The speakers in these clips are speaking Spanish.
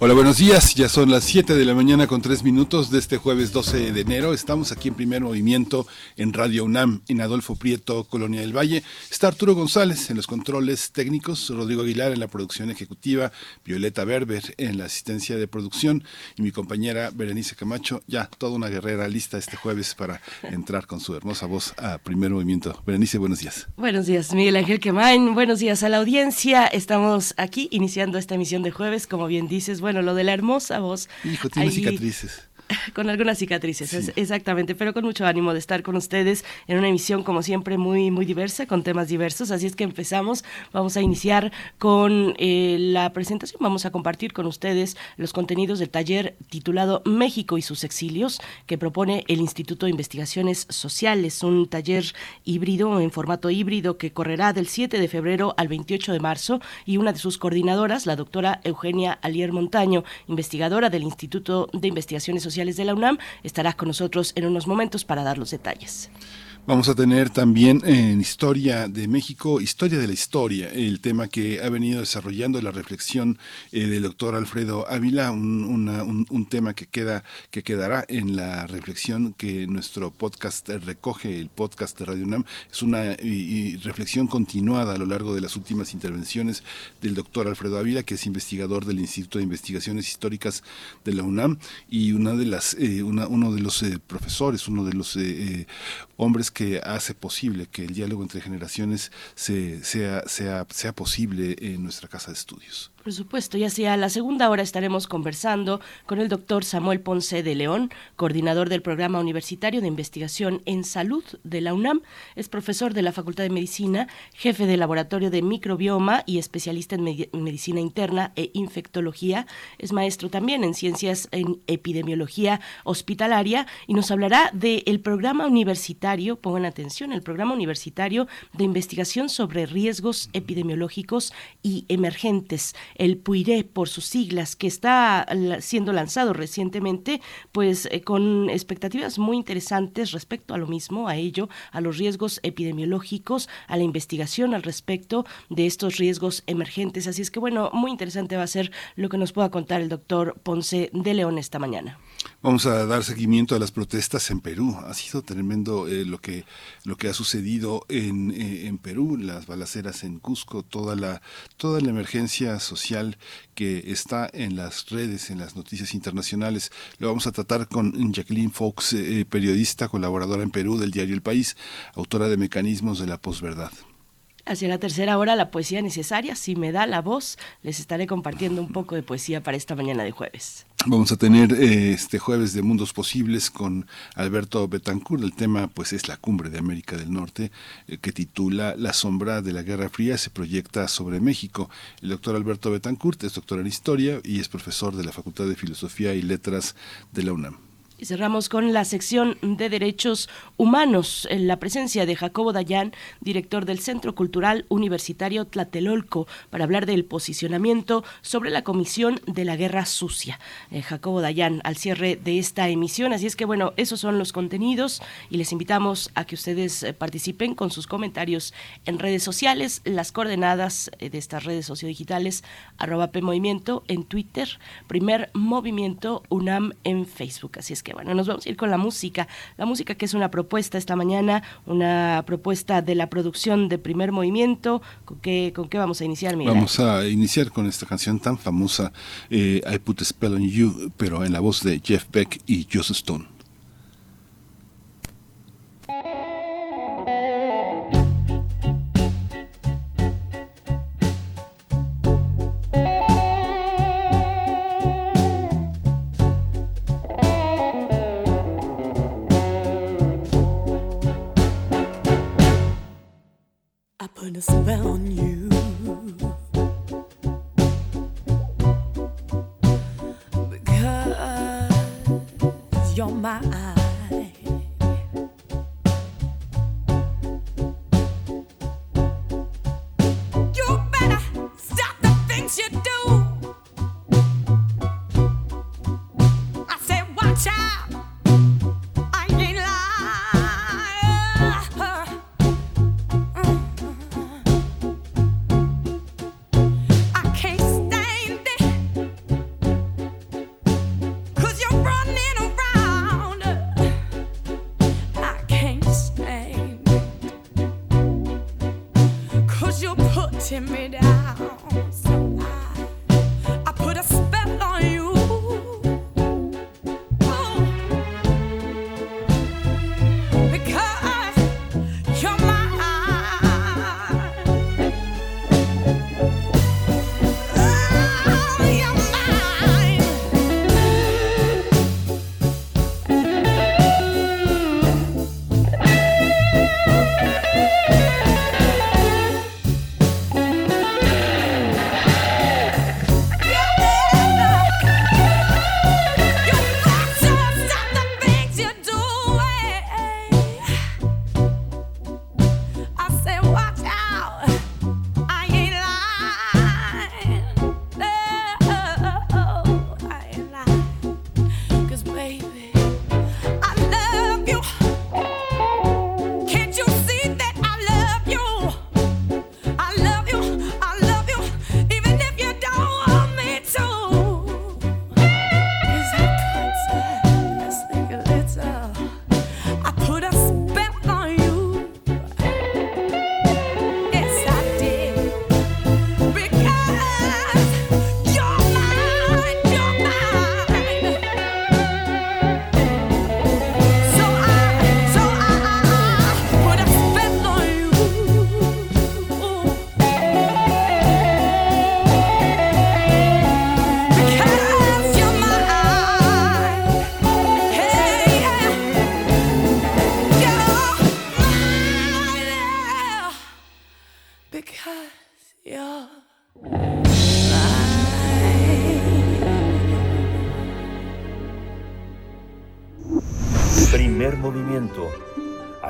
Hola, buenos días. Ya son las 7 de la mañana con 3 minutos de este jueves 12 de enero. Estamos aquí en primer movimiento en Radio UNAM, en Adolfo Prieto, Colonia del Valle. Está Arturo González en los controles técnicos, Rodrigo Aguilar en la producción ejecutiva, Violeta Berber en la asistencia de producción y mi compañera Berenice Camacho, ya toda una guerrera lista este jueves para entrar con su hermosa voz a primer movimiento. Berenice, buenos días. Buenos días, Miguel Ángel Quemain. Buenos días a la audiencia. Estamos aquí iniciando esta emisión de jueves, como bien dices bueno, lo de la hermosa voz. Hijo, tiene cicatrices. Con algunas cicatrices, exactamente, pero con mucho ánimo de estar con ustedes en una emisión como siempre muy muy diversa, con temas diversos, así es que empezamos, vamos a iniciar con eh, la presentación, vamos a compartir con ustedes los contenidos del taller titulado México y sus exilios, que propone el Instituto de Investigaciones Sociales, un taller híbrido, en formato híbrido, que correrá del 7 de febrero al 28 de marzo, y una de sus coordinadoras, la doctora Eugenia Alier Montaño, investigadora del Instituto de Investigaciones Sociales, de la UNAM, estará con nosotros en unos momentos para dar los detalles. Vamos a tener también en Historia de México, Historia de la Historia, el tema que ha venido desarrollando la reflexión eh, del doctor Alfredo Ávila, un, tema que, queda, que quedará en la reflexión que nuestro podcast recoge, el podcast de Radio UNAM. Es una reflexión continuada a lo largo de las últimas intervenciones del doctor Alfredo Ávila, que es investigador del Instituto de Investigaciones Históricas de la UNAM y una de las, eh, uno de los eh, profesores, uno de los hombres que hace posible que el diálogo entre generaciones se, sea, sea, sea posible en nuestra casa de estudios. Por supuesto, y hacia la segunda hora estaremos conversando con el doctor Samuel Ponce de León, coordinador del Programa Universitario de Investigación en Salud de la UNAM. Es profesor de la Facultad de Medicina, jefe del Laboratorio de Microbioma y especialista en, Medicina Interna e Infectología. Es maestro también en Ciencias en Epidemiología Hospitalaria y nos hablará del Programa Universitario, pongan atención, el Programa Universitario de Investigación sobre Riesgos Epidemiológicos y Emergentes el PUIRE por sus siglas, que está siendo lanzado recientemente, pues eh, con expectativas muy interesantes respecto a lo mismo, a ello, a los riesgos epidemiológicos, a la investigación al respecto de estos riesgos emergentes. Así es que bueno, muy interesante va a ser lo que nos pueda contar el doctor Ponce de León esta mañana. Vamos a dar seguimiento a las protestas en Perú. Ha sido tremendo eh, lo que lo que ha sucedido en, eh, en, Perú, las balaceras en Cusco, toda la toda la emergencia social que está en las redes, en las noticias internacionales. Lo vamos a tratar con Jacqueline Fox, eh, periodista, colaboradora en Perú del diario El País, autora de Mecanismos de la Posverdad. Hacia la tercera hora, la poesía necesaria. Si me da la voz, les estaré compartiendo un poco de poesía para esta mañana de jueves. Vamos a tener eh, este jueves de Mundos Posibles con Alberto Betancourt. El tema pues es la cumbre de América del Norte eh, que titula La sombra de la Guerra Fría se proyecta sobre México. El doctor Alberto Betancourt es doctor en Historia y es profesor de la Facultad de Filosofía y Letras de la UNAM. Y cerramos con la sección de Derechos Humanos, en la presencia de Jacobo Dayan, director del Centro Cultural Universitario Tlatelolco, para hablar del posicionamiento sobre la Comisión de la Guerra Sucia. Eh, Jacobo Dayan, al cierre de esta emisión. Así es que, bueno, esos son los contenidos y les invitamos a que ustedes eh, participen con sus comentarios en redes sociales, las coordenadas eh, de estas redes sociodigitales, arroba PMovimiento en Twitter, primer movimiento UNAM en Facebook. Así es que bueno, nos vamos a ir con la música. La música que es una propuesta esta mañana, una propuesta de la producción de primer movimiento. ¿Con qué, con qué vamos a iniciar, Miguel? Vamos a iniciar con esta canción tan famosa, eh, I Put a Spell on You, pero en la voz de Jeff Beck y Joseph Stone. Put a spell on you. Because you're my timid.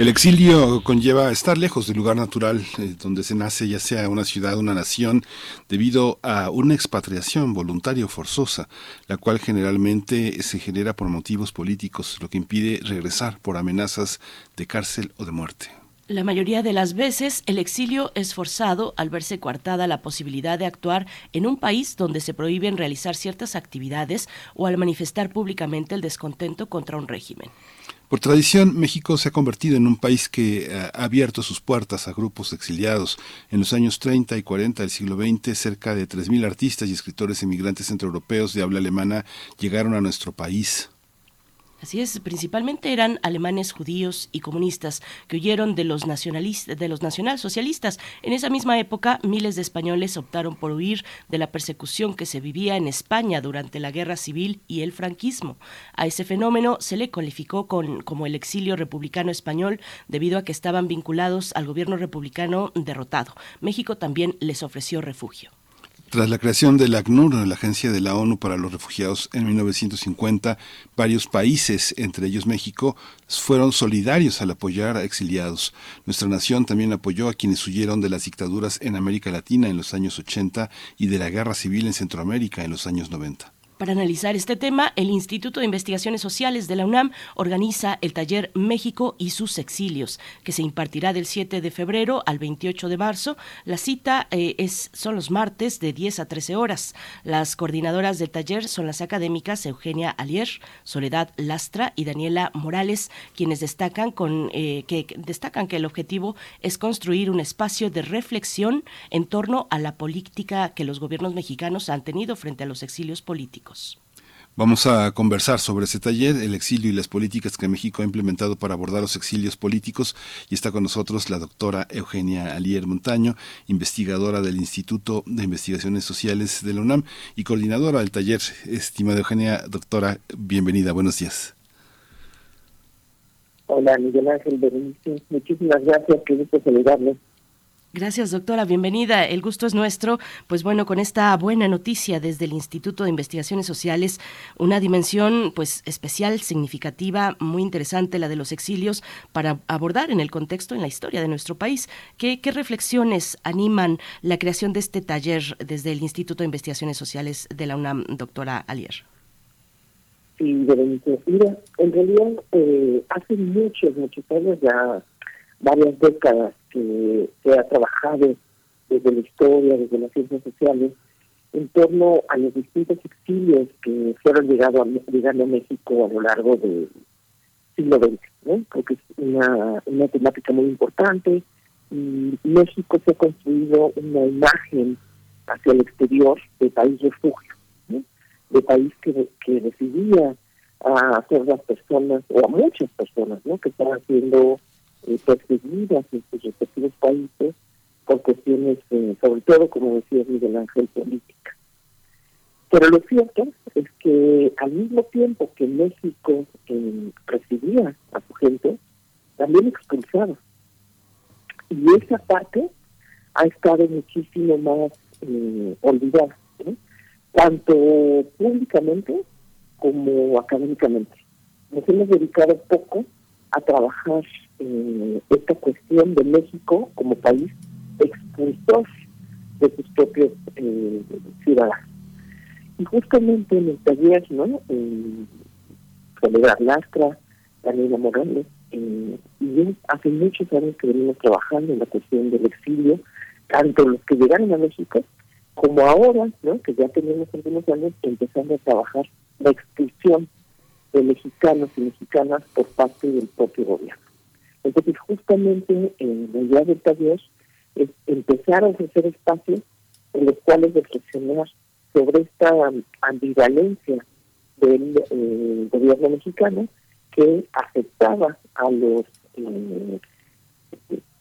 El exilio conlleva estar lejos del lugar natural eh, donde se nace, ya sea una ciudad, una nación, debido a una expatriación voluntaria o forzosa, la cual generalmente se genera por motivos políticos, lo que impide regresar por amenazas de cárcel o de muerte. La mayoría de las veces el exilio es forzado al verse coartada la posibilidad de actuar en un país donde se prohíben realizar ciertas actividades o al manifestar públicamente el descontento contra un régimen. Por tradición, México se ha convertido en un país que eh, ha abierto sus puertas a grupos exiliados. En los años 30 y 40 del siglo XX, cerca de 3.000 artistas y escritores emigrantes centroeuropeos de habla alemana llegaron a nuestro país. Así es, principalmente eran alemanes judíos y comunistas que huyeron de los nacionalistas, de los nacionalsocialistas. En esa misma época, miles de españoles optaron por huir de la persecución que se vivía en España durante la Guerra Civil y el franquismo. A ese fenómeno se le calificó con, como el exilio republicano español debido a que estaban vinculados al gobierno republicano derrotado. México también les ofreció refugio. Tras la creación del ACNUR, la Agencia de la ONU para los Refugiados, en 1950, varios países, entre ellos México, fueron solidarios al apoyar a exiliados. Nuestra nación también apoyó a quienes huyeron de las dictaduras en América Latina en los años 80 y de la guerra civil en Centroamérica en los años 90. Para analizar este tema, el Instituto de Investigaciones Sociales de la UNAM organiza el taller México y sus exilios, que se impartirá del 7 de febrero al 28 de marzo. La cita eh, es, son los martes de 10 a 13 horas. Las coordinadoras del taller son las académicas Eugenia Alier, Soledad Lastra y Daniela Morales, quienes destacan, eh, que, destacan que el objetivo es construir un espacio de reflexión en torno a la política que los gobiernos mexicanos han tenido frente a los exilios políticos. Vamos a conversar sobre ese taller, el exilio y las políticas que México ha implementado para abordar los exilios políticos. Y está con nosotros la doctora Eugenia Alier Montaño, investigadora del Instituto de Investigaciones Sociales de la UNAM y coordinadora del taller. Estimada Eugenia, doctora, bienvenida, buenos días. Hola, Miguel Ángel Berenice. Muchísimas gracias, qué gusto saludarles. Gracias, doctora. Bienvenida. El gusto es nuestro. Pues bueno, con esta buena noticia desde el Instituto de Investigaciones Sociales, una dimensión pues especial, significativa, muy interesante, la de los exilios, para abordar en el contexto, en la historia de nuestro país. ¿Qué, reflexiones animan la creación de este taller desde el Instituto de Investigaciones Sociales de la UNAM, doctora Alier? Sí. Mira, en realidad eh, hace muchos, muchos años, ya varias décadas, que se ha trabajado desde la historia, desde las ciencias sociales, en torno a los distintos exilios que fueron llegado a, llegando a México a lo largo del siglo XX. ¿no? Creo que es una, una temática muy importante. Y México se ha construido una imagen hacia el exterior de país refugio, de país que, que recibía a todas las personas, o a muchas personas, ¿no? que estaban siendo eh, perseguidas en sus respectivos países por cuestiones, eh, sobre todo, como decía Miguel Ángel, política. Pero lo cierto es que al mismo tiempo que México eh, recibía a su gente, también expulsaba. Y esa parte ha estado muchísimo más eh, olvidada, tanto públicamente como académicamente. Nos hemos dedicado poco a trabajar eh, esta cuestión de México como país expulsor de sus propios eh, ciudadanos. Y justamente en el taller, ¿no? Eh, Lastra, Daniela Morales, eh, y yo hace muchos años que venimos trabajando en la cuestión del exilio, tanto los que llegaron a México como ahora, ¿no? que ya tenemos algunos años empezando a trabajar la expulsión de mexicanos y mexicanas por parte del propio gobierno. Entonces, justamente en la idea del taller es empezar a ofrecer espacios en los cuales reflexionar sobre esta ambivalencia del eh, gobierno mexicano que afectaba a los eh,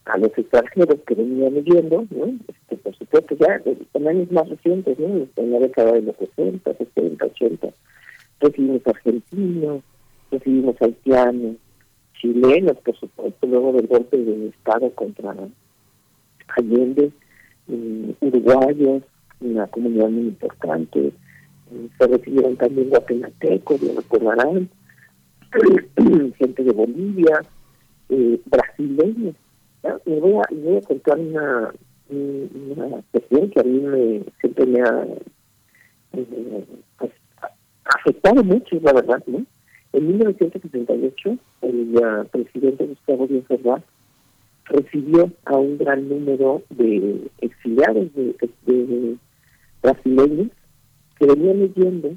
a los extranjeros que venían viviendo, ¿no? Este, por supuesto ya en años más recientes, ¿no? en la década de los 60, 70, 80, regímenes argentinos, recibimos haitianos, chilenos, por supuesto, luego del golpe de Estado contra Allende, eh, uruguayos, una comunidad muy importante, eh, se recibieron también guatemaltecos, lo recordarán, gente de Bolivia, eh, brasileños. Me voy, a, voy a contar una, una cuestión que a mí me, siempre me ha eh, pues, afectado mucho, la verdad, ¿no? En 1978, el uh, presidente Gustavo Díaz recibió a un gran número de exiliados de, de brasileños que venían huyendo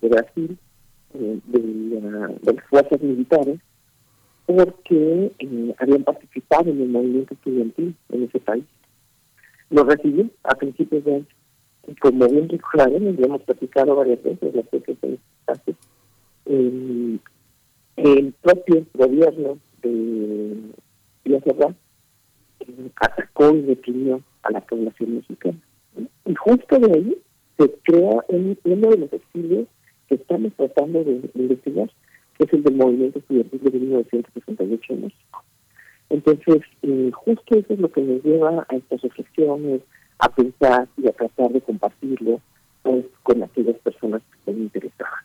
de Brasil eh, de, de, las fuerzas militares porque eh, habían participado en el movimiento estudiantil en ese país. Lo recibió a principios de año. Y como bien recordaron, ya hemos platicado varias veces las veces el, propio gobierno de Díaz atacó y definió a la población mexicana. Y justo de ahí se crea uno de los exilios que estamos tratando de, investigar, que es el del movimiento estudiantil de 1968 en México. Entonces, eh, justo eso es lo que nos lleva a estas reflexiones, a pensar y a tratar de compartirlo pues, con aquellas personas que estén interesadas.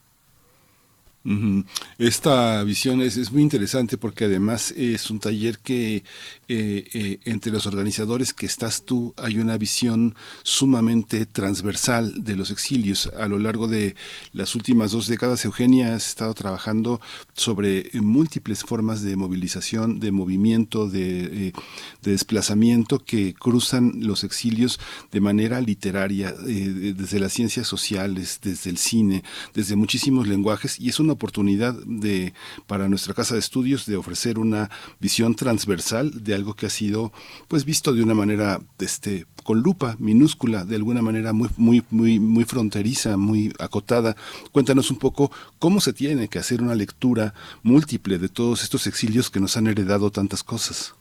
Esta visión es, es, muy interesante porque además es un taller que eh, eh, entre los organizadores que estás tú hay una visión sumamente transversal de los exilios. A lo largo de las últimas dos décadas, Eugenia, has estado trabajando sobre múltiples formas de movilización, de movimiento, de, eh, de desplazamiento que cruzan los exilios de manera literaria, desde las ciencias sociales, desde el cine, desde muchísimos lenguajes y es una oportunidad de para nuestra casa de estudios de ofrecer una visión transversal de algo que ha sido pues visto de una manera este con lupa minúscula de alguna manera muy muy muy muy fronteriza muy acotada cuéntanos un poco cómo se tiene que hacer una lectura múltiple de todos estos exilios que nos han heredado tantas cosas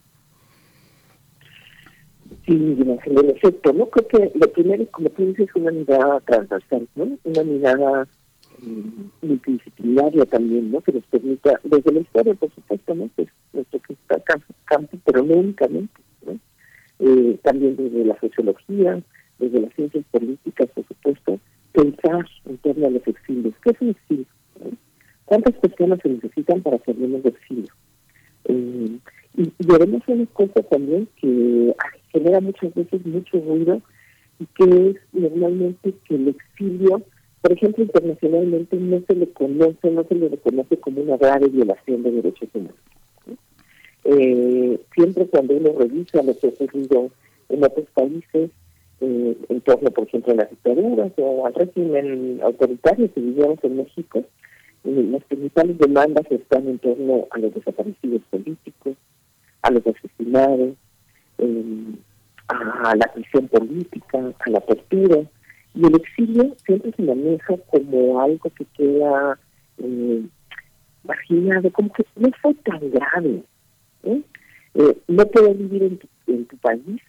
Sí, en efecto, ¿no? Creo que lo primero, como tú dices, es una mirada transversal, ¿no? Una mirada multidisciplinaria también, ¿no? Que nos permita, desde la historia, por supuesto, ¿no? Pues nuestro que está campo, pero no únicamente, ¿no? Eh, también desde la sociología, desde las ciencias políticas, por supuesto, pensar en torno a los exilios. ¿Qué es un exilio? ¿Cuántas personas se necesitan para hablemos de exilio? Eh, y, y veremos una cosa también que genera muchas veces mucho ruido y que es normalmente que el exilio por ejemplo, internacionalmente no se le conoce, no se le reconoce como una grave violación de derechos humanos. Eh, siempre cuando uno revisa lo que ha ocurrido en otros países, eh, en torno, por ejemplo, a las dictaduras o al régimen autoritario que vivimos en México, eh, las principales demandas están en torno a los desaparecidos políticos, a los asesinados, a la prisión política, a la tortura, y el exilio siempre se maneja como algo que queda eh, como que no fue tan grave. ¿eh? Eh, no poder vivir en tu, en tu país,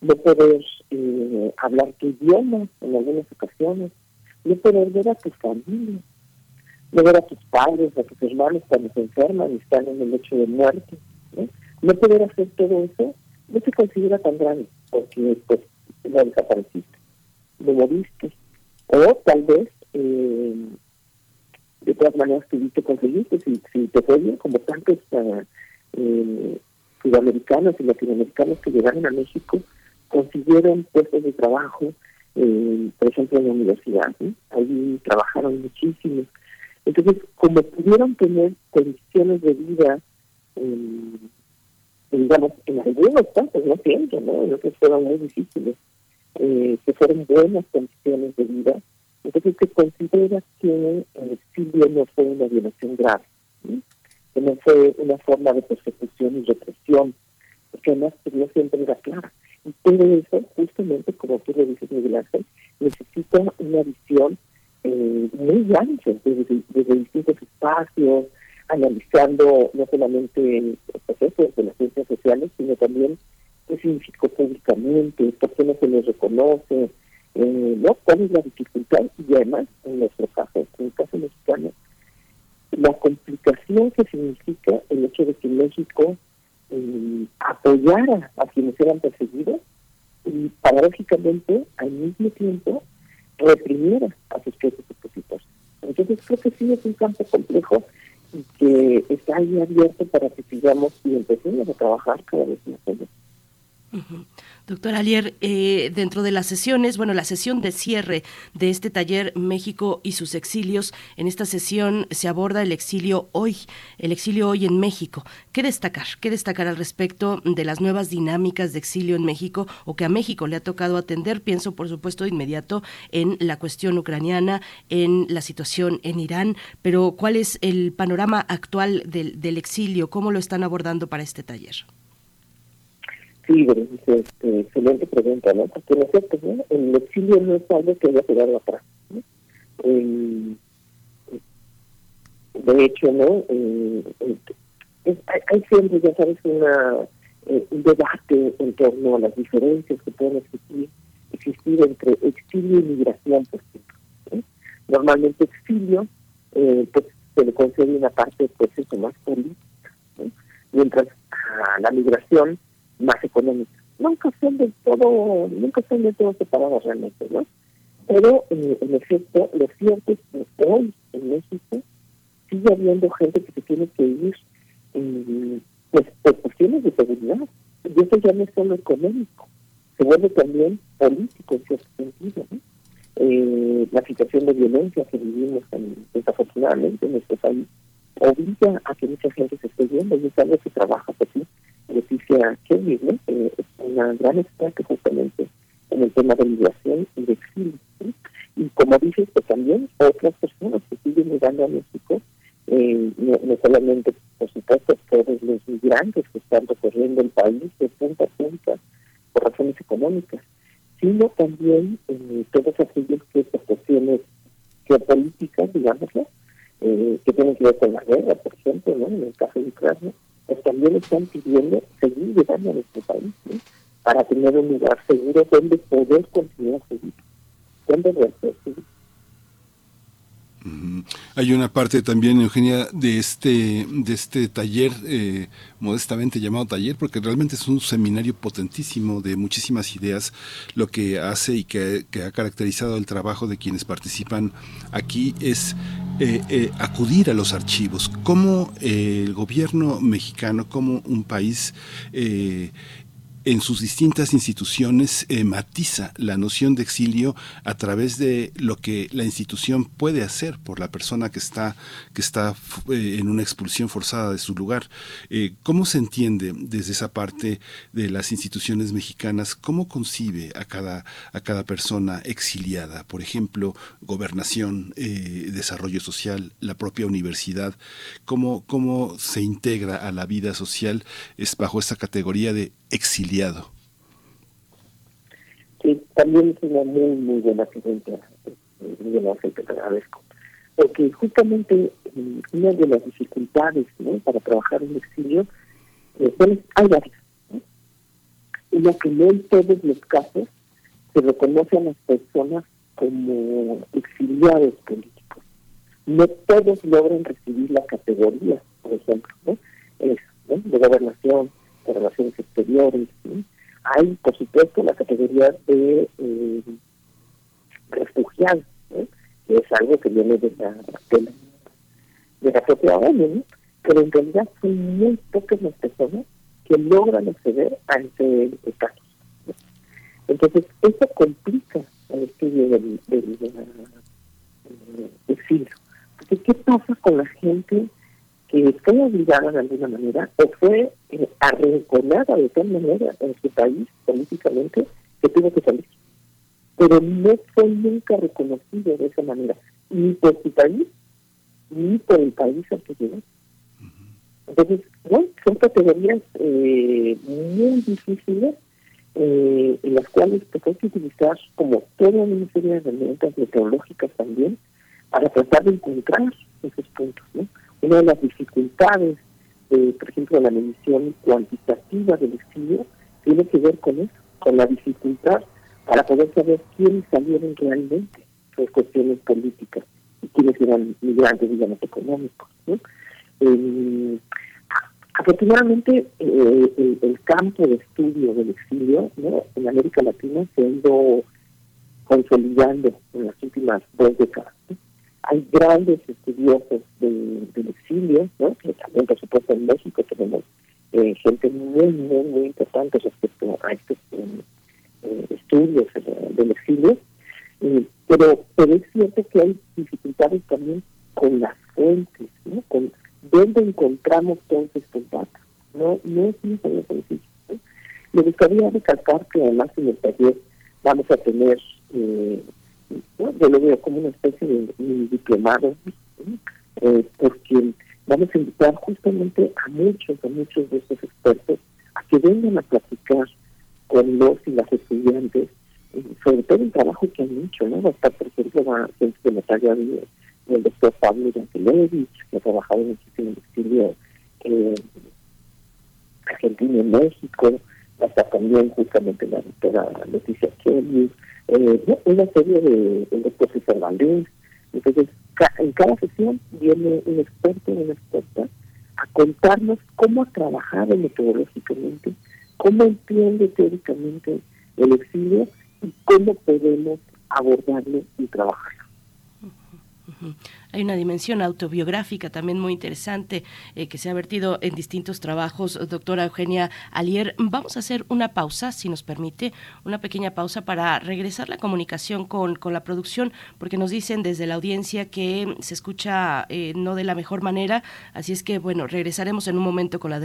no poder eh, hablar tu idioma en algunas ocasiones, no poder ver a tu familia, no ver a tus padres, a tus hermanos cuando se enferman y están en el lecho de muerte. No poder hacer todo eso no se considera tan grave porque pues no desapareciste lo moviste. O tal vez, eh, de todas maneras, tuviste conseguiste, si, si te fue bien, como tantos uh, eh, sudamericanos y latinoamericanos que llegaron a México, consiguieron puestos de trabajo, eh, por ejemplo, en la universidad. Allí trabajaron muchísimo. Entonces, como pudieron tener condiciones de vida, eh, digamos, en algunos casos, no siempre, ¿no? En otros fueron muy difíciles eh, que fueron buenas condiciones de vida, entonces se considera que el exilio no fue una violación grave, que no fue una forma de persecución y represión, porque además pues, no siempre era clara. Y todo eso, justamente como tú lo dices, Miguel Ángel, necesita una visión eh, muy amplia desde, desde, distintos espacios, analizando no solamente el proceso de las ciencias sociales, sino también qué significó públicamente, por qué no se les reconoce, eh, ¿no? cuál es la dificultad y además, en nuestro caso, en el caso mexicano, la complicación que significa el hecho de que México eh, apoyara a quienes eran perseguidos y paradójicamente al mismo tiempo reprimiera a sus propios opositores. Entonces creo que sí es un campo complejo y que está ahí abierto para que sigamos y empecemos a trabajar cada vez más allá. Doctor Alier, eh, dentro de las sesiones, bueno, la sesión de cierre de este taller México y sus exilios, en esta sesión se aborda el exilio hoy, el exilio hoy en México. ¿Qué destacar? ¿Qué destacar al respecto de las nuevas dinámicas de exilio en México o que a México le ha tocado atender? Pienso, por supuesto, de inmediato en la cuestión ucraniana, en la situación en Irán, pero ¿cuál es el panorama actual del exilio? ¿Cómo lo están abordando para este taller? Sí, este, excelente pregunta, ¿no? Porque en efecto, ¿no? el exilio no es algo que haya quedado atrás. Eh, de hecho, ¿no? Eh, hay, hay, siempre, ya sabes, una, eh, un debate en torno a las diferencias que pueden existir, existir entre exilio y migración, por ejemplo. ¿no? Normalmente exilio, pues se le concede una parte, pues, eso, más política, mientras a la migración más económica. Nunca son del todo, nunca son del todo separados realmente, ¿no? Pero eh, en efecto, lo cierto es que hoy en México sigue habiendo gente que se tiene que ir eh, pues por cuestiones de seguridad. Y eso ya no es solo económico, se vuelve también político en cierto sentido. ¿no? Eh, la situación de violencia que vivimos en, desafortunadamente en nuestro país obliga a que mucha gente se esté viendo y es algo que trabaja por sí Leticia Kelly, ¿no? Eh, es una gran experta justamente en el tema de migración y de exilio. ¿sí? Y como dices, que también otras personas que siguen llegando a México, eh, no, no, solamente, por supuesto, todos los migrantes que están recorriendo el país de punta a punta por razones económicas, sino también eh, todos aquellos que por cuestiones geopolíticas, digámoslo, eh, que tienen que ver con la guerra, por ejemplo, ¿no? en el caso de Ucrania, pues también están pidiendo seguir llegando a nuestro país para tener un lugar seguro donde poder continuar vida, donde rehacer Hay una parte también, Eugenia, de este, de este taller, eh, modestamente llamado taller, porque realmente es un seminario potentísimo de muchísimas ideas, lo que hace y que, ha caracterizado el trabajo de quienes participan aquí es eh, eh, acudir a los archivos, cómo el gobierno mexicano, como un país en sus distintas instituciones eh, matiza la noción de exilio a través de lo que la institución puede hacer por la persona que está que está eh, en una expulsión forzada de su lugar. Eh, ¿Cómo se entiende desde esa parte de las instituciones mexicanas cómo concibe a cada a cada persona exiliada? Por ejemplo, gobernación, desarrollo social, la propia universidad, cómo cómo se integra a la vida social es bajo esta categoría de exiliado. Sí, también es una muy, muy buena pregunta, Miguel Ángel, te agradezco. Porque justamente eh, una de las dificultades para trabajar en exilio, eh, hay varias. ¿no? Que no en todos los casos se reconoce a las personas como exiliados políticos. No todos logran recibir la categoría, por ejemplo, ¿no? Es, de gobernación, relaciones exteriores. Hay, por supuesto, la categoría de eh, refugiados, que es algo que viene de la, de la, propia ONU, pero en realidad son muy pocas las personas que logran acceder a ese estatus. Entonces, eso complica el estudio del, del, del exilio. Porque, ¿qué pasa con la gente que fue obligada de alguna manera o fue eh, de tal manera en su país políticamente que tuvo que salir. Pero no fue nunca reconocido de esa manera, ni por su país, ni por el país al que llegó. Entonces, son categorías eh, muy difíciles eh, en las cuales pues, hay que utilizar como toda una serie de herramientas metodológicas también para tratar de encontrar esos puntos, ¿no? Una de las dificultades, por ejemplo, la medición cuantitativa del exilio, tiene que ver con eso, con la dificultad para poder saber quiénes salieron realmente por cuestiones políticas y quiénes eran migrantes, digamos, económicos. ¿no? afortunadamente, eh, el, campo de estudio del exilio en América Latina se ha ido consolidando en las últimas dos décadas. Hay grandes estudiosos del exilio, ¿no? que también, por supuesto, en México tenemos eh, gente muy, muy, muy importante respecto a estos eh, estudios del exilio. pero, pero es cierto que hay dificultades también con las fuentes, ¿no? con dónde encontramos todos estos datos. No, no es muy sencillo. Me gustaría recalcar que además en el taller vamos a tener, eh, yo lo veo como una especie de, diplomado, eh, porque vamos a invitar justamente a muchos, a muchos de estos expertos a que vengan a platicar con los y las estudiantes eh, sobre todo el trabajo que han hecho, ¿no? Va a estar, por ejemplo, la gente de Natalia el doctor Pablo Yankelevich, que ha trabajado muchísimo en el exilio eh, argentino en México, hasta también justamente la doctora Leticia Kelly, eh, una serie de, el doctor César Valdés. Entonces, en cada sesión viene un experto una experta a contarnos cómo ha trabajado metodológicamente, cómo entiende teóricamente el exilio y cómo podemos abordarlo y trabajarlo. Hay una dimensión autobiográfica también muy interesante eh, que se ha vertido en distintos trabajos. Doctora Eugenia Alier, vamos a hacer una pausa, si nos permite, una pequeña pausa para regresar la comunicación con, con la producción, porque nos dicen desde la audiencia que se escucha eh, no de la mejor manera. Así es que, bueno, regresaremos en un momento con la,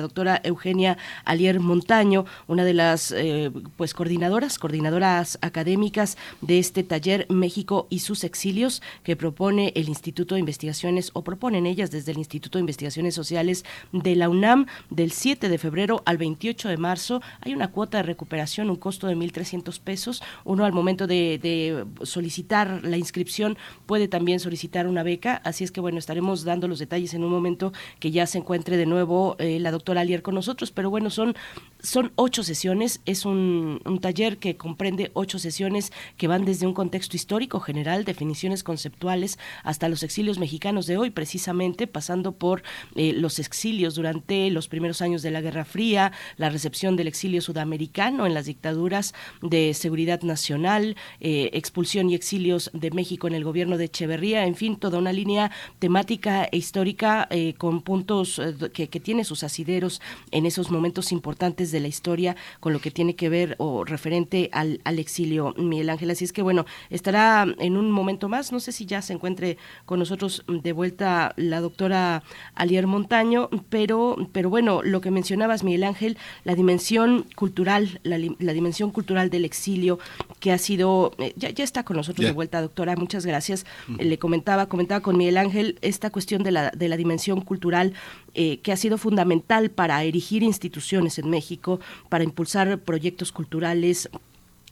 doctora Eugenia Alier Montaño, una de las eh, pues coordinadoras, coordinadoras académicas de este taller México y sus exilios que propone el Instituto de Investigaciones o proponen ellas desde el Instituto de Investigaciones Sociales de la UNAM del 7 de febrero al 28 de marzo. Hay una cuota de recuperación, un costo de 1.300 pesos. Uno al momento de, solicitar la inscripción puede también solicitar una beca. Así es que bueno, estaremos dando los detalles en un momento que ya se encuentre de nuevo eh, la doctora Alier con nosotros. Pero bueno, son, son ocho sesiones. Es un, un taller que comprende ocho sesiones que van desde un contexto histórico general, definiciones conceptuales, hasta los exilios mexicanos de hoy, precisamente pasando por eh, los exilios durante los primeros años de la Guerra Fría, la recepción del exilio sudamericano en las dictaduras de seguridad nacional, eh, expulsión y exilios de México en el gobierno de Echeverría, en fin, toda una línea temática e histórica eh, con puntos que, tiene sus asideros en esos momentos importantes de la historia con lo que tiene que ver o referente al, al exilio, Miguel Ángel. Así es que bueno, estará en un momento más, no sé si ya se encuentre con nosotros de vuelta la doctora Alier Montaño, pero, pero bueno, lo que mencionabas, Miguel Ángel, la dimensión cultural, la, dimensión cultural del exilio, que ha sido, eh, ya, ya está con nosotros de vuelta, doctora, muchas gracias. le comentaba, comentaba con Miguel Ángel esta cuestión de la, de la dimensión cultural eh, que ha sido fundamental para erigir instituciones en México, para impulsar proyectos culturales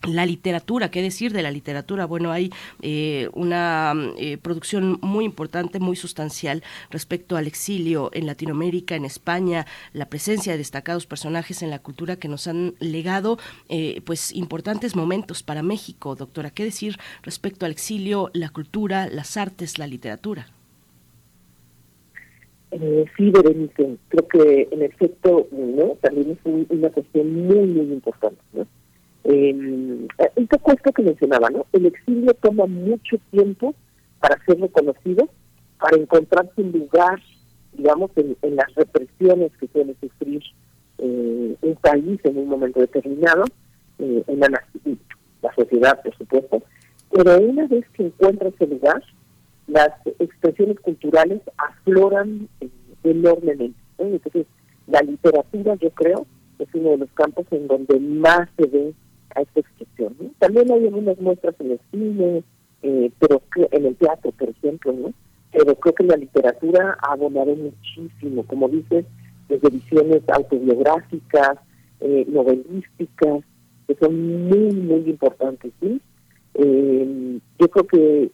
la literatura, ¿qué decir de la literatura? Bueno, hay eh, una eh, producción muy importante, muy sustancial respecto al exilio en Latinoamérica, en España, la presencia de destacados personajes en la cultura que nos han legado eh, pues importantes momentos para México, doctora. ¿Qué decir respecto al exilio, la cultura, las artes, la literatura? sí, Berenice, creo que en efecto ¿no? también es una cuestión muy, muy importante. ¿no? Eh, un poco esto que mencionaba, ¿no? El exilio toma mucho tiempo para ser reconocido, para encontrarse un lugar, digamos, en, las represiones que suele sufrir eh, un país en un momento determinado, eh, en la, la sociedad, por supuesto, pero una vez que encuentra ese lugar, las expresiones culturales afloran eh, enormemente. Entonces, la literatura, yo creo, es uno de los campos en donde más se ve a esta expresión. También hay algunas muestras en el cine, eh, pero en el teatro, por ejemplo, ¿no? Pero creo que la literatura ha abonado muchísimo, como dices, desde visiones autobiográficas, eh, novelísticas, que son muy, muy importantes, ¿sí? Eh, yo creo que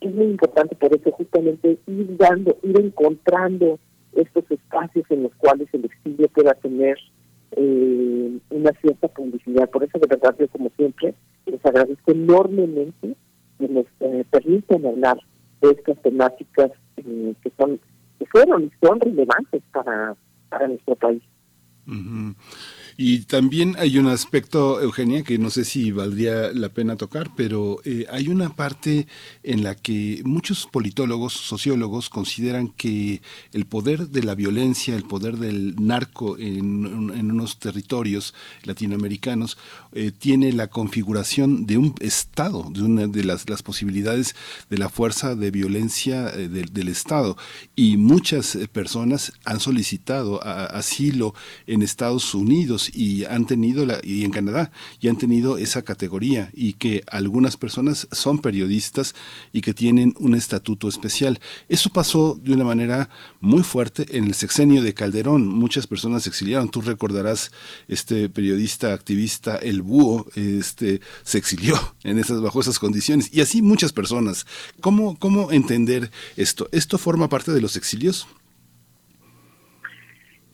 es muy importante por eso justamente ir dando, ir encontrando estos espacios en los cuales el exilio pueda tener eh, una cierta publicidad. Por eso, de verdad, yo como siempre les agradezco enormemente que nos eh, permitan hablar estas temáticas eh, que son que fueron y son relevantes para, para nuestro país. Y también hay un aspecto, Eugenia, que no sé si valdría la pena tocar, pero eh, hay una parte en la que muchos politólogos, sociólogos consideran que el poder de la violencia, el poder del narco en, unos territorios latinoamericanos, eh, tiene la configuración de un Estado, de una de las, las posibilidades de la fuerza de violencia eh, del Estado. Y muchas personas han solicitado asilo en Estados Unidos y han tenido la, y en Canadá y han tenido esa categoría y que algunas personas son periodistas y que tienen un estatuto especial. Eso pasó de una manera muy fuerte en el sexenio de Calderón. Muchas personas se exiliaron. Tú recordarás este periodista activista El Búho, este se exilió en esas bajo esas condiciones y así muchas personas. ¿Cómo cómo entender esto? ¿Esto forma parte de los exilios?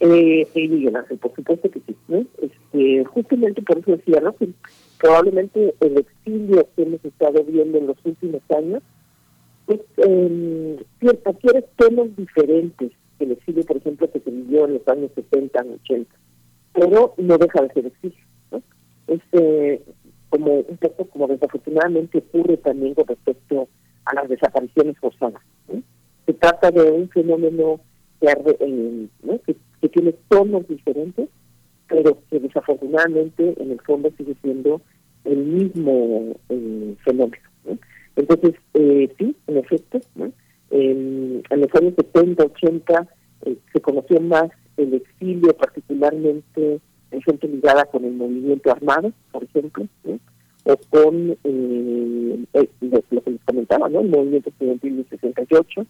Eh, sí, Miguel por supuesto que sí. Este, justamente por eso decía, ¿no? Probablemente el exilio que hemos estado viendo en los últimos años pues, eh, adquiere temas diferentes que el exilio, por ejemplo, que se vivió en los años 70, 80, pero no deja de ser exilio. ¿no? Este, como un poco como desafortunadamente ocurre también con respecto a las desapariciones forzadas. Se trata de un fenómeno que, ¿no? tiene tonos diferentes, pero que desafortunadamente en el fondo sigue siendo el mismo eh, fenómeno. Entonces, eh, sí, en efecto, en, los años 70, 80 eh, se conoció más el exilio, particularmente en gente ligada con el movimiento armado, por ejemplo, o con lo, que les comentaba, ¿no? el movimiento estudiantil del 68,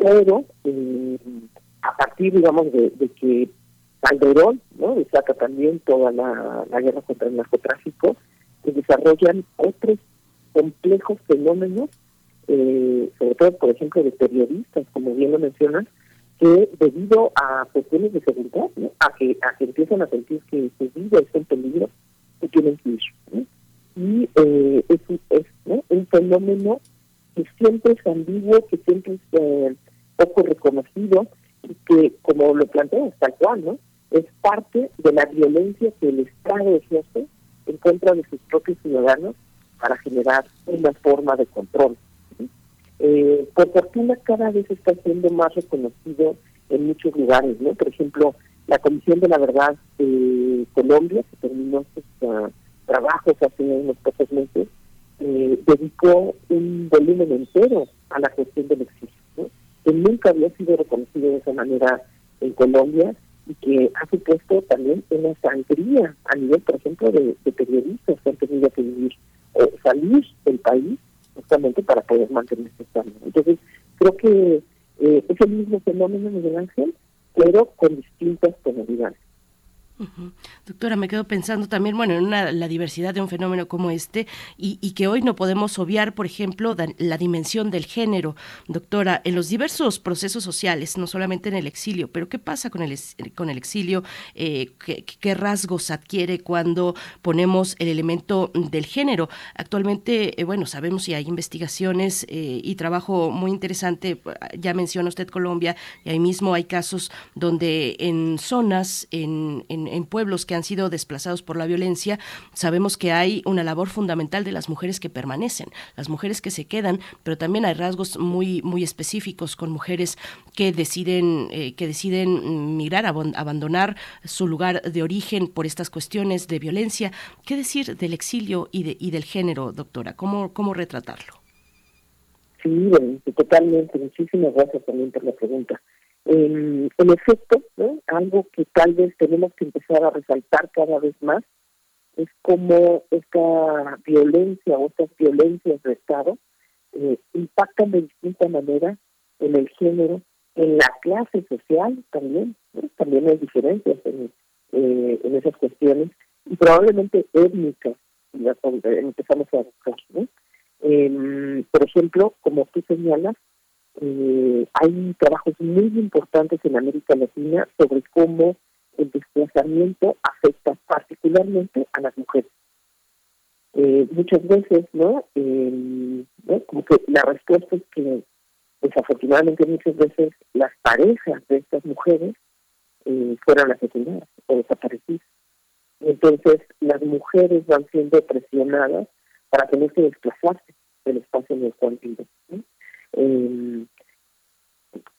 pero a partir, digamos, de, que Calderón, ¿no? también toda la, guerra contra el narcotráfico, se desarrollan otros complejos fenómenos, eh, sobre todo, por ejemplo, de periodistas, como bien lo mencionas, que debido a cuestiones de seguridad, a que a que empiezan a sentir que su vida está en peligro, que tienen que ir. Y eh, es, es un fenómeno que siempre es ambiguo, que siempre es eh, poco reconocido, y que, como lo plantea tal cual, ¿no? Es parte de la violencia que el Estado ejerce en contra de sus propios ciudadanos para generar una forma de control. Eh, por fortuna cada vez está siendo más reconocido en muchos lugares, ¿no? Por ejemplo, la Comisión de la Verdad de Colombia, que terminó sus uh, trabajos hace unos pocos meses, eh, dedicó un volumen entero a la cuestión del exilio que nunca había sido reconocido de esa manera en Colombia y que ha supuesto también una sangría a nivel, por ejemplo, de, periodistas que han tenido que vivir salir del país justamente para poder mantenerse estable. Entonces, creo que eh, es el mismo fenómeno, Miguel Ángel, pero con distintas tonalidades. Doctora, me quedo pensando también, bueno, en la diversidad de un fenómeno como este y, que hoy no podemos obviar, por ejemplo, la dimensión del género. Doctora, en los diversos procesos sociales, no solamente en el exilio, pero ¿qué pasa con el, con el exilio? Eh, ¿qué, rasgos adquiere cuando ponemos el elemento del género? Actualmente, eh, bueno, sabemos si hay investigaciones eh, y trabajo muy interesante, ya menciona usted Colombia, y ahí mismo hay casos donde en zonas, en pueblos que han sido desplazados por la violencia, sabemos que hay una labor fundamental de las mujeres que permanecen, las mujeres que se quedan, pero también hay rasgos muy muy específicos con mujeres que deciden eh, que deciden migrar, abandonar su lugar de origen por estas cuestiones de violencia. ¿Qué decir del exilio y, de, y del género, doctora? ¿Cómo, cómo retratarlo? Sí, totalmente. Muchísimas gracias también por la pregunta. En, efecto, algo que tal vez tenemos que empezar a resaltar cada vez más es cómo esta violencia o estas violencias de Estado eh, impactan de distinta manera en el género, en la clase social también, también hay diferencias en, eh, en esas cuestiones y probablemente étnicas, las empezamos a buscar. Em, por ejemplo, como tú señalas, eh, hay trabajos muy importantes en América Latina sobre cómo el desplazamiento afecta particularmente a las mujeres. Eh, muchas veces, ¿no? Como que la respuesta es que desafortunadamente muchas veces las parejas de estas mujeres eh, fueron asesinadas o desaparecidas. Entonces las mujeres van siendo presionadas para tener que desplazarse del espacio en el cual viven. Eh,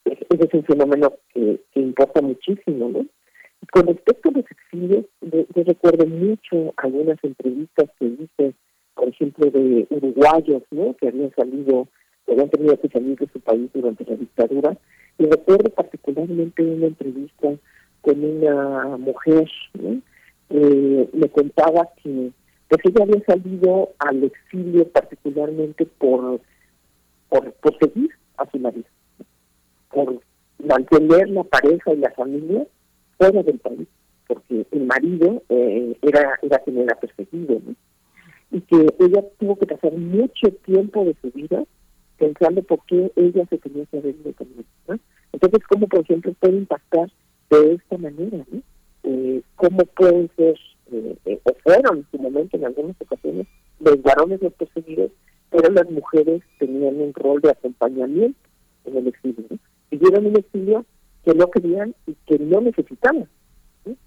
ese es un fenómeno que, importa muchísimo. ¿no? Con respecto a los exilios, yo, recuerdo mucho algunas entrevistas que hice, por ejemplo, de uruguayos ¿no? que habían salido, que habían tenido que salir de su país durante la dictadura. Y recuerdo particularmente una entrevista con una mujer, ¿no? eh, me contaba que pues ella había salido al exilio particularmente por, por, por seguir a su marido, por mantener la pareja y la familia fuera del país, porque el marido eh, era, era quien era perseguido, y que ella tuvo que pasar mucho tiempo de su vida pensando por qué ella se tenía que haber ido también. Entonces, ¿cómo, por ejemplo, puede impactar de esta manera? ¿no? Eh, ¿Cómo pueden ser, eh, o fueron en su momento en algunas ocasiones, los varones los perseguidos, pero las mujeres tenían un rol de acompañamiento en el exilio? ¿no? Vivieron un exilio que no querían y que no necesitaban,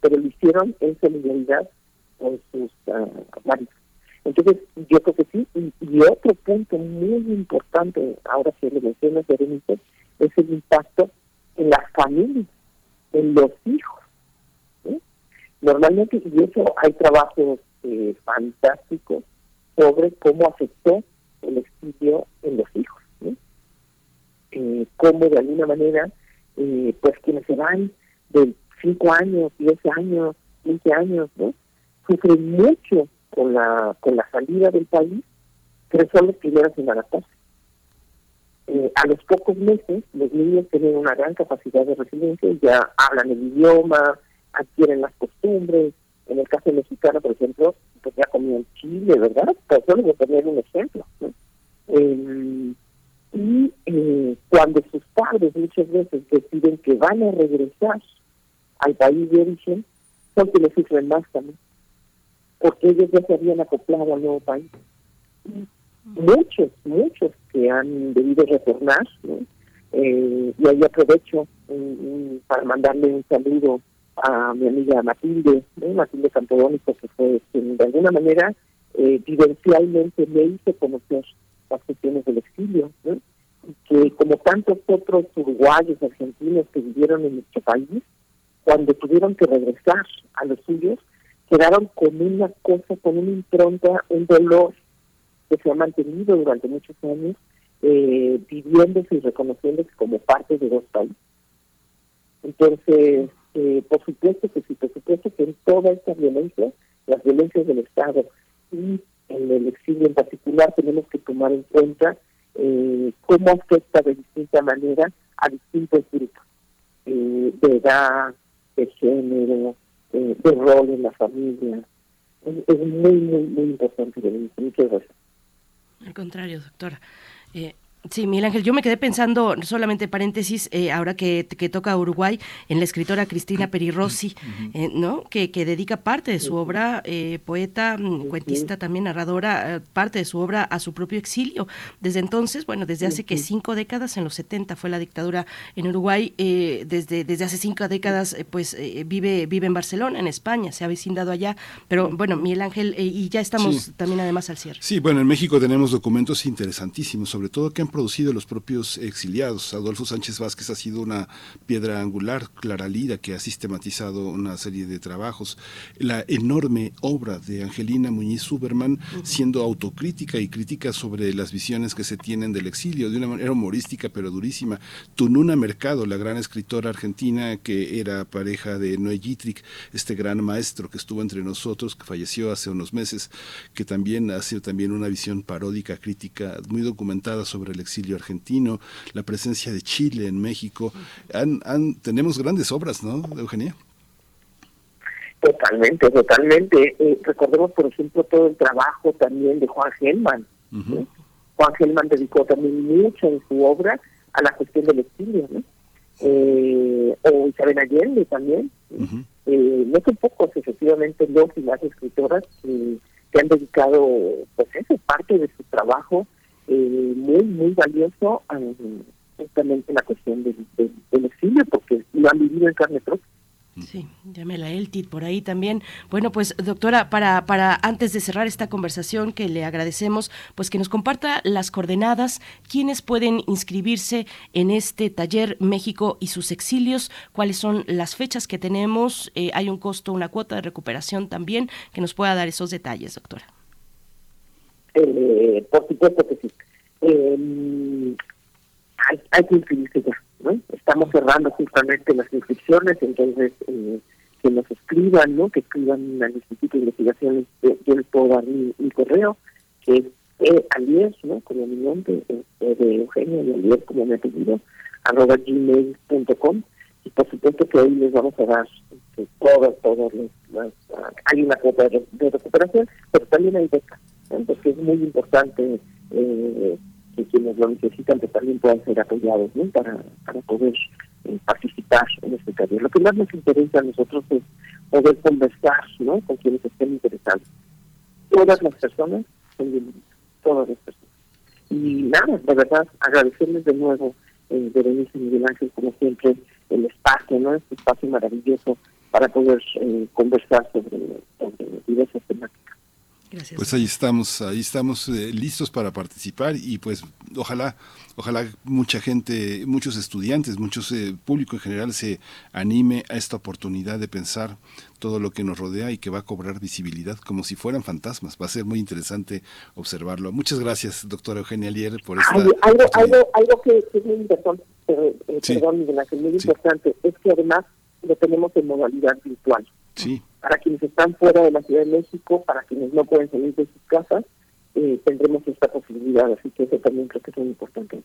pero lo hicieron en solidaridad con sus uh, maridos. Entonces, yo creo que sí. Y, otro punto muy importante, ahora que le mencionas, Berenice, es el impacto en las familias, en los hijos. Normalmente, y eso hay trabajos eh, fantásticos sobre cómo afectó el exilio en los hijos. Eh, cómo de alguna manera eh, pues quienes se van de 5 años, 10 años, 15 años, ¿no? Sufren mucho con la, con la salida del país, pero son los primeros en adaptarse. Eh, a los pocos meses, los niños tienen una gran capacidad de resiliencia, ya hablan el idioma, adquieren las costumbres. En el caso mexicano, por ejemplo, pues ya comían chile, ¿verdad? Pero solo voy a poner un ejemplo. ¿no? Eh, y eh, cuando sus padres muchas veces deciden que van a regresar al país de origen, son quienes sufren más también, porque ellos ya se habían acoplado al nuevo país. Muchos, muchos que han debido retornar, eh, y ahí aprovecho para mandarle un saludo a mi amiga Matilde, Matilde Campodónico, que fue quien de alguna manera eh, vivencialmente me hizo conocer las cuestiones del exilio, que como tantos otros uruguayos, argentinos que vivieron en nuestro país, cuando tuvieron que regresar a los suyos, quedaron con una cosa, con una impronta, un dolor que se ha mantenido durante muchos años, eh, viviéndose y reconociéndose como parte de dos países. Entonces, eh, por supuesto que sí, por supuesto que en toda esta violencia, las violencias del Estado y en el exilio en particular, tenemos que tomar en cuenta eh, cómo afecta de distinta manera a distintos grupos eh, de edad, de género, eh, de rol en la familia. Es, muy, muy, muy importante. Muchas gracias. Al contrario, doctora. Eh, Sí, Miguel Ángel, yo me quedé pensando, solamente paréntesis, eh, ahora que, que, toca Uruguay, en la escritora Cristina Perirossi, eh, ¿no? Que, que, dedica parte de su obra, eh, poeta, mm, cuentista también, narradora, parte de su obra a su propio exilio. Desde entonces, bueno, desde hace que cinco décadas, en los 70 fue la dictadura en Uruguay, desde, desde hace cinco décadas, pues vive, vive en Barcelona, en España, se ha vecindado allá. Pero bueno, Miguel Ángel, y ya estamos también además al cierre. Sí, bueno, en México tenemos documentos interesantísimos, sobre todo que han producido los propios exiliados. Adolfo Sánchez Vázquez ha sido una piedra angular, Clara Lira, que ha sistematizado una serie de trabajos. La enorme obra de Angelina Muñiz Superman, siendo autocrítica y crítica sobre las visiones que se tienen del exilio, de una manera humorística pero durísima. Tununa Mercado, la gran escritora argentina que era pareja de Noé Gitrick, este gran maestro que estuvo entre nosotros, que falleció hace unos meses, que también ha sido también una visión paródica, crítica, muy documentada sobre el exilio argentino, la presencia de Chile en México. Han, han, tenemos grandes obras, ¿no, Eugenia? Totalmente, totalmente. Eh, recordemos, por ejemplo, todo el trabajo también de Juan Gelman. Juan Gelman dedicó también mucho de su obra a la cuestión del exilio, ¿no? Eh, o Isabel Allende también. eh, no son pocos, efectivamente, los y las escritoras que, que han dedicado, pues, esa parte de su trabajo eh, muy, muy valioso a, justamente la cuestión del, del, exilio, porque lo han vivido en carne propia. Sí, llámela Eltit por ahí también. Bueno, pues doctora, para, para antes de cerrar esta conversación que le agradecemos, pues que nos comparta las coordenadas, quiénes pueden inscribirse en este taller México y sus exilios, cuáles son las fechas que tenemos, eh, hay un costo, una cuota de recuperación también, que nos pueda dar esos detalles, doctora. Eh, por supuesto que sí. Eh, hay, hay que inscribirse ya Estamos cerrando justamente las inscripciones, entonces eh, que nos escriban, ¿no? Que escriban al Instituto de Investigaciones, yo les puedo dar mi, correo, que es e alier, ¿no? Como mi nombre, de Eugenia y alier como mi apellido, arroba gmail.com y por supuesto que hoy les vamos a dar todas, todas las, hay una cuota de, recuperación, pero también hay becas, porque es muy importante eh, que quienes lo necesitan que también puedan ser apoyados para, para poder eh, participar en este taller. Lo que más nos interesa a nosotros es poder conversar ¿no? con quienes estén interesados. Todas las personas son bienvenidas, todas las personas. Y nada, de verdad, agradecerles de nuevo, eh, Berenice Miguel Ángel, como siempre, el espacio, ¿no? este espacio maravilloso para poder eh, conversar sobre, sobre diversas temáticas. Pues ahí estamos, ahí estamos eh, listos para participar y pues ojalá, ojalá mucha gente, muchos estudiantes, muchos eh, público en general se anime a esta oportunidad de pensar todo lo que nos rodea y que va a cobrar visibilidad como si fueran fantasmas. Va a ser muy interesante observarlo. Muchas gracias, doctora Eugenia Lier, por esta. Algo, algo, algo, que, es muy importante, eh, perdón, muy importante, es que además lo tenemos en modalidad virtual. Sí para quienes están fuera de la Ciudad de México, para quienes no pueden salir de sus casas, eh, tendremos esta posibilidad, así que eso también creo que es muy importante.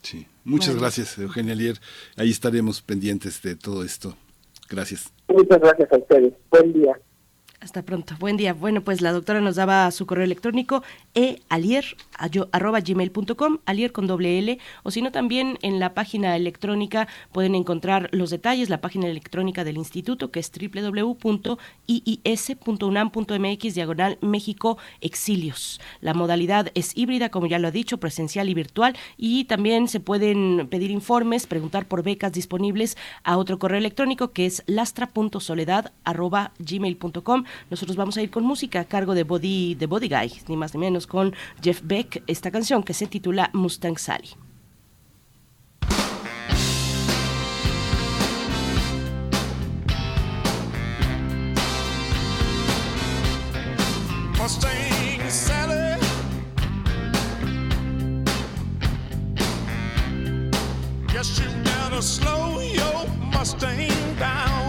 Sí, muchas gracias, Eugenia Lier. Ahí estaremos pendientes de todo esto. Gracias. Muchas gracias a ustedes. Buen día. Hasta pronto. Buen día. Bueno, pues la doctora nos daba su correo electrónico ealier arroba gmail.com, alier con doble L, o si no también en la página electrónica pueden encontrar los detalles, la página electrónica del instituto que es www.iis.unam.mx diagonal México Exilios. La modalidad es híbrida, como ya lo ha dicho, presencial y virtual, y también se pueden pedir informes, preguntar por becas disponibles a otro correo electrónico que es lastra.soledad arroba gmail.com nosotros vamos a ir con música a cargo de Body, de Body Guy, ni más ni menos, con Jeff Beck, esta canción que se titula Mustang Sally. Mustang Sally. Guess you better slow your Mustang down.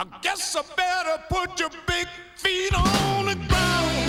I guess I better put your big feet on the ground.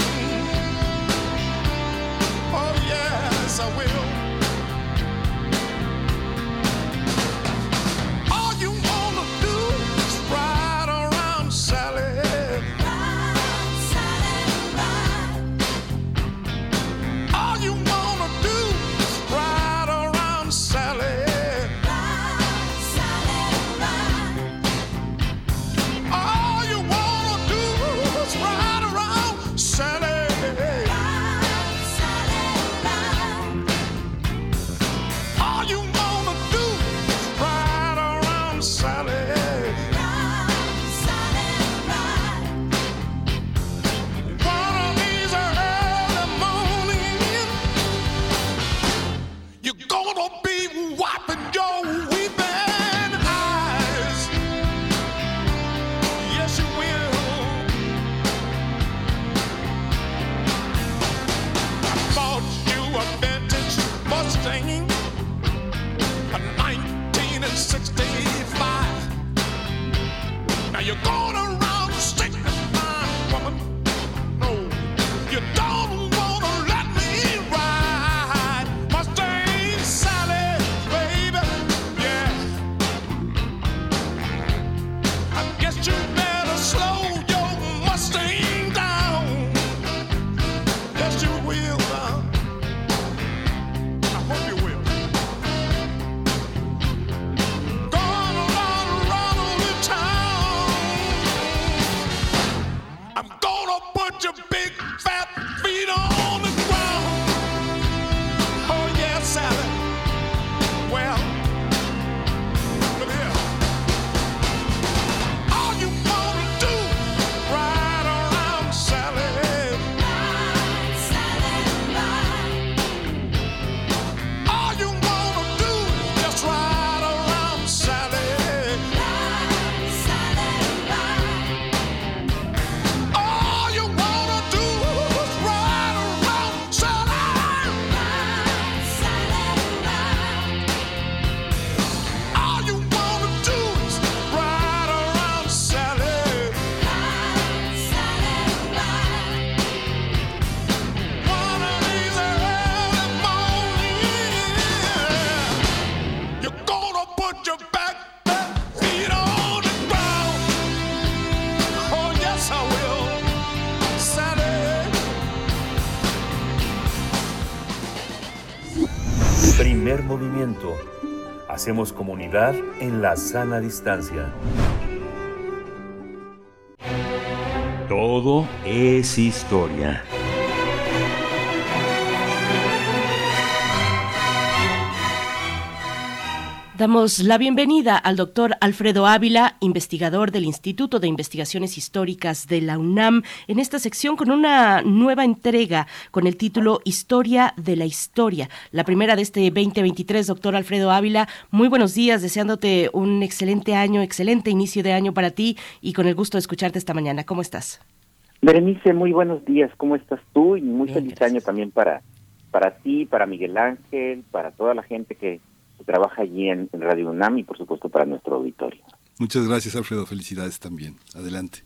Hacemos comunidad en la sana distancia. Todo es historia. Damos la bienvenida al doctor Alfredo Ávila, investigador del Instituto de Investigaciones Históricas de la UNAM, en esta sección con una nueva entrega con el título Historia de la Historia, la primera de este 2023. Doctor Alfredo Ávila, muy buenos días, deseándote un excelente año, excelente inicio de año para ti y con el gusto de escucharte esta mañana. ¿Cómo estás? Berenice, muy buenos días, ¿cómo estás tú? Y muy Bien, feliz gracias. año también para, para ti, para Miguel Ángel, para toda la gente que, trabaja allí en, Radio UNAM y por supuesto para nuestro auditorio. Muchas gracias, Alfredo. Felicidades también. Adelante.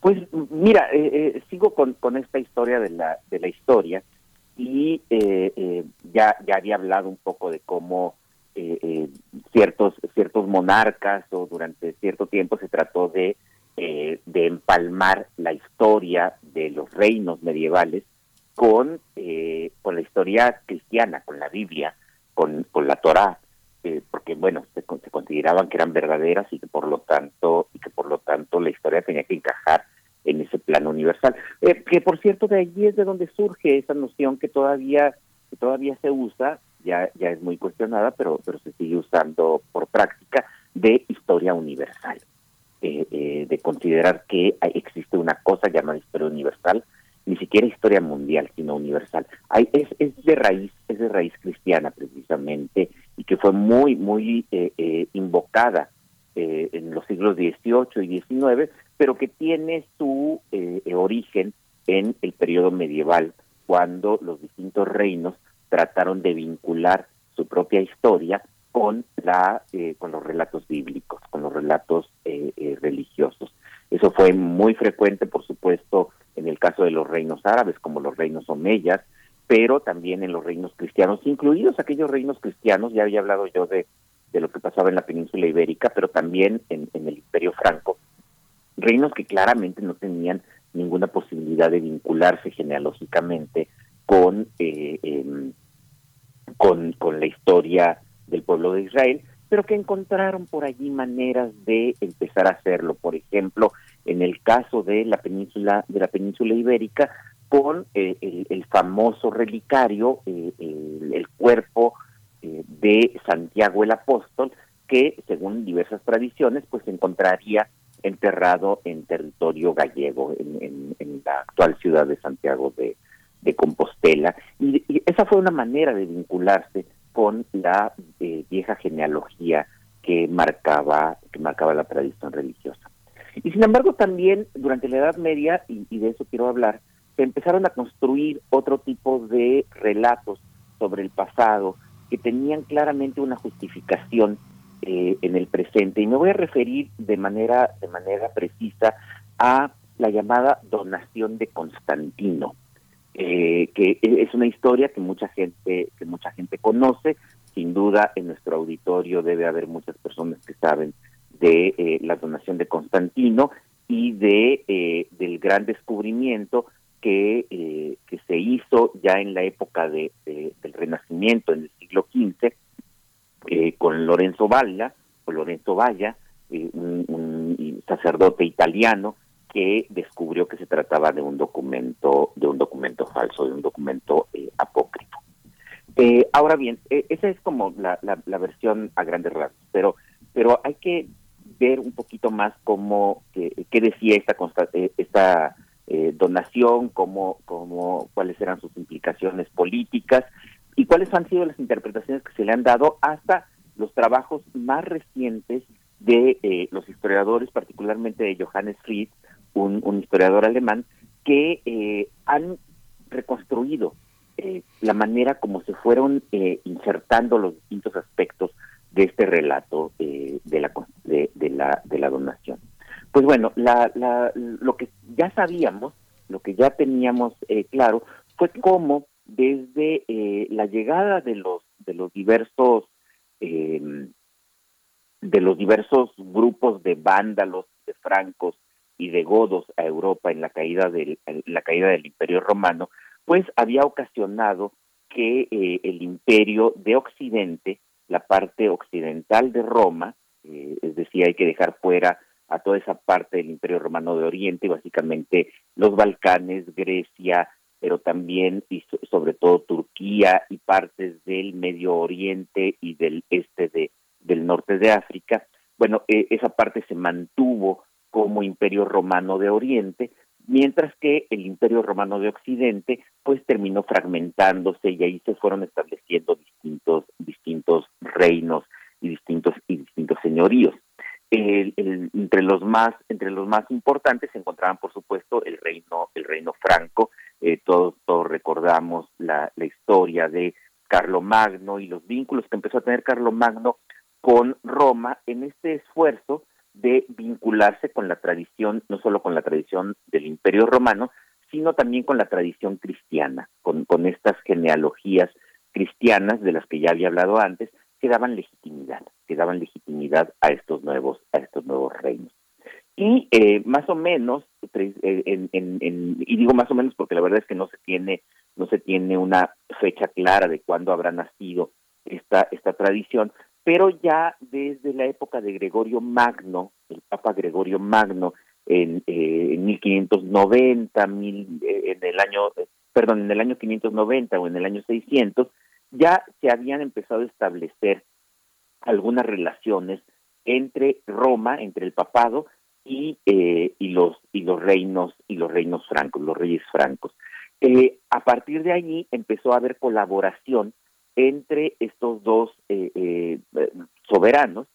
Pues mira, eh, eh, sigo con, con esta historia de la, de la historia y eh, eh, ya, ya había hablado un poco de cómo eh, eh, ciertos, ciertos monarcas o durante cierto tiempo se trató de, eh, de empalmar la historia de los reinos medievales con, eh, con la historia cristiana, con la Biblia, con, con la Torá, eh, porque bueno, se, se consideraban que eran verdaderas y que por lo tanto, y que por lo tanto la historia tenía que encajar en ese plano universal. Eh, que por cierto de allí es de donde surge esa noción que todavía, que todavía se usa, ya, ya es muy cuestionada, pero, pero se sigue usando por práctica, de historia universal. Eh, eh, de considerar que existe una cosa llamada historia universal, ni siquiera historia mundial, sino universal. Hay, es, es de raíz, es de raíz cristiana precisamente, y que fue muy, muy eh, eh, invocada eh, en los siglos XVIII y XIX, pero que tiene su eh, eh, origen en el periodo medieval, cuando los distintos reinos trataron de vincular su propia historia con la eh, con los relatos bíblicos, con los relatos religiosos. Eso fue muy frecuente, por supuesto, en el caso de los reinos árabes, como los reinos omeyas, pero también en los reinos cristianos, incluidos aquellos reinos cristianos, ya había hablado yo de, de lo que pasaba en la península ibérica, pero también en, en el imperio franco, reinos que claramente no tenían ninguna posibilidad de vincularse genealógicamente con, eh, em, con, con la historia del pueblo de Israel, pero que encontraron por allí maneras de empezar a hacerlo. Por ejemplo, en el caso de la península de la península ibérica, con eh, el, el famoso relicario, eh, el, cuerpo eh, de Santiago el Apóstol, que según diversas tradiciones, pues se encontraría enterrado en territorio gallego, en, en- en la actual ciudad de Santiago de, Compostela. Y esa fue una manera de vincularse con la eh, vieja genealogía que marcaba, que marcaba la tradición religiosa. Y sin embargo, también durante la Edad Media, y, de eso quiero hablar, se empezaron a construir otro tipo de relatos sobre el pasado que tenían claramente una justificación eh, en el presente. Y me voy a referir de manera, de manera precisa a la llamada donación de Constantino, eh, que es una historia que mucha gente, que mucha gente conoce. Sin duda, en nuestro auditorio debe haber muchas personas que saben de eh, la donación de Constantino y de eh, del gran descubrimiento que, eh, que se hizo ya en la época de, de- del Renacimiento, en el siglo XV, con Lorenzo Valla, o Lorenzo Valla, un, un sacerdote italiano que descubrió que se trataba de un documento, de un documento falso, de un documento eh, apócrifo. Eh, ahora bien, eh, esa es como la, versión a grandes rasgos, pero, pero hay que ver un poquito más cómo, qué, decía esta, consta- eh, esta donación, cómo, cómo, cuáles eran sus implicaciones políticas y cuáles han sido las interpretaciones que se le han dado hasta los trabajos más recientes de los historiadores, particularmente de Johannes Fried, un, historiador alemán, que eh, han reconstruido eh, la manera como se fueron eh, insertando los distintos aspectos de este relato de, la, de, la, de la donación. Pues bueno, lo que ya sabíamos, lo que ya teníamos claro, fue cómo desde la llegada de los de los diversos de los diversos grupos de vándalos, de francos y de godos a Europa en la caída del la caída del Imperio Romano, pues había ocasionado que eh, el imperio de Occidente, la parte occidental de Roma, eh, es decir, hay que dejar fuera a toda esa parte del imperio romano de Oriente, básicamente los Balcanes, Grecia, pero también y sobre todo Turquía y partes del Medio Oriente y del este de, del norte de África. Bueno, eh, esa parte se mantuvo como imperio romano de Oriente, mientras que el Imperio Romano de Occidente pues terminó fragmentándose y ahí se fueron estableciendo distintos distintos reinos y distintos y distintos señoríos. entre los más entre los más importantes se encontraban por supuesto el reino el reino franco eh, todos todos recordamos la, la historia de Carlomagno y los vínculos que empezó a tener Carlomagno con Roma en este esfuerzo de vincularse con la tradición, no solo con la tradición del Imperio Romano, sino también con la tradición cristiana, con, con estas genealogías cristianas de las que ya había hablado antes, que daban legitimidad, que daban legitimidad a estos nuevos, a estos nuevos reinos. Y eh, más o menos, eh, en, y digo más o menos porque la verdad es que no se tiene, no se tiene una fecha clara de cuándo habrá nacido esta, esta tradición, pero ya desde la época de Gregorio Magno, el Papa Gregorio Magno, en, eh, 1590, mil, eh, en el año, perdón, en el año 590 o en el año 600, ya se habían empezado a establecer algunas relaciones entre Roma, entre el papado y, eh, los y los reinos y los reinos francos, los reyes francos. Eh, a partir de allí empezó a haber colaboración entre estos dos eh, eh, soberanos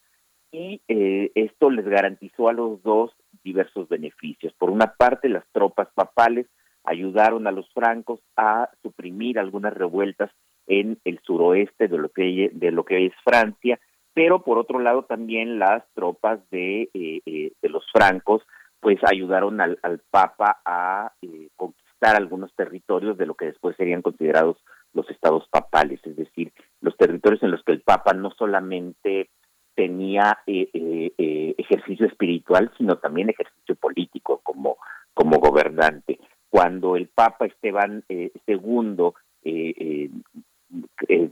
y eh, esto les garantizó a los dos diversos beneficios. Por una parte, las tropas papales ayudaron a los francos a suprimir algunas revueltas en el suroeste de lo que de lo que es Francia, pero por otro lado también las tropas de, de los francos pues ayudaron al Papa a conquistar algunos territorios de lo que después serían considerados los estados papales, es decir, los territorios en los que el Papa no solamente tenía eh, eh, eh, ejercicio espiritual, sino también ejercicio político como, como gobernante. Cuando el Papa Esteban II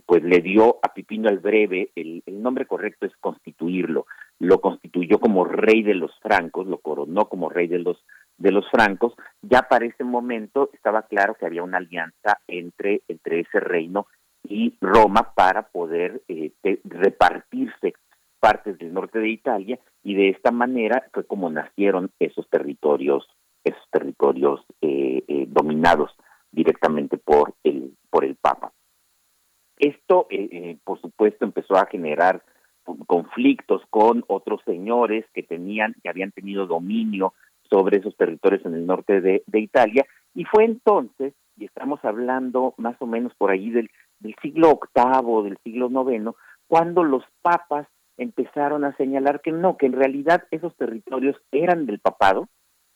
pues le dio a Pipino el Breve, el, el, nombre correcto es constituirlo, lo constituyó como rey de los francos, lo coronó como rey de los de los francos, ya para ese momento estaba claro que había una alianza entre, entre ese reino y Roma para poder eh, repartirse partes del norte de Italia y de esta manera fue como nacieron esos territorios esos territorios eh, eh, dominados directamente por el por el Papa. Esto por supuesto empezó a generar conflictos con otros señores que tenían que habían tenido dominio sobre esos territorios en el norte de, Italia. Y fue entonces, y estamos hablando más o menos por ahí del, del siglo VIII, del siglo IX, cuando los papas empezaron a señalar que no, que en realidad esos territorios eran del papado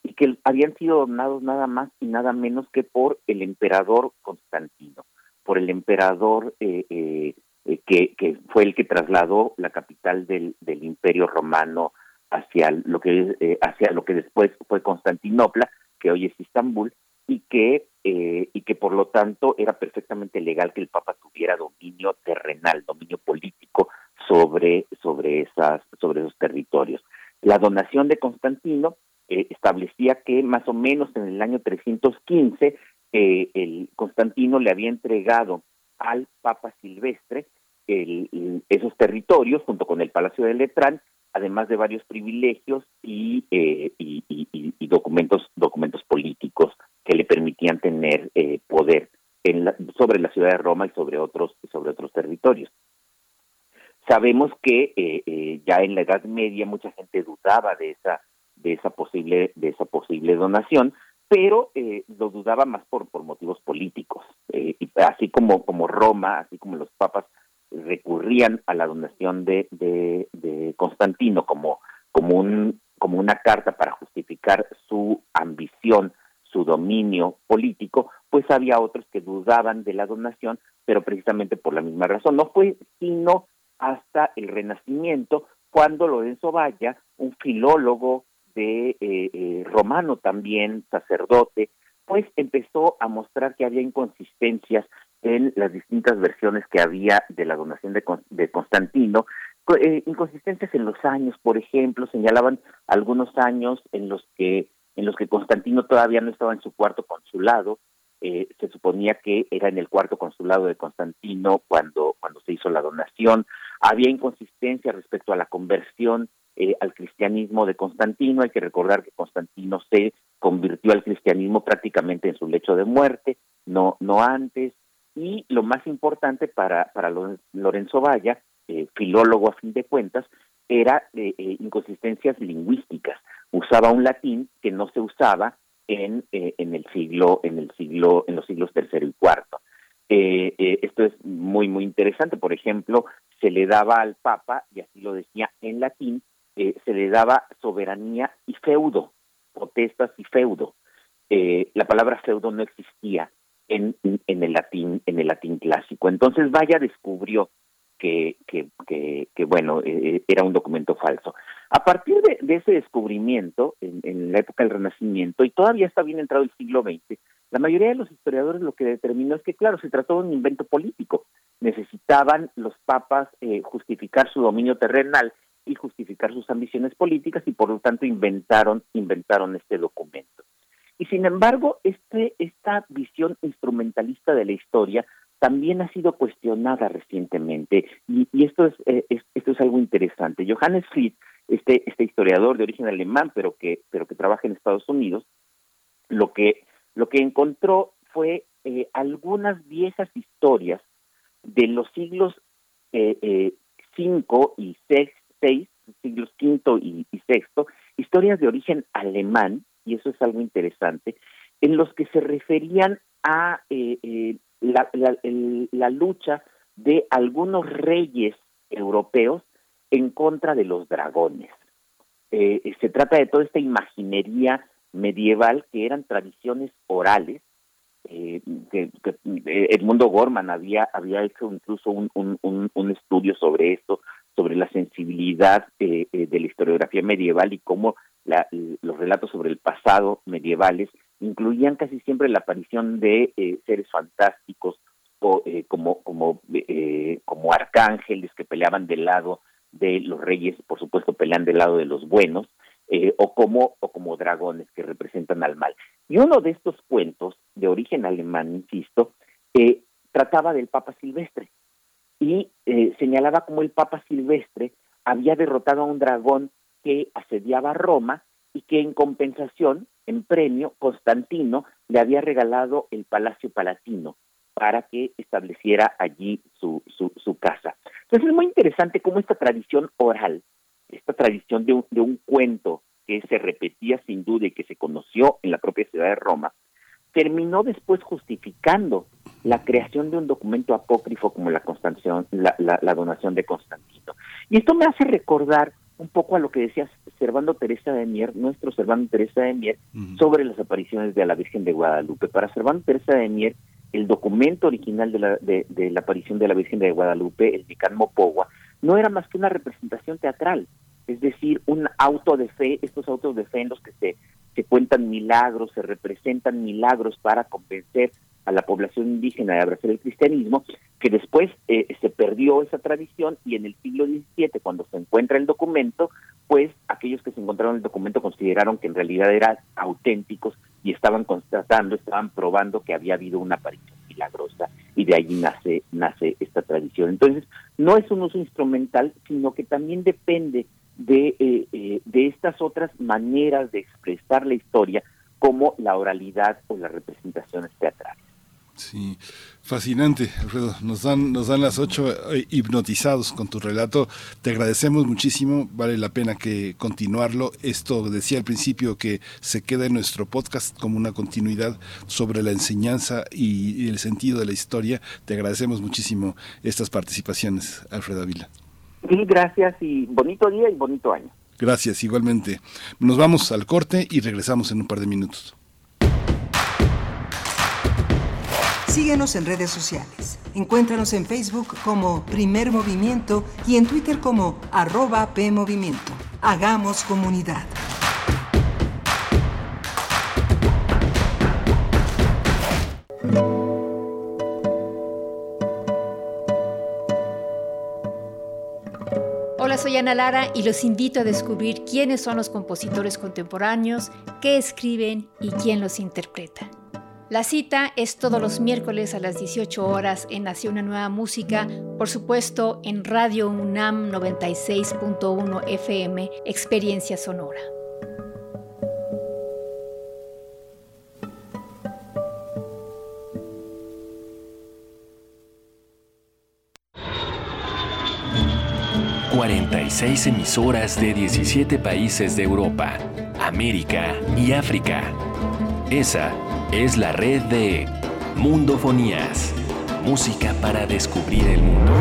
y que habían sido donados nada más y nada menos que por el emperador Constantino, por el emperador eh, eh, eh, que, que fue el que trasladó la capital del, del imperio romano hacia lo que eh, hacia lo que después fue Constantinopla, que hoy es Istambul, y que eh, y que por lo tanto era perfectamente legal que el Papa tuviera dominio terrenal, dominio político sobre sobre esas sobre esos territorios. La donación de Constantino eh, establecía que más o menos en el año 315 el Constantino le había entregado al Papa Silvestre el, esos territorios junto con el Palacio de Letrán además de varios privilegios y, eh, y, documentos documentos políticos que le permitían tener eh, poder en sobre la ciudad de Roma y sobre otros sobre otros territorios. Sabemos que eh, ya en la Edad Media mucha gente dudaba de esa de esa posible de esa posible donación, pero lo dudaba más por por motivos políticos. y así como Roma, así como los papas recurrían a la donación de, de, Constantino como, como, un, como una carta para justificar su ambición, su dominio político, pues había otros que dudaban de la donación, pero precisamente por la misma razón. No fue sino hasta el Renacimiento cuando Lorenzo Valla, un filólogo de eh, eh, romano también, sacerdote, pues empezó a mostrar que había inconsistencias en las distintas versiones que había de la donación de, de Constantino. Co- eh, inconsistencias en los años, por ejemplo, señalaban algunos años en los que en los que Constantino todavía no estaba en su cuarto consulado. Eh, se suponía que era en el cuarto consulado de Constantino cuando cuando se hizo la donación. Había inconsistencia respecto a la conversión eh, al cristianismo de Constantino. Hay que recordar que Constantino se convirtió al cristianismo prácticamente en su lecho de muerte, no no antes. Y lo más importante para, para Lo- Lorenzo Valla, eh, filólogo a fin de cuentas, era eh, eh, inconsistencias lingüísticas. Usaba un latín que no se usaba en, en el siglo, en el siglo, en los siglos tercero y cuarto. Esto es muy muy interesante. Por ejemplo, se le daba al Papa y así lo decía en latín, se le daba soberanía y feudo, potestas y feudo. La palabra feudo no existía en, en el latín en el latín clásico. Entonces Vaya descubrió que, que, que, que, bueno, eh, era un documento falso. A partir de, de ese descubrimiento, en, en la época del Renacimiento, y todavía está bien entrado el siglo XX, la mayoría de los historiadores lo que determinó es que, claro, se trató de un invento político. Necesitaban los papas eh, justificar su dominio terrenal y justificar sus ambiciones políticas y por lo tanto inventaron inventaron este documento. Y sin embargo, este esta visión instrumentalista de la historia también ha sido cuestionada recientemente y, esto es, eh, es- esto es algo interesante. Johannes Fried, este este historiador de origen alemán, pero que pero que trabaja en Estados Unidos, lo que lo que encontró fue eh, algunas viejas historias de los siglos eh, eh, cinco y seis, seis, siglos quinto y, y sexto, historias de origen alemán, y eso es algo interesante, en los que se referían a eh, eh, la, la- el- la lucha de algunos reyes europeos en contra de los dragones. Eh, se trata de toda esta imaginería medieval que eran tradiciones orales eh, que, que, eh, Edmundo Gorman había había hecho incluso un, un, estudio sobre esto, sobre la sensibilidad eh, eh, de la historiografía medieval y cómo la- los relatos sobre el pasado medievales incluían casi siempre la aparición de eh, seres fantásticos o eh, como como eh, como arcángeles que peleaban del lado de los reyes, por supuesto pelean del lado de los buenos, eh, o como o como dragones que representan al mal. Y uno de estos cuentos, de origen alemán, insisto, trataba del Papa Silvestre y señalaba cómo el Papa Silvestre había derrotado a un dragón que asediaba Roma y que en compensación, en premio, Constantino le había regalado el Palacio Palatino para que estableciera allí su, su, su casa. Entonces es muy interesante cómo esta tradición oral, esta tradición de un, de un cuento que se repetía sin duda y que se conoció en la propia ciudad de Roma, terminó después justificando la creación de un documento apócrifo como la, la, la, la donación de Constantino. Y esto me hace recordar un poco a lo que decía Servando Teresa de Mier, nuestro Servando Teresa de Mier, sobre las apariciones de la Virgen de Guadalupe. Para Servando Teresa de Mier, el documento original de la, de, de la aparición de la Virgen de Guadalupe, el Nican Mopogua, no era más que una representación teatral, es decir, un auto de fe, estos autos de fe en los que se, se cuentan milagros, se representan milagros para convencer a la población indígena de abrazar el cristianismo, que después eh, se perdió esa tradición y en el siglo XVII, cuando se encuentra el documento, pues aquellos que se encontraron el documento consideraron que en realidad eran auténticos y estaban constatando, estaban probando que había habido una aparición milagrosa y de allí nace nace esta tradición. Entonces, no es un uso instrumental, sino que también depende de, eh, eh, de estas otras maneras de expresar la historia como la oralidad o las representaciones teatrales. Sí, fascinante, Alfredo. Nos dan, nos dan las ocho eh, hipnotizados con tu relato. Te agradecemos muchísimo. Vale la pena que continuarlo. Esto decía al principio que se queda en nuestro podcast como una continuidad sobre la enseñanza y, y el sentido de la historia. Te agradecemos muchísimo estas participaciones, Alfredo Ávila. Sí, gracias y bonito día y bonito año. Gracias, igualmente. Nos vamos al corte y regresamos en un par de minutos. Síguenos en redes sociales. Encuéntranos en Facebook como Primer Movimiento y en Twitter como arroba PMovimiento. Hagamos comunidad. Hola, soy Ana Lara y los invito a descubrir quiénes son los compositores contemporáneos, qué escriben y quién los interpreta. La cita es todos los miércoles a las 18 horas en Nación una Nueva Música, por supuesto en Radio UNAM 96.1 FM, Experiencia Sonora. ...46 emisoras de 17 países de Europa, América y África. Esa es la red de Mundofonías, música para descubrir el mundo.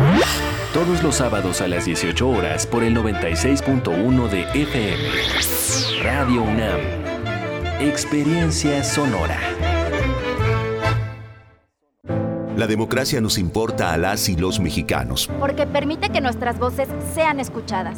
Todos los sábados a las 18 horas por el 96.1 de FM. Radio UNAM. Experiencia sonora. La democracia nos importa a las y los mexicanos. Porque permite que nuestras voces sean escuchadas.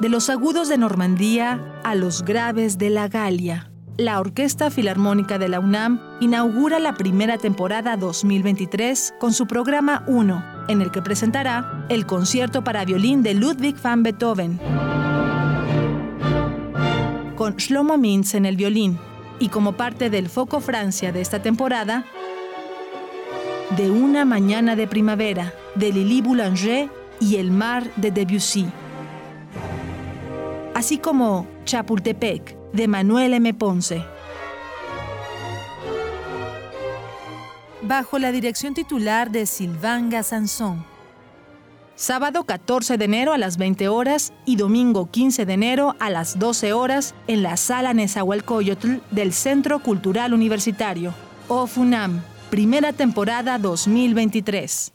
de los agudos de Normandía a los graves de la Galia. La Orquesta Filarmónica de la UNAM inaugura la primera temporada 2023 con su programa 1, en el que presentará el concierto para violín de Ludwig van Beethoven, con Shlomo Mintz en el violín, y como parte del foco Francia de esta temporada, De una mañana de primavera, de Lili Boulanger y El mar de Debussy así como Chapultepec, de Manuel M. Ponce. Bajo la dirección titular de Silvanga Sansón. Sábado 14 de enero a las 20 horas y domingo 15 de enero a las 12 horas en la Sala Nezahualcóyotl del Centro Cultural Universitario. OFUNAM, primera temporada 2023.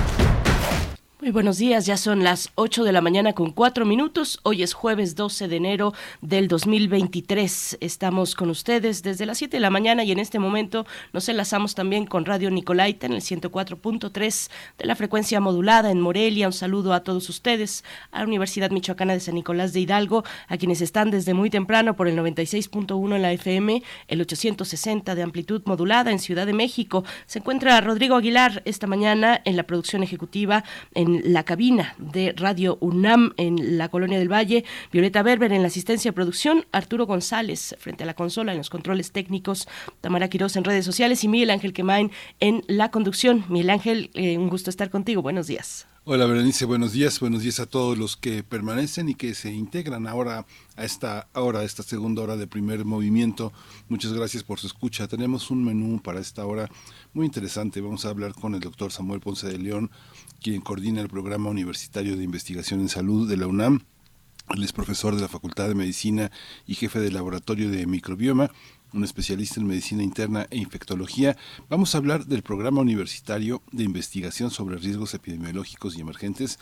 Muy buenos días, ya son las 8 de la mañana con 4 minutos. Hoy es jueves 12 de enero del 2023. Estamos con ustedes desde las 7 de la mañana y en este momento nos enlazamos también con Radio Nicolaita en el 104.3 de la frecuencia modulada en Morelia. Un saludo a todos ustedes, a la Universidad Michoacana de San Nicolás de Hidalgo, a quienes están desde muy temprano por el 96.1 en la FM, el 860 de amplitud modulada en Ciudad de México. Se encuentra Rodrigo Aguilar esta mañana en la producción ejecutiva en la cabina de Radio UNAM en la Colonia del Valle, Violeta Berber en la asistencia de producción, Arturo González frente a la consola en los controles técnicos, Tamara Quiroz en redes sociales y Miguel Ángel Quemain en la conducción. Miguel Ángel, eh, un gusto estar contigo. Buenos días. Hola Berenice, buenos días, buenos días a todos los que permanecen y que se integran ahora a esta hora, a esta segunda hora de primer movimiento. Muchas gracias por su escucha. Tenemos un menú para esta hora muy interesante. Vamos a hablar con el doctor Samuel Ponce de León, quien coordina el programa universitario de investigación en salud de la UNAM. Él es profesor de la Facultad de Medicina y jefe del laboratorio de microbioma, un especialista en medicina interna e infectología. Vamos a hablar del programa universitario de investigación sobre riesgos epidemiológicos y emergentes,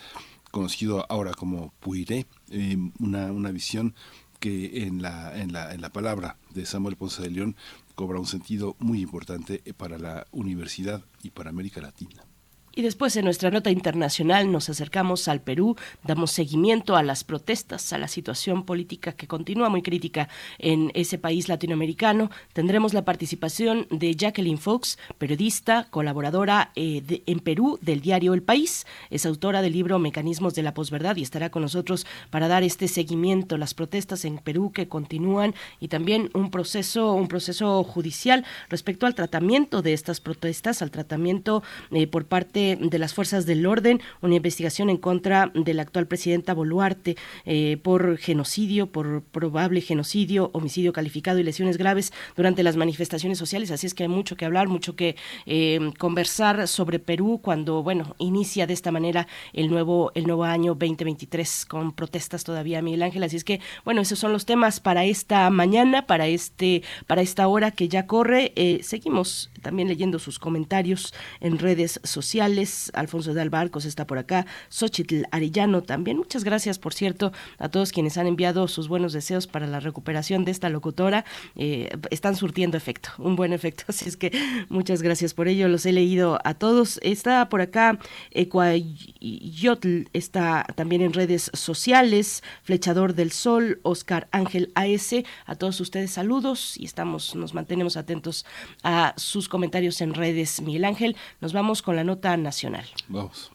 conocido ahora como PUIRE, eh, una, una visión que en la, en, la, en la palabra de Samuel Ponce de León cobra un sentido muy importante para la universidad y para América Latina. Y después en nuestra nota internacional nos acercamos al Perú, damos seguimiento a las protestas, a la situación política que continúa muy crítica en ese país latinoamericano. Tendremos la participación de Jacqueline Fox, periodista, colaboradora eh, de, en Perú del diario El País. Es autora del libro Mecanismos de la posverdad y estará con nosotros para dar este seguimiento, las protestas en Perú que continúan y también un proceso, un proceso judicial respecto al tratamiento de estas protestas, al tratamiento eh, por parte de las fuerzas del orden, una investigación en contra de la actual presidenta Boluarte eh, por genocidio, por probable genocidio, homicidio calificado y lesiones graves durante las manifestaciones sociales. Así es que hay mucho que hablar, mucho que eh, conversar sobre Perú cuando, bueno, inicia de esta manera el nuevo, el nuevo año 2023 con protestas todavía, Miguel Ángel. Así es que, bueno, esos son los temas para esta mañana, para este, para esta hora que ya corre. Eh, seguimos también leyendo sus comentarios en redes sociales. Alfonso de Albarcos está por acá, Xochitl Arellano también. Muchas gracias, por cierto, a todos quienes han enviado sus buenos deseos para la recuperación de esta locutora. Eh, están surtiendo efecto, un buen efecto. Así es que muchas gracias por ello. Los he leído a todos. Está por acá Ecuayotl, está también en redes sociales. Flechador del Sol, Oscar Ángel AS. A todos ustedes saludos y estamos, nos mantenemos atentos a sus comentarios en redes. Miguel Ángel, nos vamos con la nota nacional. Vamos.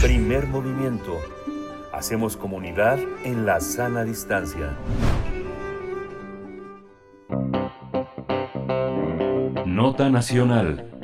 Primer movimiento. Hacemos comunidad en la sana distancia. Nota nacional.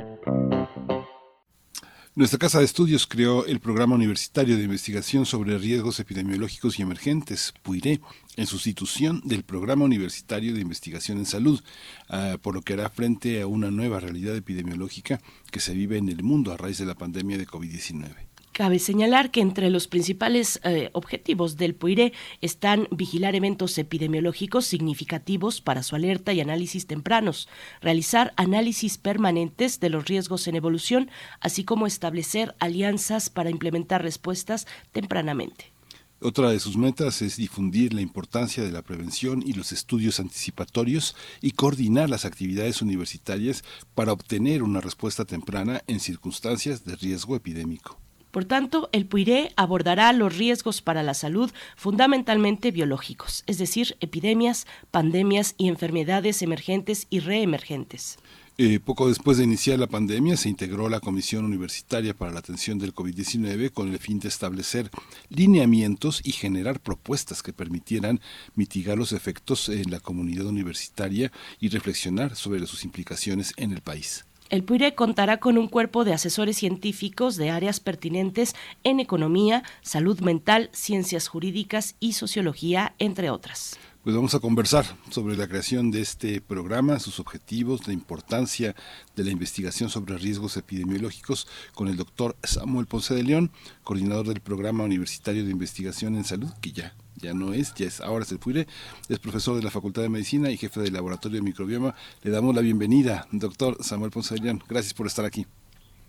Nuestra Casa de Estudios creó el Programa Universitario de Investigación sobre Riesgos Epidemiológicos y Emergentes, PUIRE, en sustitución del Programa Universitario de Investigación en Salud, uh, por lo que hará frente a una nueva realidad epidemiológica que se vive en el mundo a raíz de la pandemia de COVID-19. Cabe señalar que entre los principales eh, objetivos del PUIRE están vigilar eventos epidemiológicos significativos para su alerta y análisis tempranos, realizar análisis permanentes de los riesgos en evolución, así como establecer alianzas para implementar respuestas tempranamente. Otra de sus metas es difundir la importancia de la prevención y los estudios anticipatorios y coordinar las actividades universitarias para obtener una respuesta temprana en circunstancias de riesgo epidémico. Por tanto, el PUIRE abordará los riesgos para la salud fundamentalmente biológicos, es decir, epidemias, pandemias y enfermedades emergentes y reemergentes. Eh, poco después de iniciar la pandemia se integró la Comisión Universitaria para la Atención del COVID-19 con el fin de establecer lineamientos y generar propuestas que permitieran mitigar los efectos en la comunidad universitaria y reflexionar sobre sus implicaciones en el país. El PUIRE contará con un cuerpo de asesores científicos de áreas pertinentes en economía, salud mental, ciencias jurídicas y sociología, entre otras. Pues vamos a conversar sobre la creación de este programa, sus objetivos, la importancia de la investigación sobre riesgos epidemiológicos con el doctor Samuel Ponce de León, coordinador del Programa Universitario de Investigación en Salud, que ya ya no es, ya es, ahora se puede, es profesor de la Facultad de Medicina y jefe del Laboratorio de Microbioma. Le damos la bienvenida, doctor Samuel Ponce de León. Gracias por estar aquí.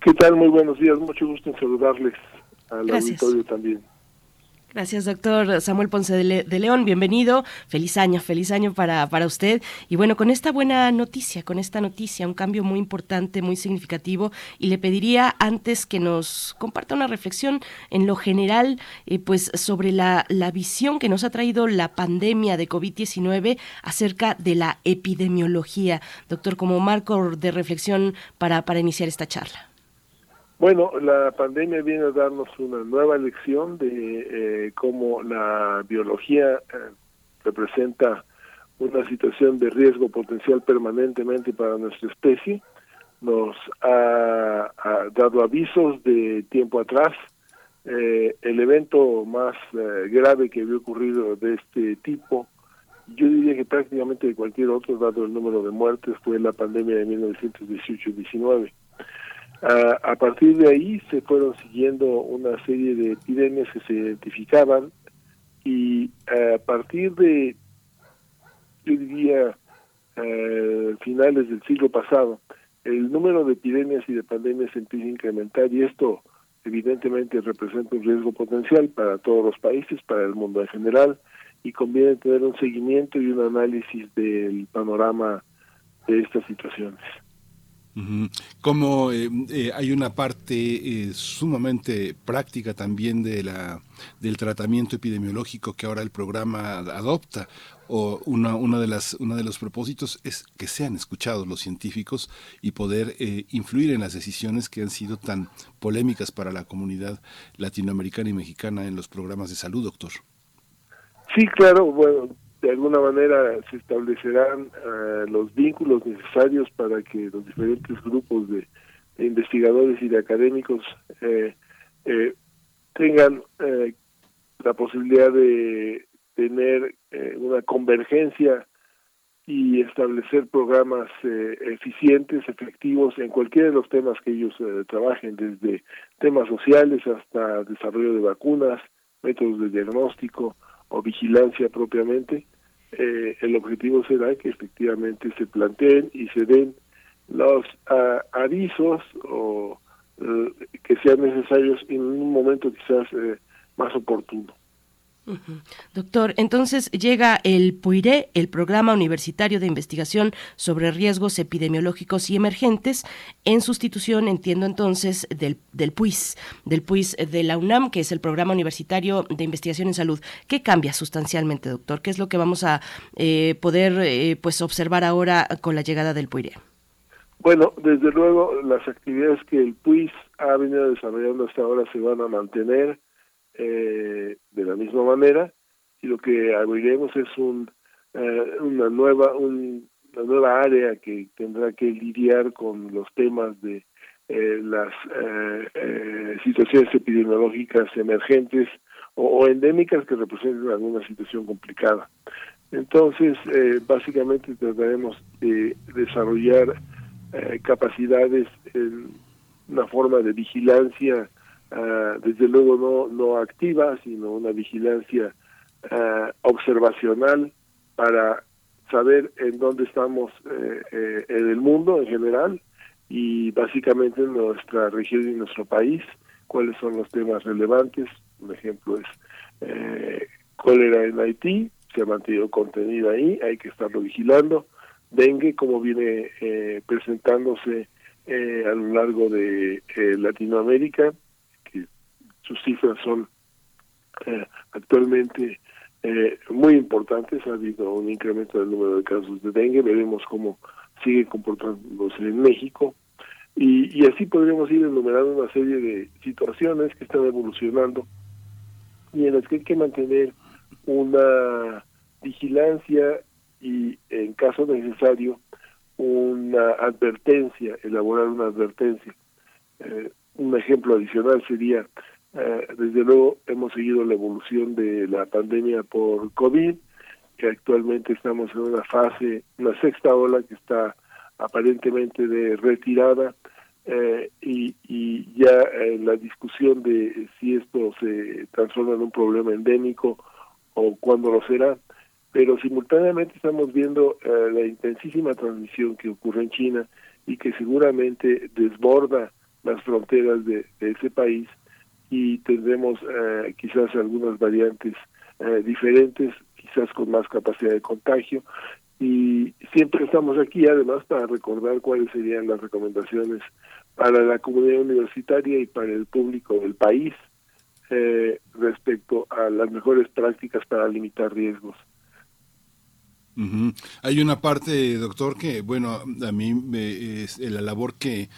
¿Qué tal? Muy buenos días, mucho gusto en saludarles al Gracias. auditorio también. Gracias, doctor Samuel Ponce de, Le de, León. Bienvenido. Feliz año, feliz año para, para usted. Y bueno, con esta buena noticia, con esta noticia, un cambio muy importante, muy significativo. Y le pediría antes que nos comparta una reflexión en lo general, eh, pues sobre la, la visión que nos ha traído la pandemia de COVID-19 acerca de la epidemiología. Doctor, como marco de reflexión para, para iniciar esta charla. Bueno, la pandemia viene a darnos una nueva lección de eh, cómo la biología eh, representa una situación de riesgo potencial permanentemente para nuestra especie. Nos ha, dado avisos de tiempo atrás. Eh, el evento más grave que había ocurrido de este tipo, yo diría que prácticamente de cualquier otro, dado el número de muertes, fue la pandemia de 1918-19. A partir de ahí se fueron siguiendo una serie de epidemias que se identificaban y a partir de, yo diría, finales del siglo pasado, el número de epidemias y de pandemias empieza a incrementar y esto evidentemente representa un riesgo potencial para todos los países, para el mundo en general y conviene tener un seguimiento y un análisis del panorama de estas situaciones. Como eh, eh, hay una parte eh, sumamente práctica también de la del tratamiento epidemiológico que ahora el programa adopta o una, una de las uno de los propósitos es que sean escuchados los científicos y poder influir en las decisiones que han sido tan polémicas para la comunidad latinoamericana y mexicana en los programas de salud, doctor. Sí, claro, bueno, de alguna manera se establecerán uh, los vínculos necesarios para que los diferentes grupos de, investigadores y de académicos eh, eh, tengan eh, la posibilidad de tener eh, una convergencia y establecer programas eh, eficientes, efectivos en cualquiera de los temas que ellos eh, trabajen, desde temas sociales hasta desarrollo de vacunas, métodos de diagnóstico o vigilancia propiamente. Eh, el objetivo será que efectivamente se planteen y se den los ah, avisos o eh, que sean necesarios en un momento quizás eh, más oportuno. Doctor, entonces llega el PUIRE, el Programa Universitario de Investigación sobre Riesgos Epidemiológicos y Emergentes, en sustitución, entiendo entonces, del, del PUIS, del PUIS de la UNAM, que es el Programa Universitario de Investigación en Salud. ¿Qué cambia sustancialmente, doctor? ¿Qué es lo que vamos a eh, poder eh, pues observar ahora con la llegada del PUIRE? Bueno, desde luego las actividades que el PUIS ha venido desarrollando hasta ahora se van a mantener eh, de la misma manera y lo que abriremos es un, eh, una nueva un- una nueva área que tendrá que lidiar con los temas de eh, las eh, eh, situaciones epidemiológicas emergentes o, endémicas que representen alguna situación complicada. Entonces, básicamente trataremos de desarrollar capacidades en una forma de vigilancia, ah, desde luego no, no activa, sino una vigilancia ah, observacional para saber en dónde estamos eh, eh, en el mundo en general y básicamente en nuestra región y nuestro país, cuáles son los temas relevantes. Un ejemplo es eh, cólera en Haití, se ha mantenido contenido ahí, hay que estarlo vigilando. Dengue, como viene eh, presentándose eh, a lo largo de eh, Latinoamérica, sus cifras son eh, actualmente eh, muy importantes. Ha habido un incremento del número de casos de dengue. Veremos cómo sigue comportándose en México. Y, y así podríamos ir enumerando una serie de situaciones que están evolucionando y en las que hay que mantener una vigilancia y, en caso necesario, una advertencia, elaborar una advertencia. Eh, un ejemplo adicional sería, eh, desde luego, hemos seguido la evolución de la pandemia por COVID, que actualmente estamos en una fase, una sexta ola que está aparentemente de retirada eh, y, ya en la discusión de si esto se transforma en un problema endémico o cuándo lo será, pero simultáneamente estamos viendo eh, la intensísima transmisión que ocurre en China y que seguramente desborda las fronteras de ese país y tendremos eh, quizás algunas variantes eh, diferentes, quizás con más capacidad de contagio y siempre estamos aquí además para recordar cuáles serían las recomendaciones para la comunidad universitaria y para el público del país eh, respecto a las mejores prácticas para limitar riesgos. Ujú. Hay una parte, doctor, que, bueno, a mí me, es la labor que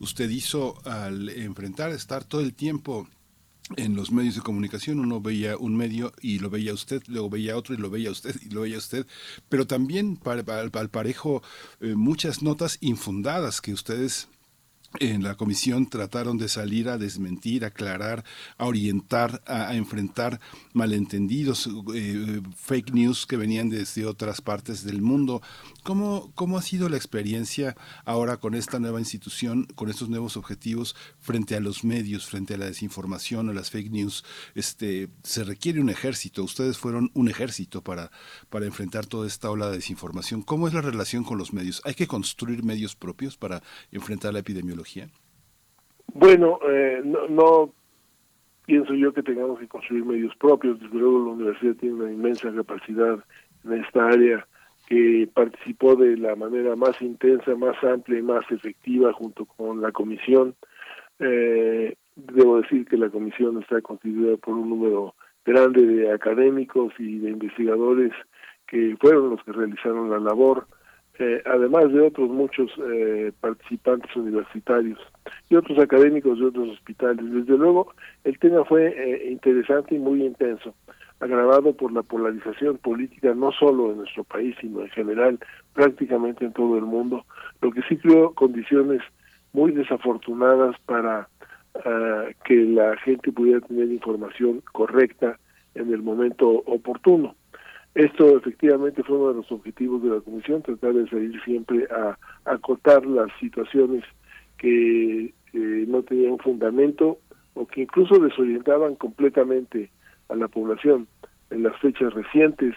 usted hizo al enfrentar, estar todo el tiempo en los medios de comunicación uno veía un medio y lo veía usted, luego veía otro y lo veía usted y lo veía usted, pero también para, al parejo eh, muchas notas infundadas que ustedes en la comisión trataron de salir a desmentir, a aclarar, a orientar, a, a enfrentar malentendidos, eh, fake news que venían desde otras partes del mundo. ¿Cómo, ¿Cómo ha sido la experiencia ahora con esta nueva institución, con estos nuevos objetivos frente a los medios, frente a la desinformación o las fake news? Este, se requiere un ejército. Ustedes fueron un ejército para, para enfrentar toda esta ola de desinformación. ¿Cómo es la relación con los medios? ¿Hay que construir medios propios para enfrentar la epidemiología? Bueno, eh, no, no pienso yo que tengamos que construir medios propios. Desde luego la universidad tiene una inmensa capacidad en esta área que participó de la manera más intensa, más amplia y más efectiva junto con la comisión. Eh, debo decir que la comisión está constituida por un número grande de académicos y de investigadores que fueron los que realizaron la labor, eh, además de otros muchos eh, participantes universitarios y otros académicos de otros hospitales. Desde luego, el tema fue eh, interesante y muy intenso, agravado por la polarización política no solo en nuestro país, sino en general, prácticamente en todo el mundo, lo que sí creó condiciones muy desafortunadas para ah, que la gente pudiera tener información correcta en el momento oportuno. Esto efectivamente fue uno de los objetivos de la comisión, tratar de salir siempre a, acotar las situaciones que eh, no tenían fundamento o que incluso desorientaban completamente a la población en las fechas recientes,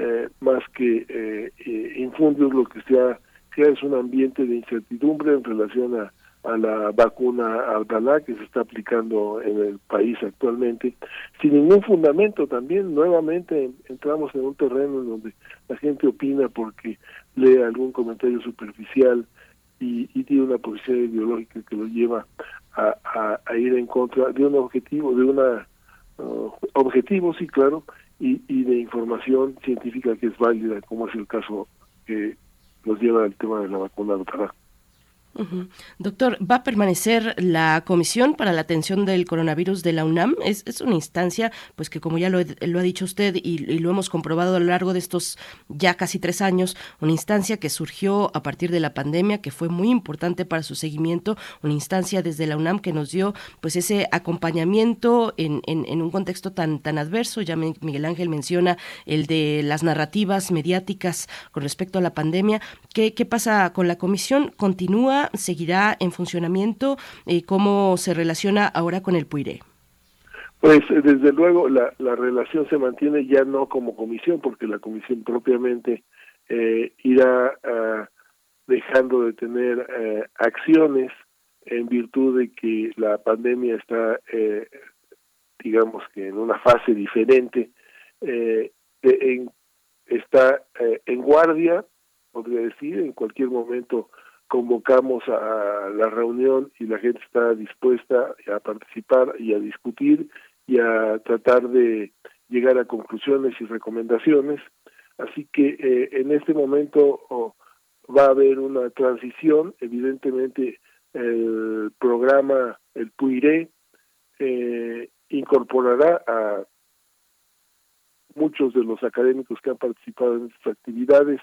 eh, más que eh, eh infundios lo que se ha creado es un ambiente de incertidumbre en relación a, a la vacuna Abdalá que se está aplicando en el país actualmente, sin ningún fundamento también, nuevamente entramos en un terreno en donde la gente opina porque lee algún comentario superficial y, y tiene una posición ideológica que lo lleva a, a, ir en contra de un objetivo, de una uh, objetivo, sí, claro, y, y de información científica que es válida, como es el caso que nos lleva al tema de la vacuna Abdalá. Doctor, ¿va a permanecer la Comisión para la Atención del Coronavirus de la UNAM? Es, es una instancia, pues que como ya lo, ha dicho usted y, lo hemos comprobado a lo largo de estos ya casi tres años, una instancia que surgió a partir de la pandemia, que fue muy importante para su seguimiento, una instancia desde la UNAM que nos dio pues ese acompañamiento en, en, un contexto tan, tan adverso. Ya Miguel Ángel menciona el de las narrativas mediáticas con respecto a la pandemia. ¿Qué, qué pasa con la Comisión? ¿Continúa? Seguirá en funcionamiento? Eh, ¿Cómo se relaciona ahora con el PUIRE? Pues eh, desde luego la, la relación se mantiene ya no como comisión, porque la comisión propiamente eh, irá ah, dejando de tener eh, acciones en virtud de que la pandemia está, digamos que en una fase diferente, en, está en guardia, podría decir, en cualquier momento convocamos a la reunión y la gente está dispuesta a participar y a discutir y a tratar de llegar a conclusiones y recomendaciones. Así que eh, en este momento va a haber una transición, evidentemente el programa, el PUIRE, eh, incorporará a muchos de los académicos que han participado en estas actividades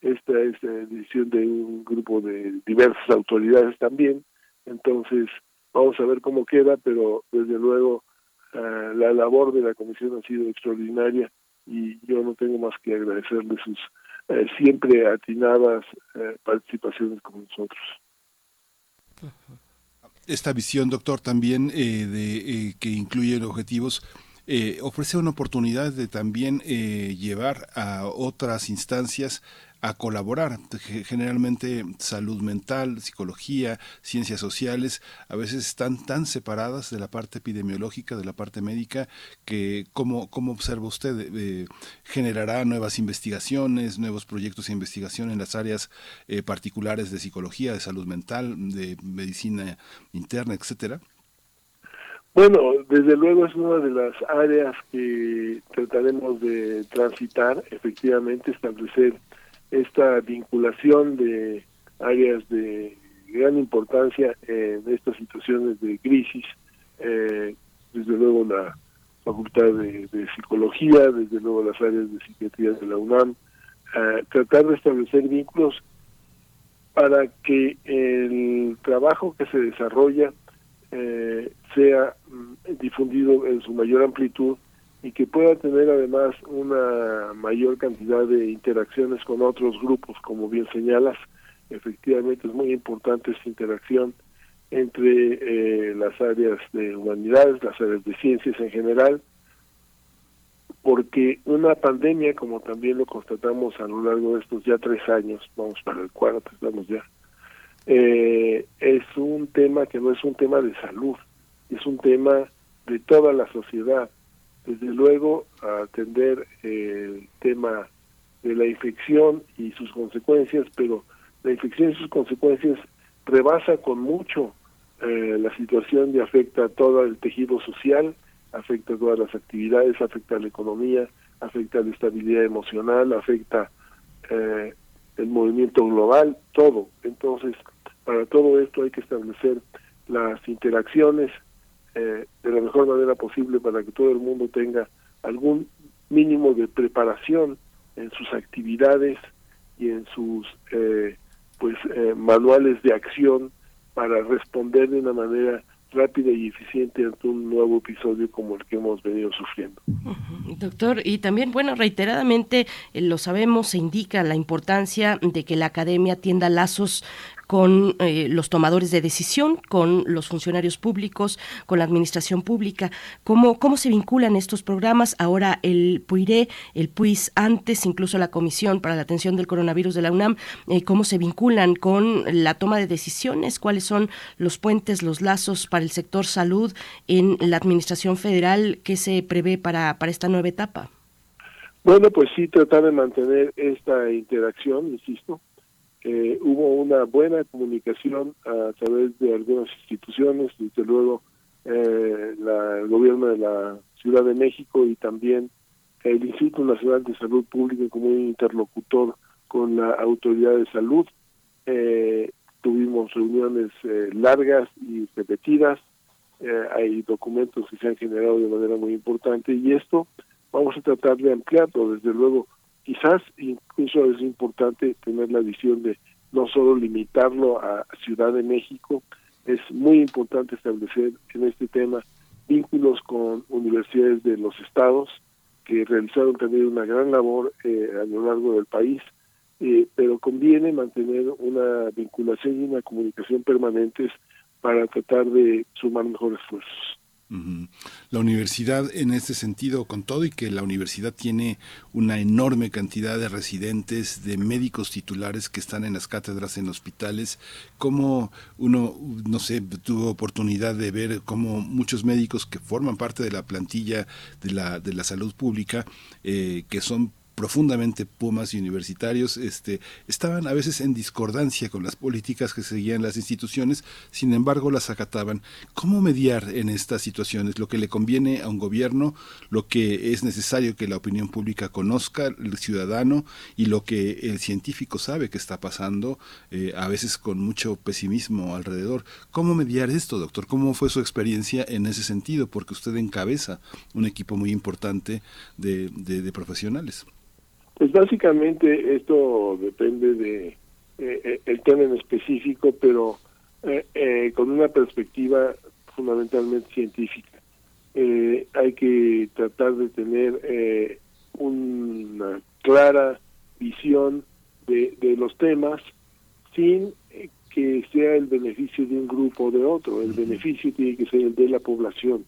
esta es la decisión de un grupo de diversas autoridades también, entonces vamos a ver cómo queda, pero desde luego uh, la labor de la comisión ha sido extraordinaria y yo no tengo más que agradecerle sus uh, siempre atinadas uh, participaciones con nosotros. Esta visión, doctor, también eh, de eh, que incluye objetivos eh, ofrece una oportunidad de también eh, llevar a otras instancias a colaborar. Generalmente salud mental, psicología, ciencias sociales, a veces están tan separadas de la parte epidemiológica, de la parte médica, que ¿cómo, cómo observa usted? Eh, ¿Generará nuevas investigaciones, nuevos proyectos de investigación en las áreas eh, particulares de psicología, de salud mental, de medicina interna, etcétera? Bueno, desde luego es una de las áreas que trataremos de transitar, efectivamente, establecer esta vinculación de áreas de gran importancia en estas situaciones de crisis, eh, desde luego la Facultad de, Psicología, desde luego las áreas de psiquiatría de la UNAM, tratar de establecer vínculos para que el trabajo que se desarrolla eh, sea mm, difundido en su mayor amplitud y que pueda tener además una mayor cantidad de interacciones con otros grupos, como bien señalas, efectivamente es muy importante esta interacción entre eh, las áreas de humanidades, las áreas de ciencias en general, porque una pandemia, como también lo constatamos a lo largo de estos ya tres años, vamos para el cuarto, estamos ya, eh, es un tema que no es un tema de salud, es un tema de toda la sociedad, desde luego a atender el tema de la infección y sus consecuencias, pero la infección y sus consecuencias rebasa con mucho eh, la situación y afecta a todo el tejido social, afecta a todas las actividades, afecta a la economía, afecta a la estabilidad emocional, afecta eh, el movimiento global, todo. Entonces, para todo esto hay que establecer las interacciones eh, de la mejor manera posible para que todo el mundo tenga algún mínimo de preparación en sus actividades y en sus eh, pues eh, manuales de acción para responder de una manera rápida y eficiente ante un nuevo episodio como el que hemos venido sufriendo. Doctor, y también, bueno, reiteradamente eh, lo sabemos, se indica la importancia de que la academia tienda lazos con eh, los tomadores de decisión, con los funcionarios públicos, con la administración pública. ¿Cómo, cómo se vinculan estos programas? Ahora el PUIRE, el PUIS antes, incluso la Comisión para la Atención del Coronavirus de la UNAM, eh, ¿cómo se vinculan con la toma de decisiones? ¿Cuáles son los puentes, los lazos para el sector salud en la Administración Federal? ¿Qué se prevé para, para esta nueva etapa? Bueno, pues sí, tratar de mantener esta interacción, insisto, eh, hubo una buena comunicación a través de algunas instituciones, desde luego eh, la, el gobierno de la Ciudad de México y también el Instituto Nacional de Salud Pública como un interlocutor con la autoridad de salud. Eh, tuvimos reuniones eh, largas y repetidas, hay documentos que se han generado de manera muy importante y esto vamos a tratar de ampliarlo, desde luego quizás incluso es importante tener la visión de no solo limitarlo a Ciudad de México, es muy importante establecer en este tema vínculos con universidades de los estados que realizaron también una gran labor eh, a lo largo del país, eh, pero conviene mantener una vinculación y una comunicación permanentes para tratar de sumar mejores esfuerzos. La universidad en este sentido, con todo y que la universidad tiene una enorme cantidad de residentes, de médicos titulares que están en las cátedras en hospitales, como uno, no sé, tuvo oportunidad de ver cómo muchos médicos que forman parte de la plantilla de la, de la salud pública, eh, que son profundamente pumas y universitarios este, estaban a veces en discordancia con las políticas que seguían las instituciones, sin embargo las acataban. ¿Cómo mediar en estas situaciones lo que le conviene a un gobierno, lo que es necesario que la opinión pública conozca, el ciudadano, y lo que el científico sabe que está pasando, eh, a veces con mucho pesimismo alrededor? ¿Cómo mediar esto, doctor? ¿Cómo fue su experiencia en ese sentido? Porque usted encabeza un equipo muy importante de, profesionales. Pues básicamente esto depende de eh, el tema en específico, pero eh, eh, con una perspectiva fundamentalmente científica. hay que tratar de tener una clara visión de, de los temas sin que sea el beneficio de un grupo o de otro. El beneficio tiene que ser el de la población.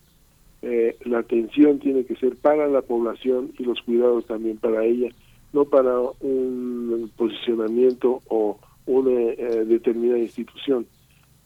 la atención tiene que ser para la población y los cuidados también para ella no para un posicionamiento o una eh, determinada institución.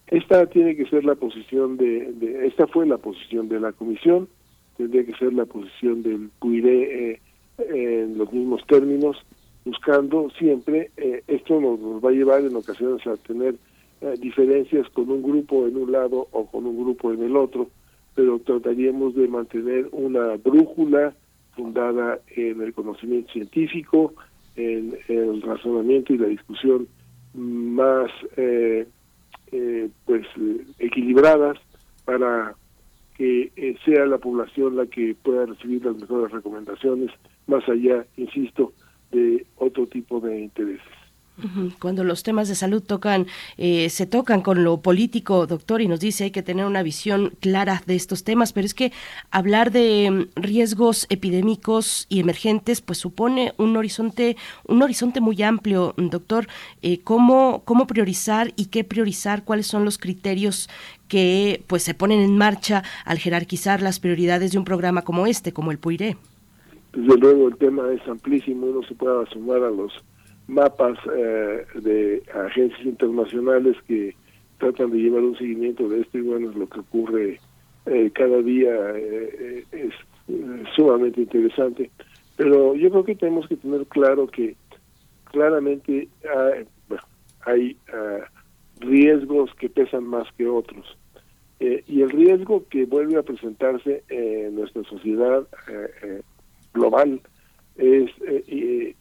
Esta tiene que ser la posición de, esta fue la posición de la comisión, tendría que ser la posición del PUIRE eh, en los mismos términos, buscando siempre, eh, esto nos, nos, va a llevar en ocasiones a tener eh, diferencias con un grupo en un lado o con un grupo en el otro, pero trataríamos de mantener una brújula fundada en el conocimiento científico, en, el razonamiento y la discusión más eh, eh, pues equilibradas para que eh, sea la población la que pueda recibir las mejores recomendaciones, más allá, insisto, de otro tipo de intereses. Cuando los temas de salud tocan, eh, se tocan con lo político, doctor, y nos dice hay que tener una visión clara de estos temas, pero es que hablar de mm, riesgos epidémicos y emergentes, pues supone un horizonte, un horizonte muy amplio, doctor. Eh, ¿cómo, ¿Cómo priorizar y qué priorizar? ¿Cuáles son los criterios que pues se ponen en marcha al jerarquizar las prioridades de un programa como este, como el PUIRE? Desde luego el tema es amplísimo, uno se puede sumar a los mapas eh, de agencias internacionales que tratan de llevar un seguimiento de esto y bueno, es lo que ocurre eh, cada día eh, es sumamente interesante. Pero yo creo que tenemos que tener claro que claramente hay, hay uh, riesgos que pesan más que otros. y el riesgo que vuelve a presentarse en nuestra sociedad global es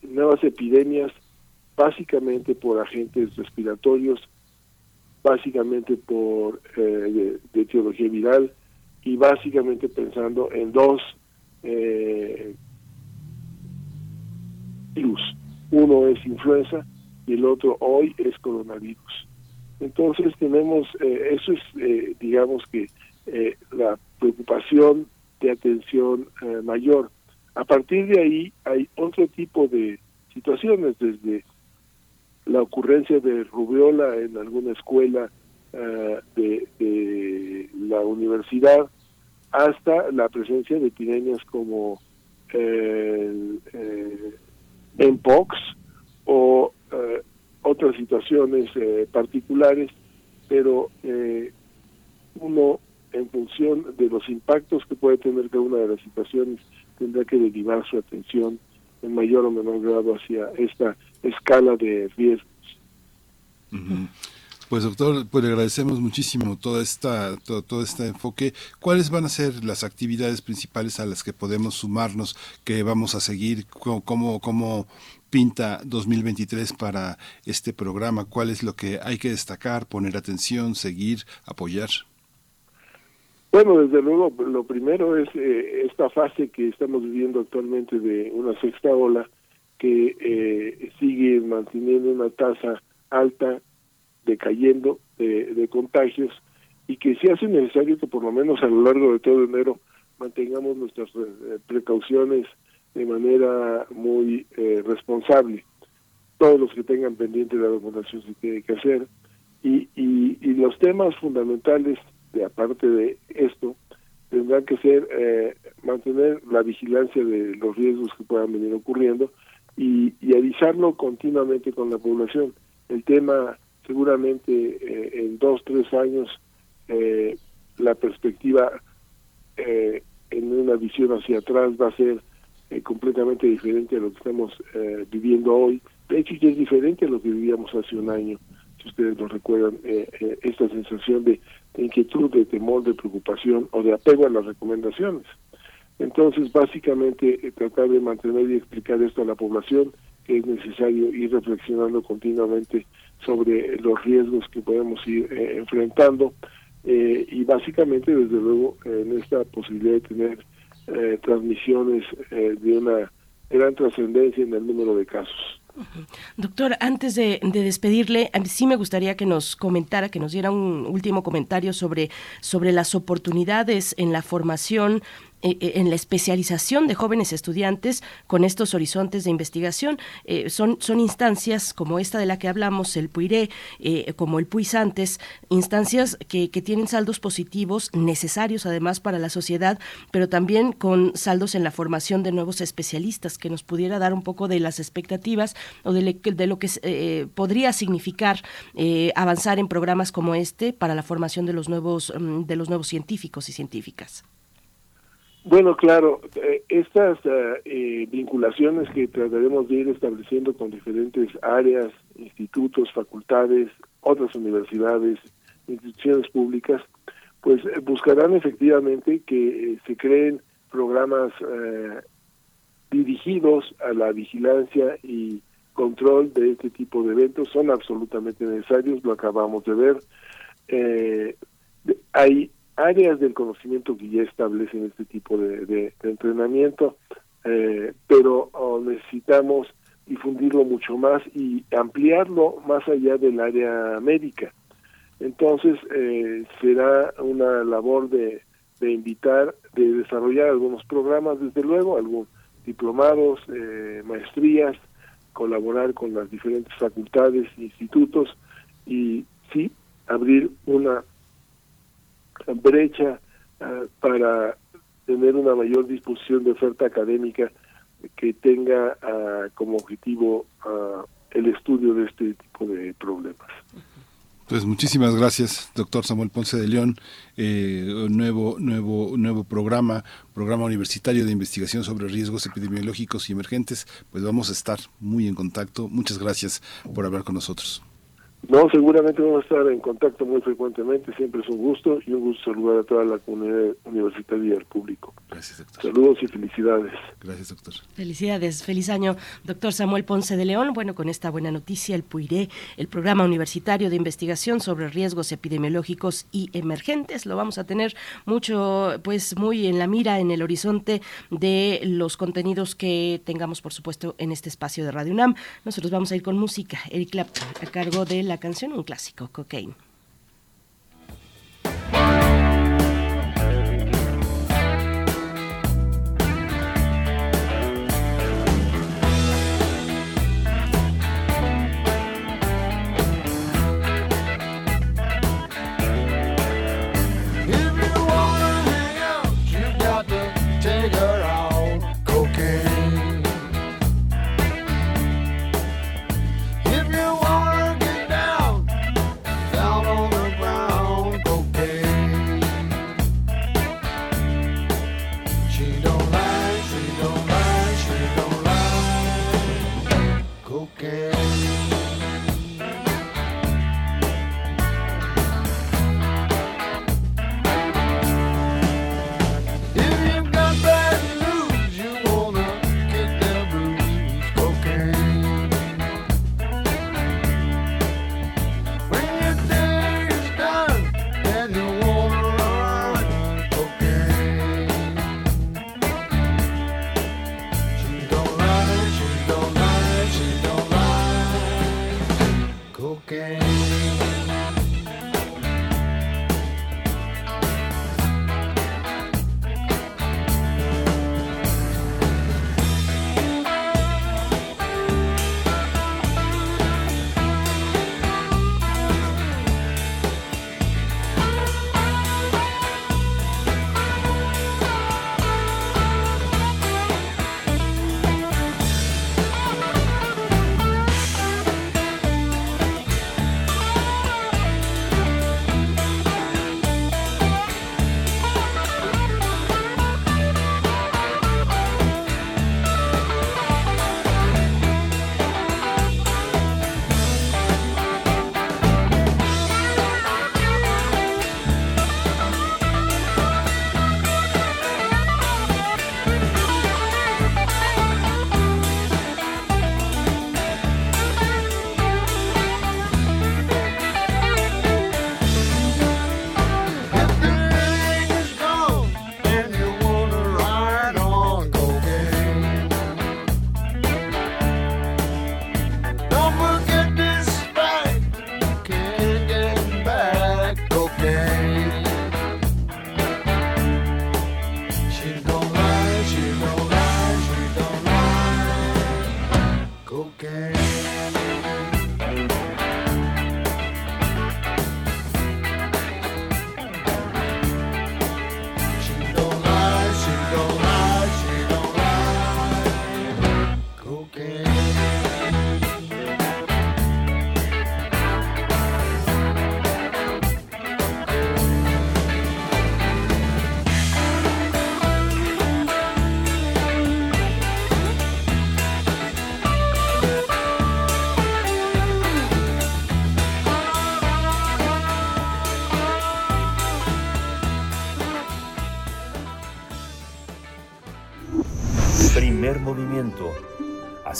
nuevas epidemias básicamente por agentes respiratorios, básicamente por eh, de, etiología viral y básicamente pensando en dos eh, virus. Uno es influenza y el otro hoy es coronavirus. Entonces tenemos, eh, eso es, eh, digamos que, eh, la preocupación de atención eh, mayor. A partir de ahí hay otro tipo de situaciones, desde la ocurrencia de rubiola en alguna escuela eh, de, de la universidad, hasta la presencia de epidemias como el eh, MPOX o eh, otras situaciones eh, particulares, pero eh, uno en función de los impactos que puede tener cada una de las situaciones tendrá que derivar su atención en mayor o menor grado hacia esta escala de riesgos. Pues doctor, pues le agradecemos muchísimo toda esta, todo, todo este enfoque. ¿Cuáles van a ser las actividades principales a las que podemos sumarnos, que vamos a seguir? ¿Cómo, cómo, cómo pinta 2023 para este programa? ¿Cuál es lo que hay que destacar, poner atención, seguir, apoyar? Bueno, desde luego, lo primero es eh, esta fase que estamos viviendo actualmente de una sexta ola que eh, sigue manteniendo una tasa alta, decayendo de, de contagios y que se hace necesario que por lo menos a lo largo de todo enero mantengamos nuestras eh, precauciones de manera muy eh, responsable. Todos los que tengan pendiente la vacunación se tiene que hacer y, y, y los temas fundamentales de aparte de esto tendrán que ser eh, mantener la vigilancia de los riesgos que puedan venir ocurriendo y, y avisarlo continuamente con la población. El tema seguramente eh, en dos, tres años eh, la perspectiva eh, en una visión hacia atrás va a ser eh, completamente diferente a lo que estamos eh, viviendo hoy. De hecho, ya es diferente a lo que vivíamos hace un año, si ustedes lo recuerdan, esta sensación de inquietud, de temor, de preocupación o de apego a las recomendaciones. Entonces, básicamente, eh, tratar de mantener y explicar esto a la población, que es necesario ir reflexionando continuamente sobre los riesgos que podemos ir eh, enfrentando eh, y básicamente, desde luego, en esta posibilidad de tener transmisiones de una gran trascendencia en el número de casos. Doctor, antes de, de, despedirle, sí me gustaría que nos comentara, que nos diera un último comentario sobre, sobre las oportunidades en la formación en la especialización de jóvenes estudiantes con estos horizontes de investigación. Eh, son, son instancias como esta de la que hablamos, el PUIRE, eh, como el PUISANTES, instancias que, que tienen saldos positivos necesarios además para la sociedad, pero también con saldos en la formación de nuevos especialistas, que nos pudiera dar un poco de las expectativas o de, lo que eh, podría significar eh, avanzar en programas como este para la formación de los nuevos, mm, de los nuevos científicos y científicas. Bueno, claro, eh, estas eh, eh, vinculaciones que trataremos de ir estableciendo con diferentes áreas, institutos, facultades, otras universidades, instituciones públicas, pues eh, buscarán efectivamente que se creen programas eh, dirigidos a la vigilancia y control de este tipo de eventos. Son absolutamente necesarios, lo acabamos de ver. Eh, hay áreas del conocimiento que ya establecen este tipo de, entrenamiento, eh, pero oh, necesitamos difundirlo mucho más y ampliarlo más allá del área médica. Entonces, eh, será una labor de, de invitar, de desarrollar algunos programas, desde luego, algunos diplomados, eh, maestrías, colaborar con las diferentes facultades, institutos y sí, abrir una brecha ah, para tener una mayor disposición de oferta académica que tenga ah, como objetivo ah, el estudio de este tipo de problemas. Pues muchísimas gracias, doctor Samuel Ponce de León. Eh, nuevo, nuevo, nuevo programa, programa universitario de investigación sobre riesgos epidemiológicos y emergentes. Pues vamos a estar muy en contacto. Muchas gracias por hablar con nosotros. No, seguramente vamos a estar en contacto muy frecuentemente, siempre es un gusto y un gusto saludar a toda la comunidad universitaria y al público. Gracias, doctor. Saludos y felicidades. Gracias, doctor. Felicidades, feliz año, doctor Samuel Ponce de León. Bueno, con esta buena noticia, el PUIRE, el Programa Universitario de Investigación sobre Riesgos Epidemiológicos y Emergentes, lo vamos a tener mucho, pues muy en la mira, en el horizonte de los contenidos que tengamos, por supuesto, en este espacio de Radio UNAM. Nosotros vamos a ir con música. Eric Clapton, a cargo de la canción, un clásico, Cocaine.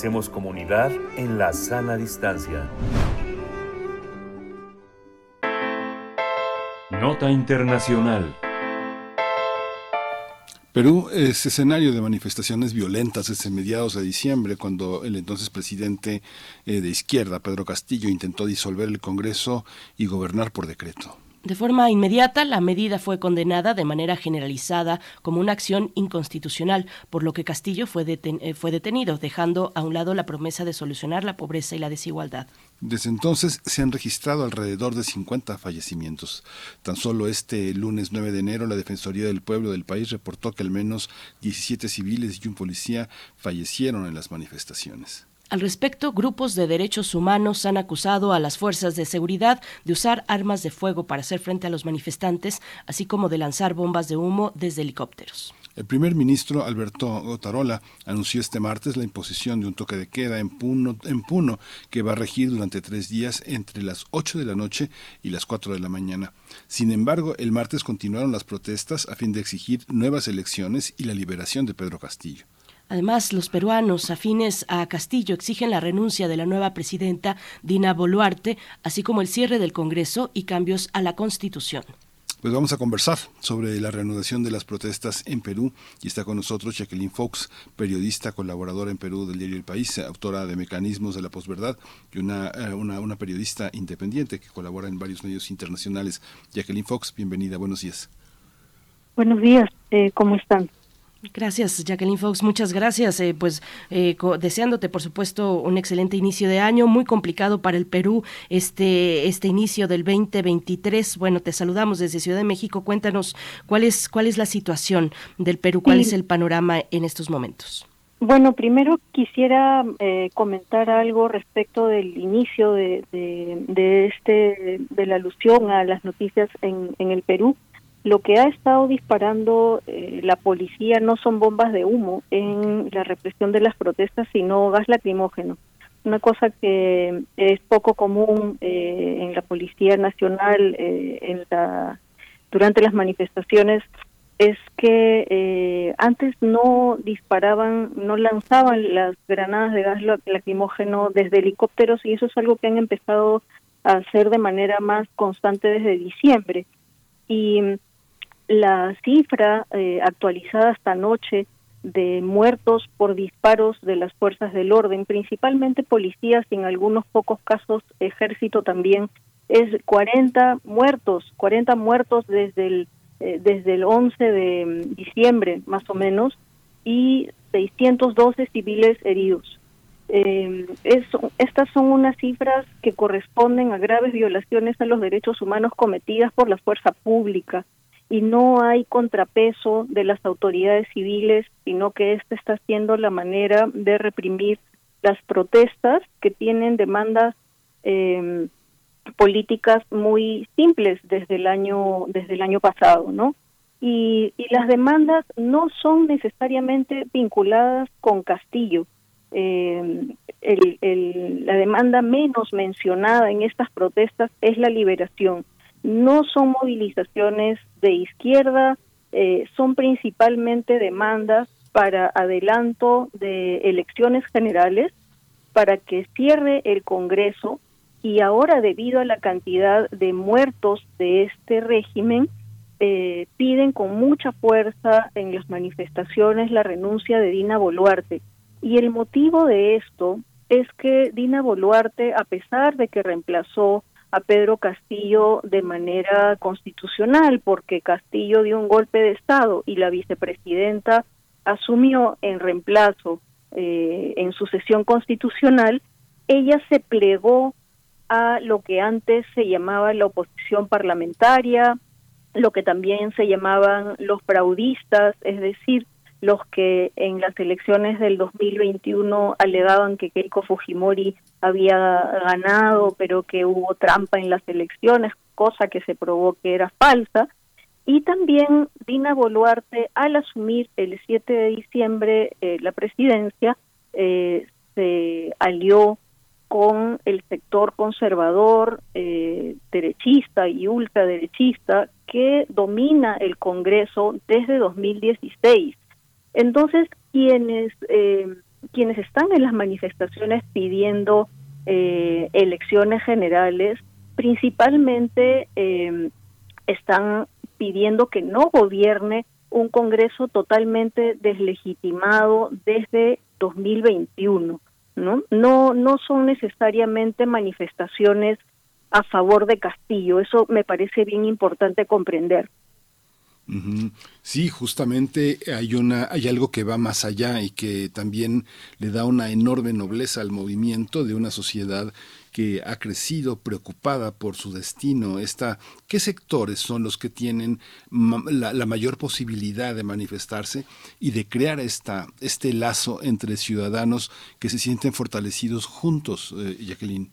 Hacemos comunidad en la sana distancia. Nota Internacional. Perú es escenario de manifestaciones violentas desde mediados de diciembre, cuando el entonces presidente eh, de izquierda, Pedro Castillo, intentó disolver el Congreso y gobernar por decreto. De forma inmediata, la medida fue condenada de manera generalizada como una acción inconstitucional, por lo que Castillo fue, eh, fue detenido, dejando a un lado la promesa de solucionar la pobreza y la desigualdad. Desde entonces se han registrado alrededor de 50 fallecimientos. Tan solo este lunes 9 de enero la Defensoría del Pueblo del país reportó que al menos 17 civiles y un policía fallecieron en las manifestaciones. Al respecto, grupos de derechos humanos han acusado a las fuerzas de seguridad de usar armas de fuego para hacer frente a los manifestantes, así como de lanzar bombas de humo desde helicópteros. El primer ministro Alberto Otarola anunció este martes la imposición de un toque de queda en Puno, en que va a regir durante tres días entre las 8 de la noche y las 4 de la mañana. Sin embargo, el martes continuaron las protestas a fin de exigir nuevas elecciones y la liberación de Pedro Castillo. Además, los peruanos afines a Castillo exigen la renuncia de la nueva presidenta Dina Boluarte, así como el cierre del Congreso y cambios a la Constitución. Pues vamos a conversar sobre la reanudación de las protestas en Perú y está con nosotros Jacqueline Fox, periodista, colaboradora en Perú del diario El País, autora de Mecanismos de la Posverdad y una, eh, una, una periodista independiente que colabora en varios medios internacionales. Jacqueline Fox, bienvenida, buenos días. Buenos días, eh, ¿cómo están? Gracias, Jacqueline Fox. Muchas gracias. Eh, pues eh, deseándote, por supuesto, un excelente inicio de año, muy complicado para el Perú este este inicio del 2023. Bueno, te saludamos desde Ciudad de México. Cuéntanos cuál es cuál es la situación del Perú, cuál Sí. es el panorama en estos momentos. Bueno, primero quisiera eh, comentar algo respecto del inicio de, de, de este de la alusión a las noticias en, en el Perú. Lo que ha estado disparando eh, la policía no son bombas de humo en la represión de las protestas, sino gas lacrimógeno. Una cosa que es poco común eh, en la Policía Nacional eh, en la, durante las manifestaciones es que eh, antes no disparaban, no lanzaban las granadas de gas lac- lacrimógeno desde helicópteros y eso es algo que han empezado a hacer de manera más constante desde diciembre. Y la cifra eh, actualizada esta anoche de muertos por disparos de las fuerzas del orden, principalmente policías y en algunos pocos casos ejército también, es 40 muertos, 40 muertos desde el, eh, desde el 11 de mm, diciembre más o menos y 612 civiles heridos. Eh, eso- estas son unas cifras que corresponden a graves violaciones a los derechos humanos cometidas por la fuerza pública y no hay contrapeso de las autoridades civiles, sino que esta está siendo la manera de reprimir las protestas que tienen demandas eh, políticas muy simples desde el año desde el año pasado, ¿no? Y, y las demandas no son necesariamente vinculadas con Castillo. El- la demanda menos mencionada en estas protestas es la liberación. No son movilizaciones de izquierda, eh, son principalmente demandas para adelanto de elecciones generales, para que cierre el Congreso y ahora debido a la cantidad de muertos de este régimen, eh, piden con mucha fuerza en las manifestaciones la renuncia de Dina Boluarte. Y el motivo de esto es que Dina Boluarte, a pesar de que reemplazó a Pedro Castillo de manera constitucional, porque Castillo dio un golpe de Estado y la vicepresidenta asumió en reemplazo eh, en sucesión constitucional, ella se plegó a lo que antes se llamaba la oposición parlamentaria, lo que también se llamaban los fraudistas, es decir, los que en las elecciones del 2021 alegaban que Keiko Fujimori había ganado, pero que hubo trampa en las elecciones, cosa que se probó que era falsa. Y también Dina Boluarte, al asumir el 7 de diciembre eh, la presidencia, eh, se alió con el sector conservador, eh, derechista y ultraderechista que domina el Congreso desde 2016. Entonces, quienes eh, quienes están en las manifestaciones pidiendo eh, elecciones generales, principalmente eh, están pidiendo que no gobierne un Congreso totalmente deslegitimado desde 2021. ¿no? No, no son necesariamente manifestaciones a favor de Castillo. Eso me parece bien importante comprender. Sí, justamente hay una hay algo que va más allá y que también le da una enorme nobleza al movimiento de una sociedad que ha crecido preocupada por su destino. Esta, ¿Qué sectores son los que tienen la, la mayor posibilidad de manifestarse y de crear esta, este lazo entre ciudadanos que se sienten fortalecidos juntos, eh, Jacqueline?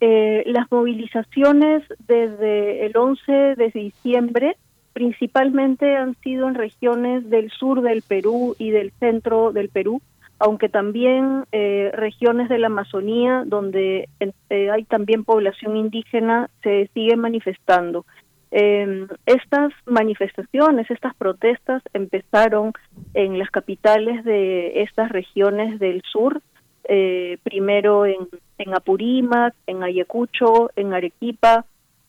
Eh, las movilizaciones desde el 11 de diciembre principalmente han sido en regiones del sur del Perú y del centro del Perú, aunque también eh, regiones de la Amazonía, donde eh, hay también población indígena, se sigue manifestando. Eh, estas manifestaciones, estas protestas empezaron en las capitales de estas regiones del sur, eh, primero en, en Apurímac, en Ayacucho, en Arequipa,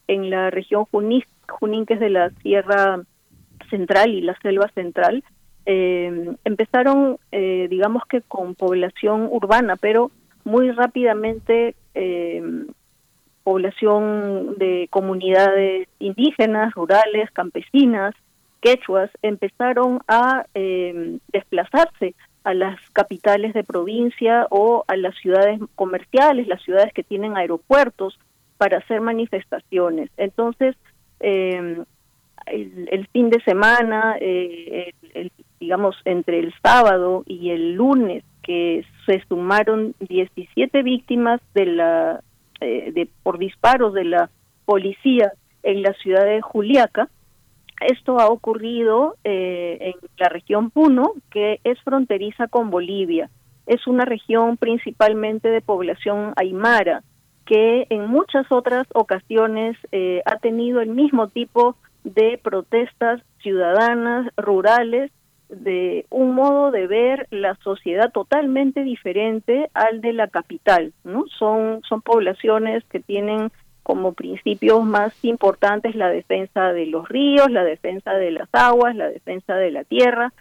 en la región Junín, Junín que es de la Sierra Central y la Selva Central, eh, empezaron, eh, digamos que con población urbana, pero muy rápidamente eh, población de comunidades indígenas, rurales, campesinas, quechuas, empezaron a eh, desplazarse a las capitales de provincia o a las ciudades comerciales, las ciudades que tienen aeropuertos, para hacer manifestaciones. Entonces, eh, el, fin de semana, eh, el, digamos, entre el sábado y el lunes, que se sumaron 17 víctimas de la eh, de por disparos de la policía en la ciudad de Juliaca. Esto ha ocurrido eh, en la región Puno, que es fronteriza con Bolivia. Es una región principalmente de población aymara, que en muchas otras ocasiones eh, ha tenido el mismo tipo de protestas ciudadanas, rurales, de un modo de ver la sociedad totalmente diferente al de la capital, ¿no? Son, son poblaciones que tienen como principios más importantes la defensa de los ríos, la defensa de las aguas, la defensa de la tierra,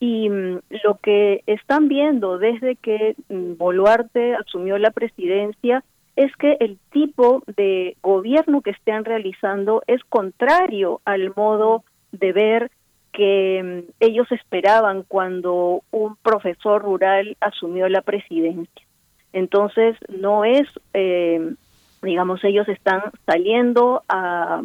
y mm, lo que están viendo desde que mm, Boluarte asumió la presidencia es que el tipo de gobierno que están realizando es contrario al modo de ver que mm, ellos esperaban cuando un profesor rural asumió la presidencia. Entonces, no es, eh, digamos, ellos están saliendo a,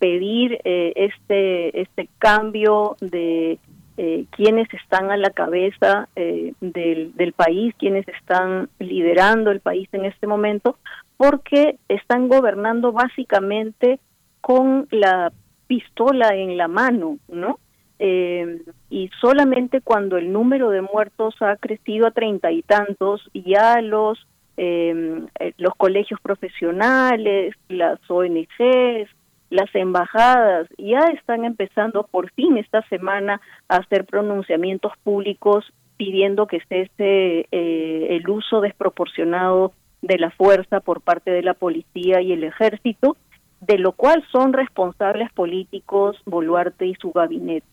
pedir eh, este, este cambio de eh, quienes están a la cabeza eh, del, país, quienes están liderando el país en este momento, porque están gobernando básicamente con la pistola en la mano, ¿no? Eh, y solamente cuando el número de muertos ha crecido a treinta y tantos, ya los eh, los colegios profesionales, las ONGs, las embajadas ya están empezando por fin esta semana a hacer pronunciamientos públicos pidiendo que cese eh, el uso desproporcionado de la fuerza por parte de la policía y el ejército, de lo cual son responsables políticos Boluarte y su gabinete.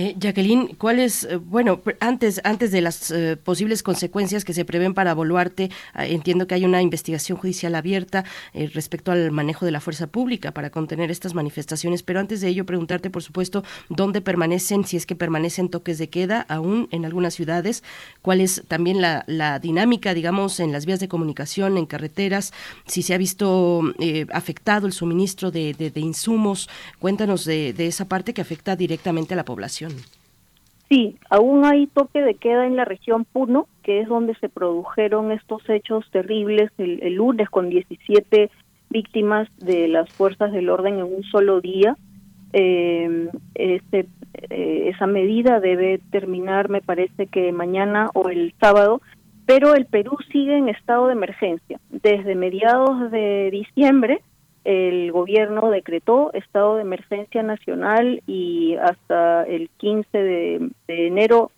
Eh, Jacqueline, ¿cuáles, eh, bueno, antes, antes de las eh, posibles consecuencias que se prevén para Boluarte, ah, entiendo que hay una investigación judicial abierta eh, respecto al manejo de la fuerza pública para contener estas manifestaciones, pero antes de ello preguntarte, por supuesto, dónde permanecen, si es que permanecen toques de queda aún en algunas ciudades, cuál es también la, la dinámica, digamos, en las vías de comunicación, en carreteras, si se ha visto eh, afectado el suministro de, de, de insumos, cuéntanos de, de esa parte que afecta directamente a la población. Sí, aún hay toque de queda en la región Puno, que es donde se produjeron estos hechos terribles el, lunes con 17 víctimas de las fuerzas del orden en un solo día. Eh, este, eh, esa medida debe terminar, me parece que mañana o el sábado, pero el Perú sigue en estado de emergencia. Desde mediados de diciembre el gobierno decretó estado de emergencia nacional y hasta el 15 de, enero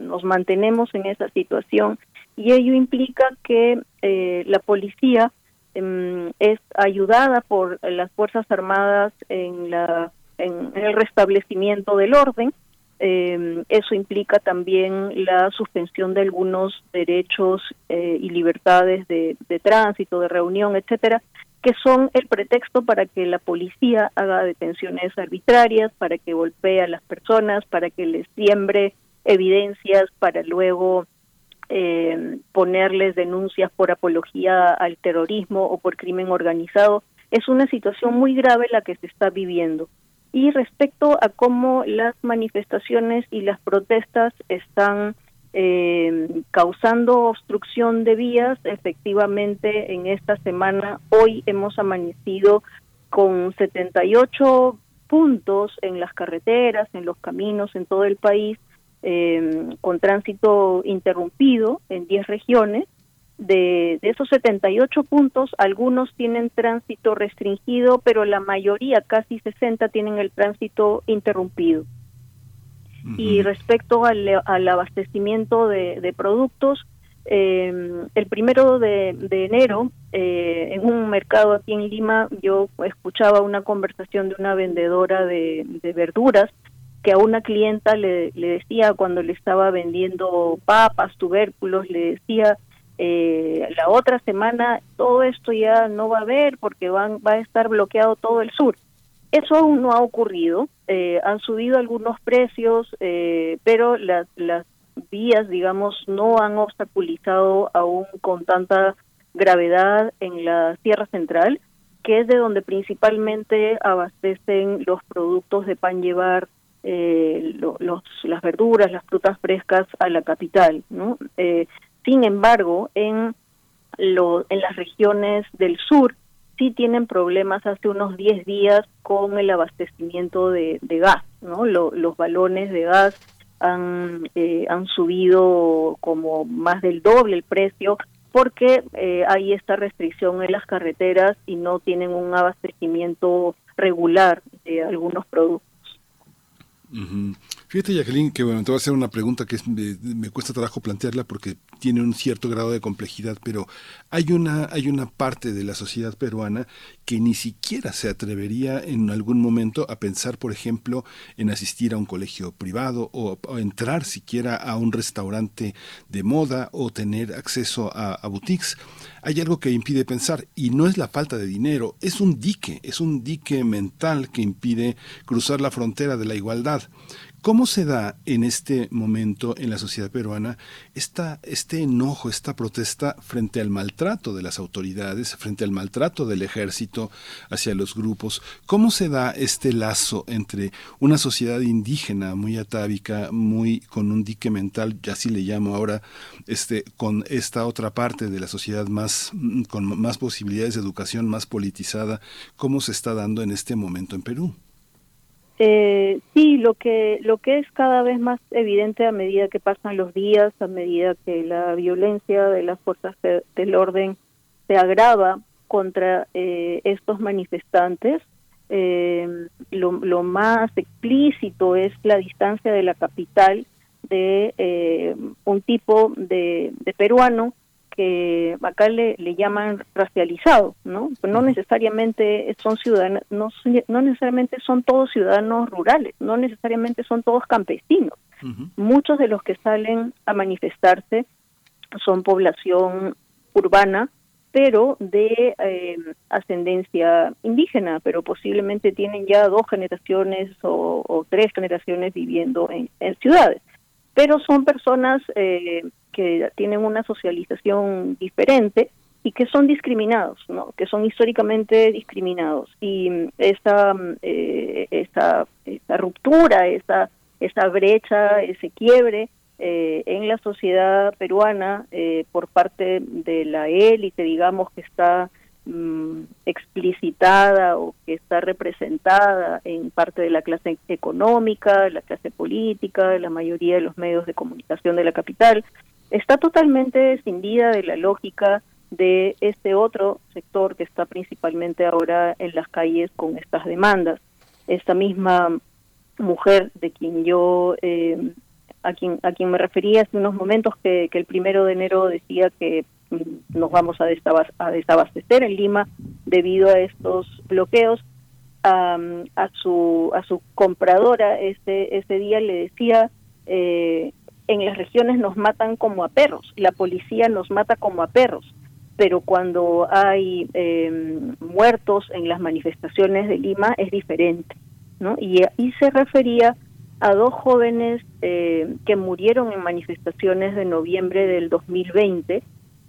nos mantenemos en esa situación. Y ello implica que eh, la policía eh, es ayudada por las fuerzas armadas en la en el restablecimiento del orden. Eh, eso implica también la suspensión de algunos derechos eh, y libertades de, de, tránsito, de reunión, etcétera, que son el pretexto para que la policía haga detenciones arbitrarias, para que golpee a las personas, para que les siembre evidencias, para luego eh, ponerles denuncias por apología al terrorismo o por crimen organizado. Es una situación muy grave la que se está viviendo. Y respecto a cómo las manifestaciones y las protestas están eh, causando obstrucción de vías. Efectivamente, en esta semana, hoy hemos amanecido con 78 puntos en las carreteras, en los caminos, en todo el país, eh, con tránsito interrumpido en 10 regiones. De, de, esos 78 puntos, algunos tienen tránsito restringido, pero la mayoría, casi 60, tienen el tránsito interrumpido. Y respecto al, abastecimiento de, de productos, eh, el primero de, enero, eh, en un mercado aquí en Lima, yo escuchaba una conversación de una vendedora de, de verduras que a una clienta le, le, decía cuando le estaba vendiendo papas, tubérculos, le decía, eh, la otra semana todo esto ya no va a haber porque van, va a estar bloqueado todo el sur. Eso aún no ha ocurrido, eh, han subido algunos precios, eh, pero las, vías, digamos, no han obstaculizado aún con tanta gravedad en la Sierra Central, que es de donde principalmente abastecen los productos de pan llevar, eh, lo, los, las verduras, las frutas frescas a la capital. ¿no? Eh, sin embargo, en, lo, en las regiones del sur sí tienen problemas hace unos 10 días con el abastecimiento de, gas. ¿no? Lo, los balones de gas han, eh, han subido como más del doble el precio porque eh, hay esta restricción en las carreteras y no tienen un abastecimiento regular de algunos productos. Uh. Fíjate, Jacqueline, que bueno, te voy a hacer una pregunta que me, cuesta trabajo plantearla porque tiene un cierto grado de complejidad, pero hay una, hay una parte de la sociedad peruana que ni siquiera se atrevería en algún momento a pensar, por ejemplo, en asistir a un colegio privado o, entrar siquiera a un restaurante de moda o tener acceso a boutiques. Hay algo que impide pensar y no es la falta de dinero, es un dique, es un dique mental que impide cruzar la frontera de la igualdad. ¿Cómo se da en este momento en la sociedad peruana esta, este enojo, esta protesta frente al maltrato de las autoridades, frente al maltrato del ejército hacia los grupos? ¿Cómo se da este lazo entre una sociedad indígena muy atávica, muy con un dique mental, ya así le llamo ahora, este, con esta otra parte de la sociedad más, con más posibilidades de educación, más politizada? ¿Cómo se está dando en este momento en Perú? Eh, sí, lo que lo que es cada vez más evidente a medida que pasan los días, a medida que la violencia de las fuerzas de, del orden se agrava contra eh, estos manifestantes, eh, lo, más explícito es la distancia de la capital de eh, un tipo de peruano que acá le, le llaman racializado, ¿no? No necesariamente son ciudadanos, no, no necesariamente son todos ciudadanos rurales, no necesariamente son todos campesinos. Uh -huh. Muchos de los que salen a manifestarse son población urbana, pero de eh, ascendencia indígena, pero posiblemente tienen ya dos generaciones o, o tres generaciones viviendo en, en ciudades. Pero son personas eh, que tienen una socialización diferente y que son discriminados, ¿no? que son históricamente discriminados. Y esa, eh, esa, esa ruptura, esa, esa brecha, ese quiebre eh, en la sociedad peruana eh, por parte de la élite, digamos, que está mm, explicitada o que está representada en parte de la clase económica, la clase política, la mayoría de los medios de comunicación de la capital, está totalmente escindida de la lógica de este otro sector que está principalmente ahora en las calles con estas demandas. Esta misma mujer de quien yo, eh, a quien a quien me refería hace unos momentos, que, el primero de enero decía que nos vamos a, a desabastecer en Lima debido a estos bloqueos, um, a su a su compradora ese ese día le decía eh, en las regiones nos matan como a perros, la policía nos mata como a perros, pero cuando hay eh, muertos en las manifestaciones de Lima es diferente, ¿no? Y ahí se refería a dos jóvenes eh, que murieron en manifestaciones de noviembre del 2020,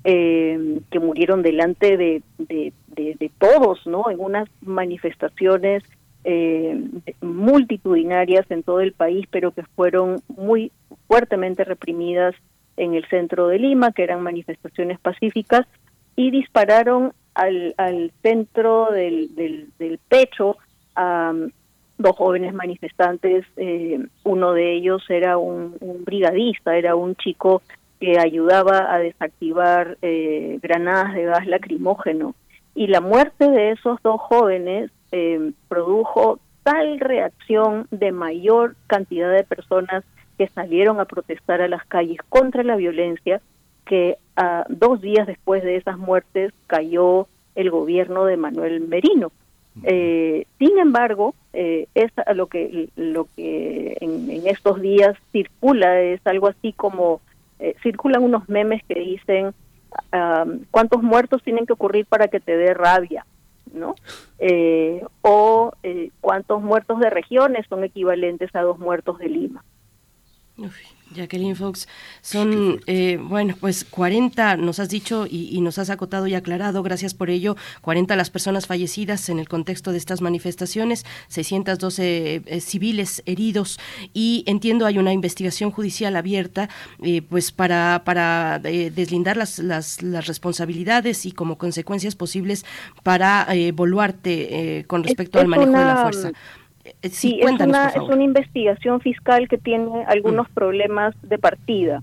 eh, que murieron delante de, de, todos, ¿no? En unas manifestaciones eh, multitudinarias en todo el país, pero que fueron muy fuertemente reprimidas en el centro de Lima, que eran manifestaciones pacíficas, y dispararon al, al centro del, del, pecho a dos jóvenes manifestantes. Eh, uno de ellos era un, brigadista, era un chico que ayudaba a desactivar eh, granadas de gas lacrimógeno. Y la muerte de esos dos jóvenes eh, produjo tal reacción de mayor cantidad de personas que salieron a protestar a las calles contra la violencia que dos días después de esas muertes cayó el gobierno de Manuel Merino. Eh, sin embargo, eh, es lo que lo que en, en, estos días circula es algo así como eh, circulan unos memes que dicen um, cuántos muertos tienen que ocurrir para que te dé rabia, ¿no? Eh, o eh, cuántos muertos de regiones son equivalentes a dos muertos de Lima. Uf. Jacqueline Fox, son, eh, bueno, pues 40, nos has dicho y, y, nos has acotado y aclarado, gracias por ello, 40 las personas fallecidas en el contexto de estas manifestaciones, 612 eh, civiles heridos y entiendo hay una investigación judicial abierta eh, pues para, para eh, deslindar las, las, las, responsabilidades y como consecuencias posibles para Boluarte con respecto es, al manejo una... de la fuerza. Sí, sí es, una, es una investigación fiscal que tiene algunos mm. problemas de partida.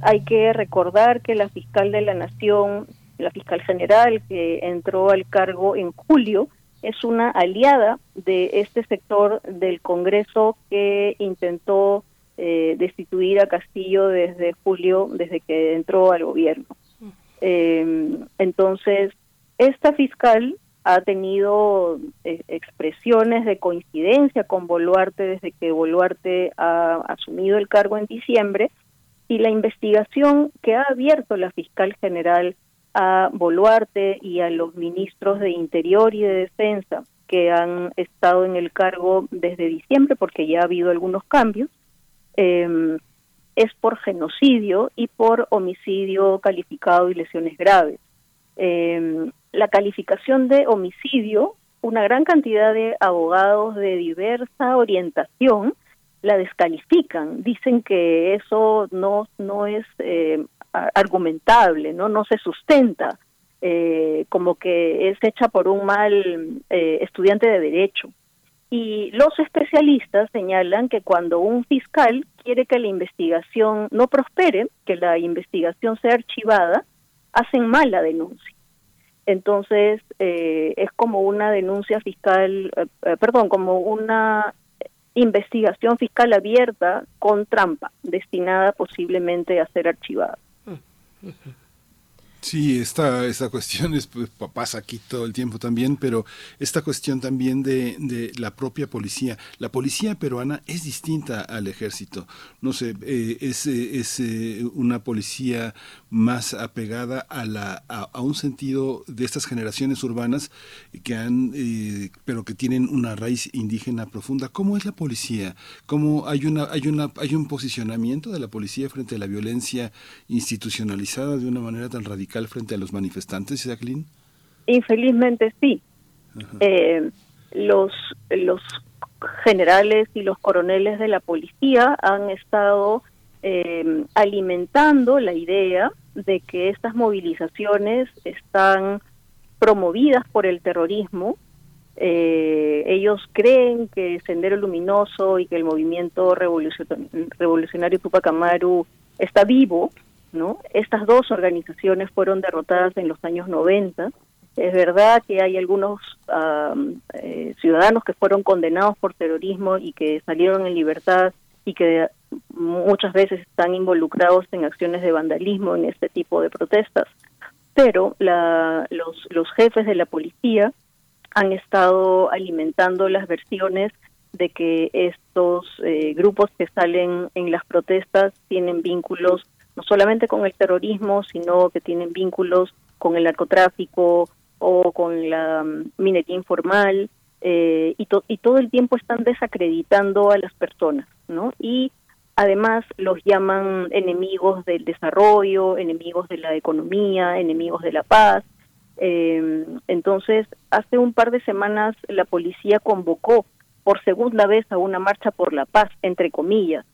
Hay que recordar que la fiscal de la Nación, la fiscal general que entró al cargo en julio, es una aliada de este sector del Congreso que intentó eh, destituir a Castillo desde julio, desde que entró al gobierno. Eh, entonces, esta fiscal ha tenido eh, expresiones de coincidencia con Boluarte desde que Boluarte ha asumido el cargo en diciembre y la investigación que ha abierto la fiscal general a Boluarte y a los ministros de Interior y de Defensa que han estado en el cargo desde diciembre porque ya ha habido algunos cambios eh, es por genocidio y por homicidio calificado y lesiones graves. Eh, la calificación de homicidio, una gran cantidad de abogados de diversa orientación la descalifican, dicen que eso no no es eh, argumentable, no no se sustenta, eh, como que es hecha por un mal eh, estudiante de derecho. Y los especialistas señalan que cuando un fiscal quiere que la investigación no prospere, que la investigación sea archivada, hacen mal la denuncia. Entonces, eh, es como una denuncia fiscal, eh, eh, perdón, como una investigación fiscal abierta con trampa, destinada posiblemente a ser archivada. Uh. Sí, esta, esta cuestión es, pues, pasa aquí todo el tiempo también, pero esta cuestión también de, de la propia policía. La policía peruana es distinta al ejército. No sé, eh, es, es eh, una policía más apegada a, la, a, un sentido de estas generaciones urbanas que han, eh, pero que tienen una raíz indígena profunda. ¿Cómo es la policía? ¿Cómo hay, una, hay, una, hay un posicionamiento de la policía frente a la violencia institucionalizada de una manera tan radical? Frente a los manifestantes, Jacqueline? Infelizmente sí. Eh, los, los generales y los coroneles de la policía han estado eh, alimentando la idea de que estas movilizaciones están promovidas por el terrorismo. Eh, ellos creen que Sendero Luminoso y que el movimiento revolucionario, revolucionario Tupac Amaru está vivo, ¿no? Estas dos organizaciones fueron derrotadas en los años 90. Es verdad que hay algunos eh, ciudadanos que fueron condenados por terrorismo y que salieron en libertad y que muchas veces están involucrados en acciones de vandalismo en este tipo de protestas. Pero la, los, los jefes de la policía han estado alimentando las versiones de que estos eh, grupos que salen en las protestas tienen vínculos no solamente con el terrorismo, sino que tienen vínculos con el narcotráfico o con la um, minería informal, eh, y, to y todo el tiempo están desacreditando a las personas, ¿no? Y además los llaman enemigos del desarrollo, enemigos de la economía, enemigos de la paz. Eh, entonces, hace un par de semanas la policía convocó por segunda vez a una marcha por la paz, entre comillas,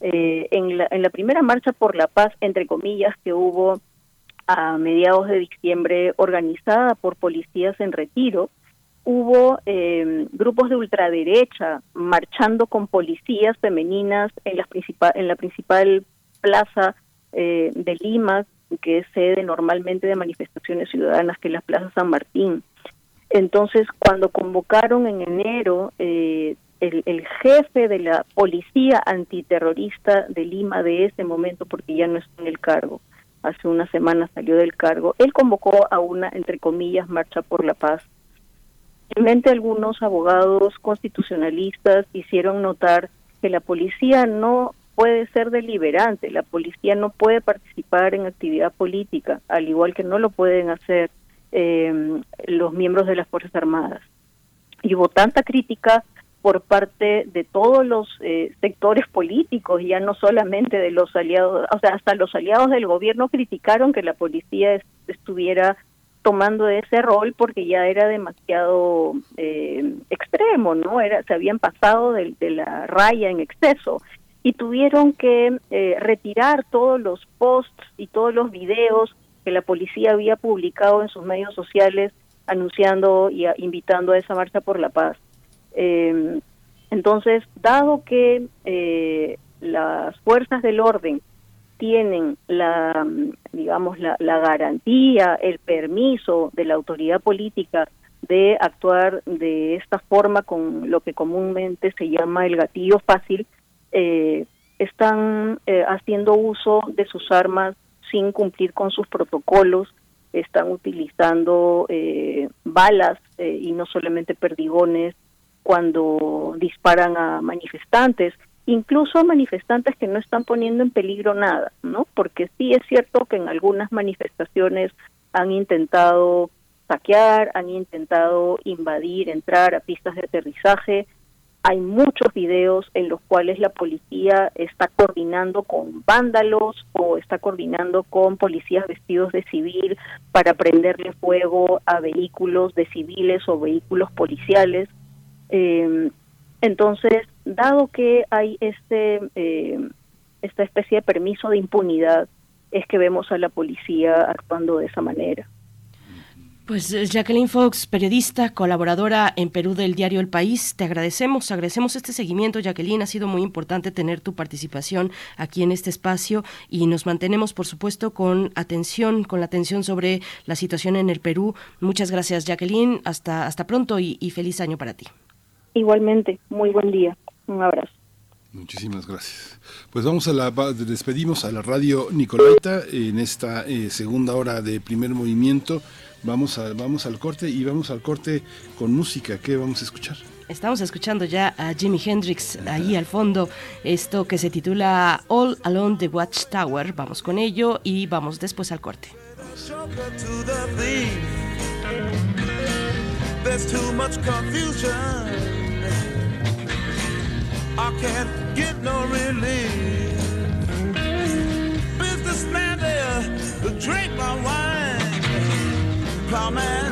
eh, en, la, en la primera marcha por la paz, entre comillas, que hubo a mediados de diciembre organizada por policías en retiro, hubo eh, grupos de ultraderecha marchando con policías femeninas en, las en la principal plaza eh, de Lima, que es sede normalmente de manifestaciones ciudadanas, que es la Plaza San Martín. Entonces, cuando convocaron en enero, eh, el, el, jefe de la policía antiterrorista de Lima de ese momento, porque ya no está en el cargo, hace una semana salió del cargo, él convocó a una, entre comillas, marcha por la paz. Realmente algunos abogados constitucionalistas hicieron notar que la policía no puede ser deliberante, la policía no puede participar en actividad política, al igual que no lo pueden hacer eh, los miembros de las Fuerzas Armadas. Y hubo tanta crítica por parte de todos los eh, sectores políticos, ya no solamente de los aliados, o sea, hasta los aliados del gobierno criticaron que la policía est estuviera tomando ese rol porque ya era demasiado eh, extremo, ¿no? Era, se habían pasado de, la raya en exceso y tuvieron que eh, retirar todos los posts y todos los videos que la policía había publicado en sus medios sociales anunciando y invitando a esa marcha por la paz. Eh, entonces, dado que eh, las fuerzas del orden tienen la, digamos, la, la, garantía, el permiso de la autoridad política de actuar de esta forma con lo que comúnmente se llama el gatillo fácil, eh, están eh, haciendo uso de sus armas sin cumplir con sus protocolos, están utilizando eh, balas y no solamente perdigones cuando disparan a manifestantes, incluso a manifestantes que no están poniendo en peligro nada, ¿no? Porque sí es cierto que en algunas manifestaciones han intentado saquear, han intentado invadir, entrar a pistas de aterrizaje. Hay muchos videos en los cuales la policía está coordinando con vándalos o está coordinando con policías vestidos de civil para prenderle fuego a vehículos de civiles o vehículos policiales. Eh, entonces, dado que hay este eh, esta especie de permiso de impunidad, es que vemos a la policía actuando de esa manera. Pues Jacqueline Fox, periodista, colaboradora en Perú del diario El País, te agradecemos, agradecemos este seguimiento, Jacqueline, ha sido muy importante tener tu participación aquí en este espacio y nos mantenemos, por supuesto, con atención, con la atención sobre la situación en el Perú. Muchas gracias, Jacqueline, hasta, hasta pronto y feliz año para ti. Igualmente, muy buen día. Un abrazo. Muchísimas gracias. Pues vamos a la despedimos a la radio Nicolaita en esta eh, segunda hora de primer movimiento. Vamos a vamos al corte y vamos al corte con música. ¿Qué vamos a escuchar? Estamos escuchando ya a Jimi Hendrix ahí al fondo, esto que se titula All Alone the Watchtower. Vamos con ello y vamos después al corte. Confusion. I can't get no relief. Businessman there, drink my wine. Plowman,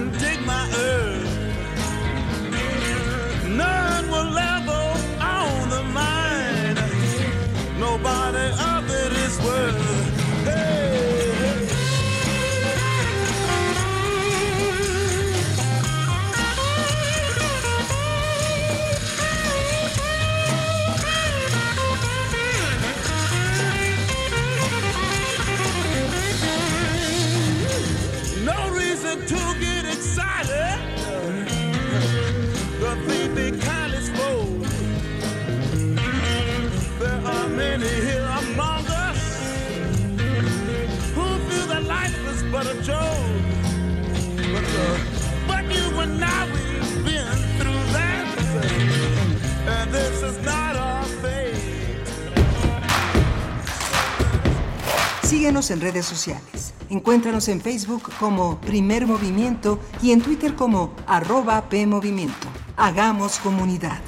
Síguenos en redes sociales. Encuéntranos en Facebook como Primer Movimiento y en Twitter como arroba PMovimiento. Hagamos comunidad.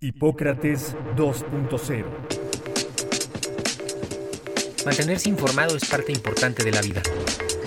Hipócrates 2.0 Mantenerse informado es parte importante de la vida.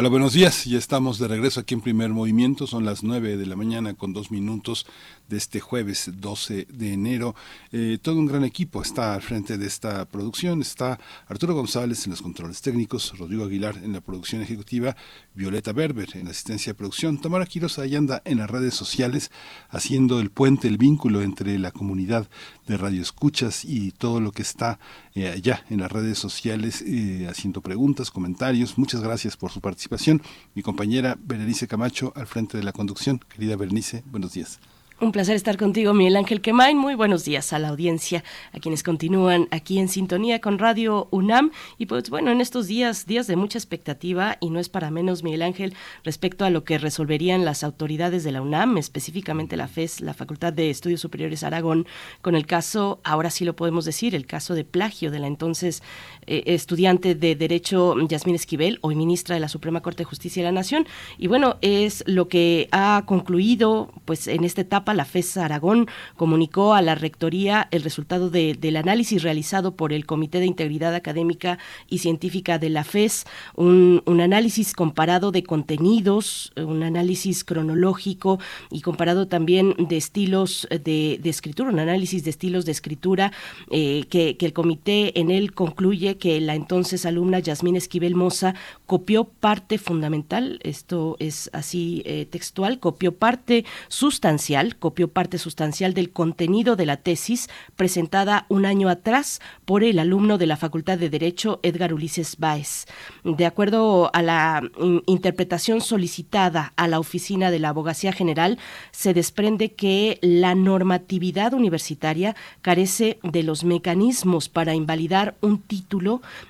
Hola, buenos días. Ya estamos de regreso aquí en Primer Movimiento. Son las 9 de la mañana con dos minutos de este jueves 12 de enero. Eh, todo un gran equipo está al frente de esta producción. Está Arturo González en los controles técnicos, Rodrigo Aguilar en la producción ejecutiva, Violeta Berber en la asistencia de producción, Tamara Quiroz ahí anda en las redes sociales haciendo el puente, el vínculo entre la comunidad de radioescuchas y todo lo que está eh, allá en las redes sociales eh, haciendo preguntas, comentarios. Muchas gracias por su participación. Mi compañera Berenice Camacho al frente de la conducción. Querida Berenice, buenos días. Un placer estar contigo, Miguel Ángel Quemain. Muy buenos días a la audiencia, a quienes continúan aquí en sintonía con Radio UNAM. Y pues bueno, en estos días, días de mucha expectativa, y no es para menos, Miguel Ángel, respecto a lo que resolverían las autoridades de la UNAM, específicamente la FES, la Facultad de Estudios Superiores Aragón, con el caso, ahora sí lo podemos decir, el caso de plagio de la entonces eh, estudiante de Derecho Yasmín Esquivel, hoy ministra de la Suprema Corte de Justicia de la Nación. Y bueno, es lo que ha concluido, pues en esta etapa la FES Aragón comunicó a la Rectoría el resultado de- del análisis realizado por el Comité de Integridad Académica y Científica de la FES, un, un análisis comparado de contenidos, un análisis cronológico y comparado también de estilos de, de escritura, un análisis de estilos de escritura eh, que, que el comité en él concluye que la entonces alumna Yasmín Esquivel Moza copió parte fundamental, esto es así eh, textual, copió parte sustancial, copió parte sustancial del contenido de la tesis presentada un año atrás por el alumno de la Facultad de Derecho Edgar Ulises Báez. De acuerdo a la in- interpretación solicitada a la oficina de la Abogacía General, se desprende que la normatividad universitaria carece de los mecanismos para invalidar un título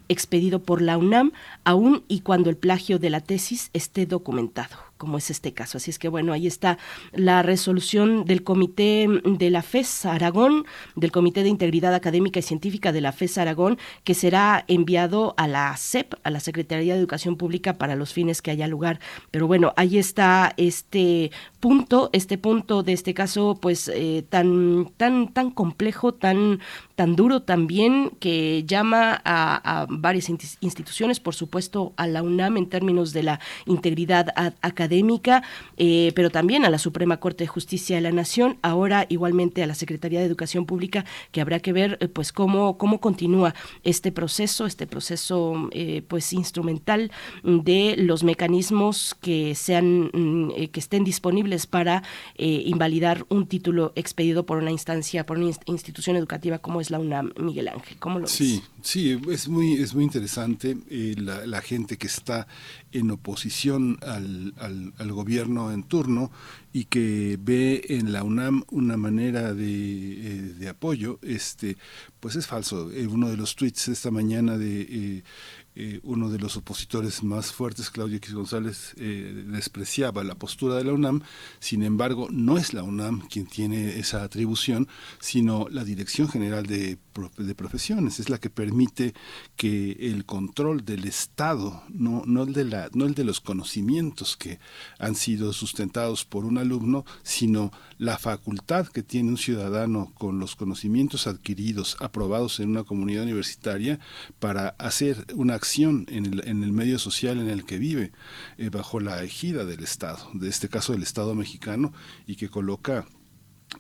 expedido por la UNAM, aun y cuando el plagio de la tesis esté documentado como es este caso. Así es que bueno, ahí está la resolución del Comité de la FES Aragón, del Comité de Integridad Académica y Científica de la FES Aragón, que será enviado a la SEP, a la Secretaría de Educación Pública para los fines que haya lugar. Pero bueno, ahí está este punto, este punto de este caso, pues eh, tan, tan, tan complejo, tan, tan duro también, que llama a, a varias insti- instituciones, por supuesto, a la UNAM en términos de la integridad académica académica, eh, pero también a la Suprema Corte de Justicia de la Nación, ahora igualmente a la Secretaría de Educación Pública, que habrá que ver eh, pues cómo, cómo continúa este proceso, este proceso eh, pues instrumental de los mecanismos que sean mm, que estén disponibles para invalidar un título expedido por una instancia, por una institución educativa como es la UNAM, Miguel Ángel. ¿Cómo lo? Sí, sí, es muy, es muy interesante la, gente que está en oposición al, gobierno en turno y que ve en la UNAM una manera de, eh, de apoyo, este, pues es falso. Eh, uno de los tweets esta mañana de eh, uno de los opositores más fuertes, Claudio X González, eh, despreciaba la postura de la UNAM. Sin embargo, no es la UNAM quien tiene esa atribución, sino la Dirección General de, de Profesiones. Es la que permite que el control del Estado, no, no, el de la, no el de los conocimientos que han sido sustentados por un alumno, sino la facultad que tiene un ciudadano con los conocimientos adquiridos, aprobados en una comunidad universitaria, para hacer una acción en el, en el medio social en el que vive, eh, bajo la ejida del Estado, de este caso del Estado mexicano, y que coloca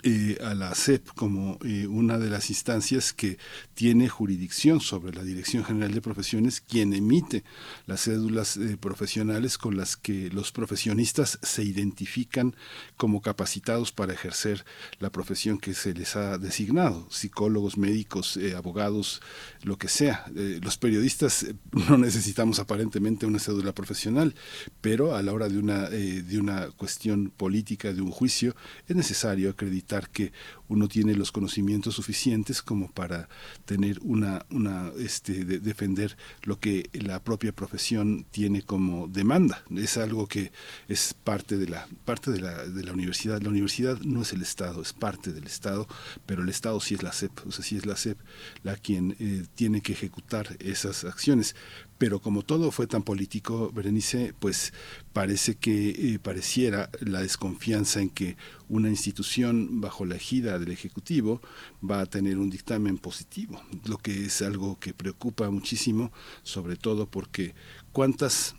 eh, a la CEP como eh, una de las instancias que tiene jurisdicción sobre la Dirección General de Profesiones, quien emite las cédulas eh, profesionales con las que los profesionistas se identifican como capacitados para ejercer la profesión que se les ha designado, psicólogos, médicos, abogados, lo que sea. los periodistas no necesitamos aparentemente una cédula profesional, pero a la hora de una, de una cuestión política, de un juicio, es necesario acreditar que uno tiene los conocimientos suficientes como para tener una, una este, defender lo que la propia profesión tiene como demanda. Es algo que es parte de la, parte de la, de la universidad. La universidad no es el Estado, es parte del Estado, pero el Estado sí es la SEP, o sea, sí es la SEP la quien eh, tiene que ejecutar esas acciones pero como todo fue tan político, Berenice, pues parece que eh, pareciera la desconfianza en que una institución bajo la ejida del Ejecutivo va a tener un dictamen positivo, lo que es algo que preocupa muchísimo, sobre todo porque cuántas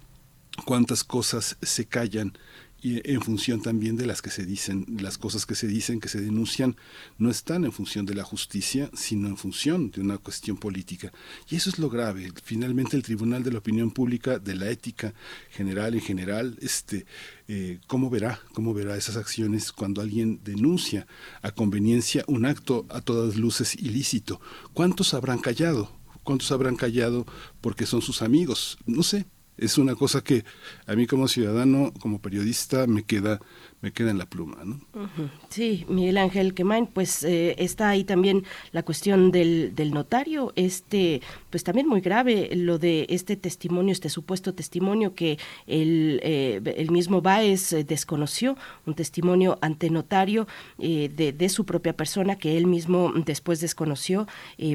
cuántas cosas se callan y en función también de las que se dicen, las cosas que se dicen, que se denuncian, no están en función de la justicia, sino en función de una cuestión política. Y eso es lo grave. Finalmente el Tribunal de la Opinión Pública, de la ética general en general, este, eh, ¿cómo verá? ¿Cómo verá esas acciones cuando alguien denuncia a conveniencia un acto a todas luces ilícito? ¿Cuántos habrán callado? ¿Cuántos habrán callado porque son sus amigos? No sé, es una cosa que a mí como ciudadano, como periodista, me queda me queda en la pluma. ¿no? Sí, Miguel Ángel Quemain, pues eh, está ahí también la cuestión del, del, notario, este, pues también muy grave lo de este testimonio, este supuesto testimonio que el, eh, el mismo Baez eh, desconoció, un testimonio ante notario de, de, su propia persona que él mismo después desconoció.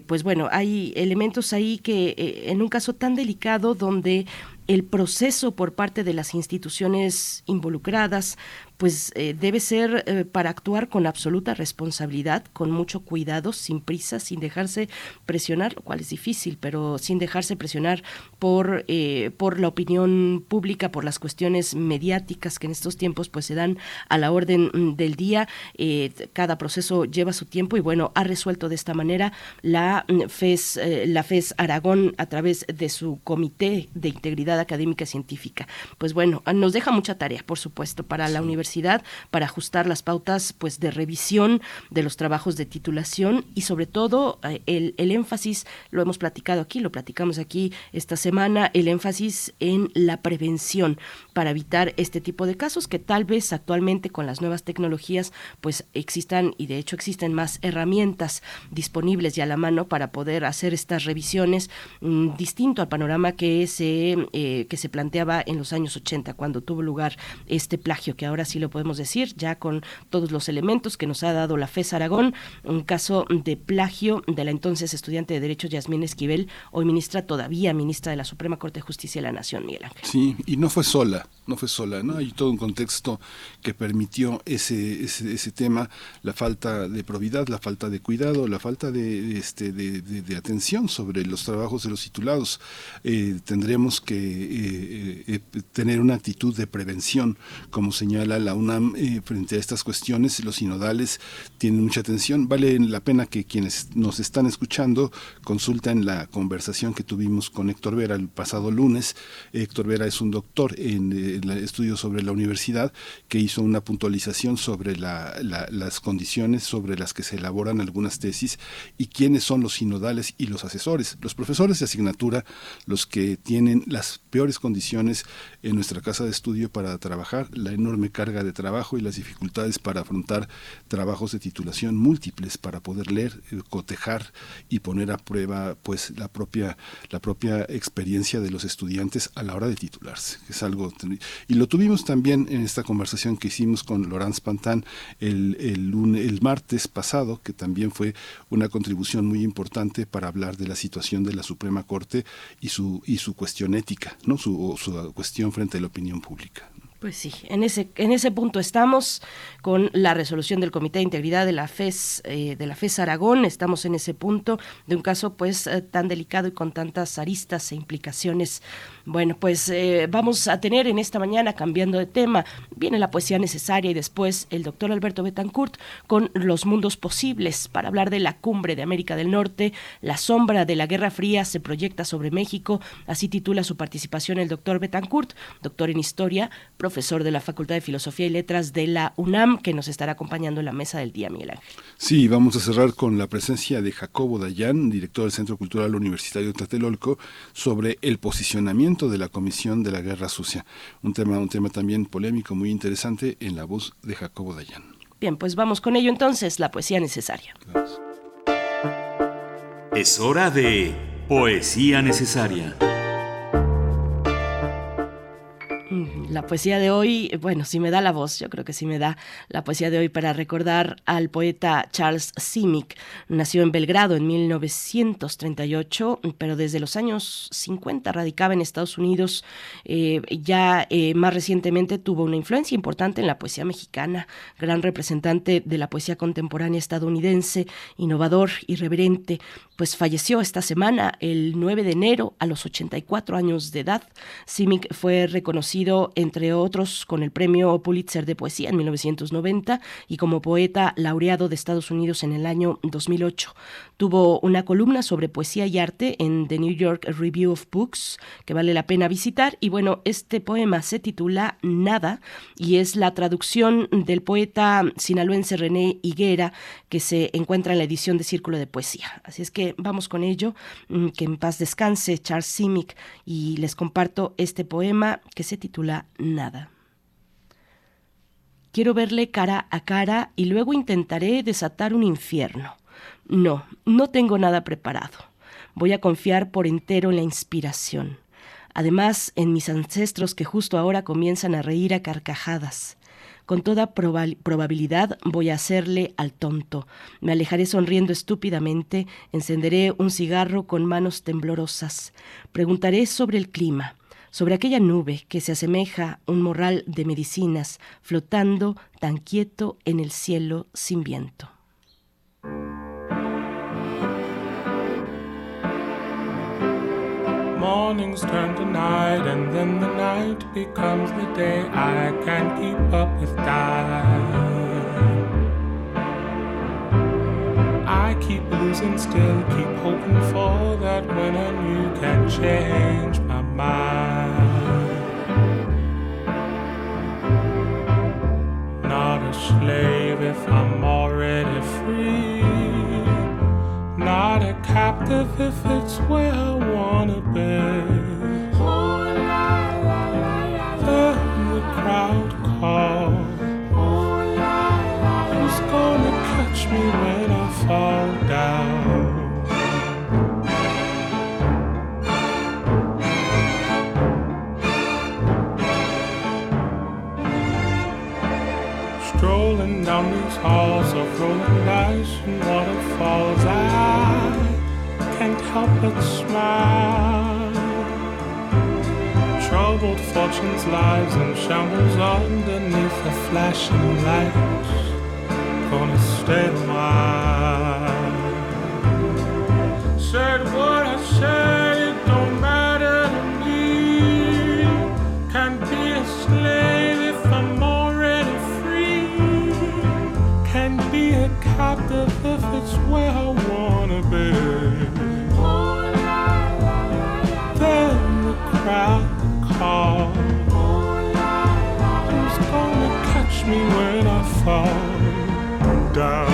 pues bueno, hay elementos ahí que en un caso tan delicado donde el proceso por parte de las instituciones involucradas, pues eh, debe ser eh, para actuar con absoluta responsabilidad, con mucho cuidado, sin prisa, sin dejarse presionar, lo cual es difícil, pero sin dejarse presionar por, eh, por la opinión pública, por las cuestiones mediáticas que en estos tiempos pues se dan a la orden mm, del día. cada proceso lleva su tiempo y bueno, ha resuelto de esta manera la mm, FES, la FES Aragón a través de su Comité de Integridad Académica Científica. Pues bueno, nos deja mucha tarea, por supuesto, para la universidad para ajustar las pautas pues de revisión de los trabajos de titulación y sobre todo eh, el, el énfasis, lo hemos platicado aquí, lo platicamos aquí esta semana, el énfasis en la prevención para evitar este tipo de casos que tal vez actualmente con las nuevas tecnologías pues existan y de hecho existen más herramientas disponibles y a la mano para poder hacer estas revisiones mm, distinto al panorama que se eh, que se planteaba en los años 80 cuando tuvo lugar este plagio que ahora sí lo podemos decir ya con todos los elementos que nos ha dado la FES Aragón. Un caso de plagio de la entonces estudiante de derecho Yasmín Esquivel hoy ministra todavía ministra de la Suprema Corte de Justicia de la Nación Miguel Ángel. Sí y no fue sola no fue sola, ¿no? Hay todo un contexto que permitió ese, ese, tema, la falta de probidad, la falta de cuidado, la falta de, este, de, atención sobre los trabajos de los titulados. Eh, tendremos que eh, eh, tener una actitud de prevención, como señala la UNAM frente a estas cuestiones. Los sinodales tienen mucha atención. Vale la pena que quienes nos están escuchando consulten la conversación que tuvimos con Héctor Vera el pasado lunes. Héctor Vera es un doctor en estudio sobre la universidad que hizo una puntualización sobre las condiciones sobre las que se elaboran algunas tesis y quiénes son los sinodales y los asesores. Los profesores de asignatura, los que tienen las peores condiciones en nuestra casa de estudio para trabajar, la enorme carga de trabajo y las dificultades para afrontar trabajos de titulación múltiples para poder leer, eh, cotejar y poner a prueba pues la propia la propia experiencia de los estudiantes a la hora de titularse. Es algo y lo tuvimos también en esta conversación que hicimos con Laurence Pantan el, el, el martes pasado, que también fue una contribución muy importante para hablar de la situación de la Suprema Corte y su, y su cuestión ética, ¿no? su, su cuestión frente a la opinión pública. Pues sí, en ese, en ese punto estamos con la resolución del Comité de Integridad de la FES, eh, de la FES Aragón, estamos en ese punto de un caso pues eh, tan delicado y con tantas aristas e implicaciones. Bueno, pues eh, vamos a tener en esta mañana, cambiando de tema, viene la poesía necesaria y después el doctor Alberto Betancourt con Los Mundos Posibles para hablar de la cumbre de América del Norte, la sombra de la Guerra Fría se proyecta sobre México, así titula su participación el doctor Betancourt, doctor en Historia, profesor de la Facultad de Filosofía y Letras de la UNAM, que nos estará acompañando en la mesa del día, Miguel Ángel. Sí, vamos a cerrar con la presencia de Jacobo Dayan, director del Centro Cultural Universitario de Tlatelolco, sobre el posicionamiento de la Comisión de la Guerra Sucia. Un tema, un tema también polémico, muy interesante, en la voz de Jacobo Dayan. Bien, pues vamos con ello entonces, la poesía necesaria. Es hora de poesía necesaria. La poesía de hoy, bueno, si me da la voz, yo creo que sí me da la poesía de hoy para recordar al poeta Charles Simic. Nació en Belgrado en 1938, pero desde los años 50 radicaba en Estados Unidos. Eh, ya eh, más recientemente tuvo una influencia importante en la poesía mexicana, gran representante de la poesía contemporánea estadounidense, innovador, irreverente, pues falleció esta semana, el 9 de enero, a los 84 años de edad. Simic fue reconocido en entre otros con el Premio Pulitzer de Poesía en 1990 y como poeta laureado de Estados Unidos en el año 2008. Tuvo una columna sobre poesía y arte en The New York Review of Books que vale la pena visitar y bueno, este poema se titula Nada y es la traducción del poeta sinaloense René Higuera que se encuentra en la edición de Círculo de Poesía. Así es que vamos con ello, mm, que en paz descanse Charles Simic y les comparto este poema que se titula nada. Quiero verle cara a cara y luego intentaré desatar un infierno. No, no tengo nada preparado. Voy a confiar por entero en la inspiración. Además, en mis ancestros que justo ahora comienzan a reír a carcajadas. Con toda probabilidad voy a hacerle al tonto. Me alejaré sonriendo estúpidamente, encenderé un cigarro con manos temblorosas. Preguntaré sobre el clima sobre aquella nube que se asemeja un morral de medicinas flotando tan quieto en el cielo sin viento. Mornings turn to night, and then the night becomes the day. I can't keep up with time. I keep losing still, keep hoping for that when a new can change my mind. Not a slave if I'm already free. Not a captive if it's where I wanna be. Then the crowd calls. Who's gonna catch me when fall down? strolling down these halls of rolling dice and waterfalls. I can't help but smile. troubled fortunes' lives and shambles underneath the flashing lights. Gonna stay while. Said what I said, it don't matter to me. Can't be a slave if I'm already free. Can't be a captive if it's where I wanna be. Then the crowd call. Who's gonna catch me when I fall down?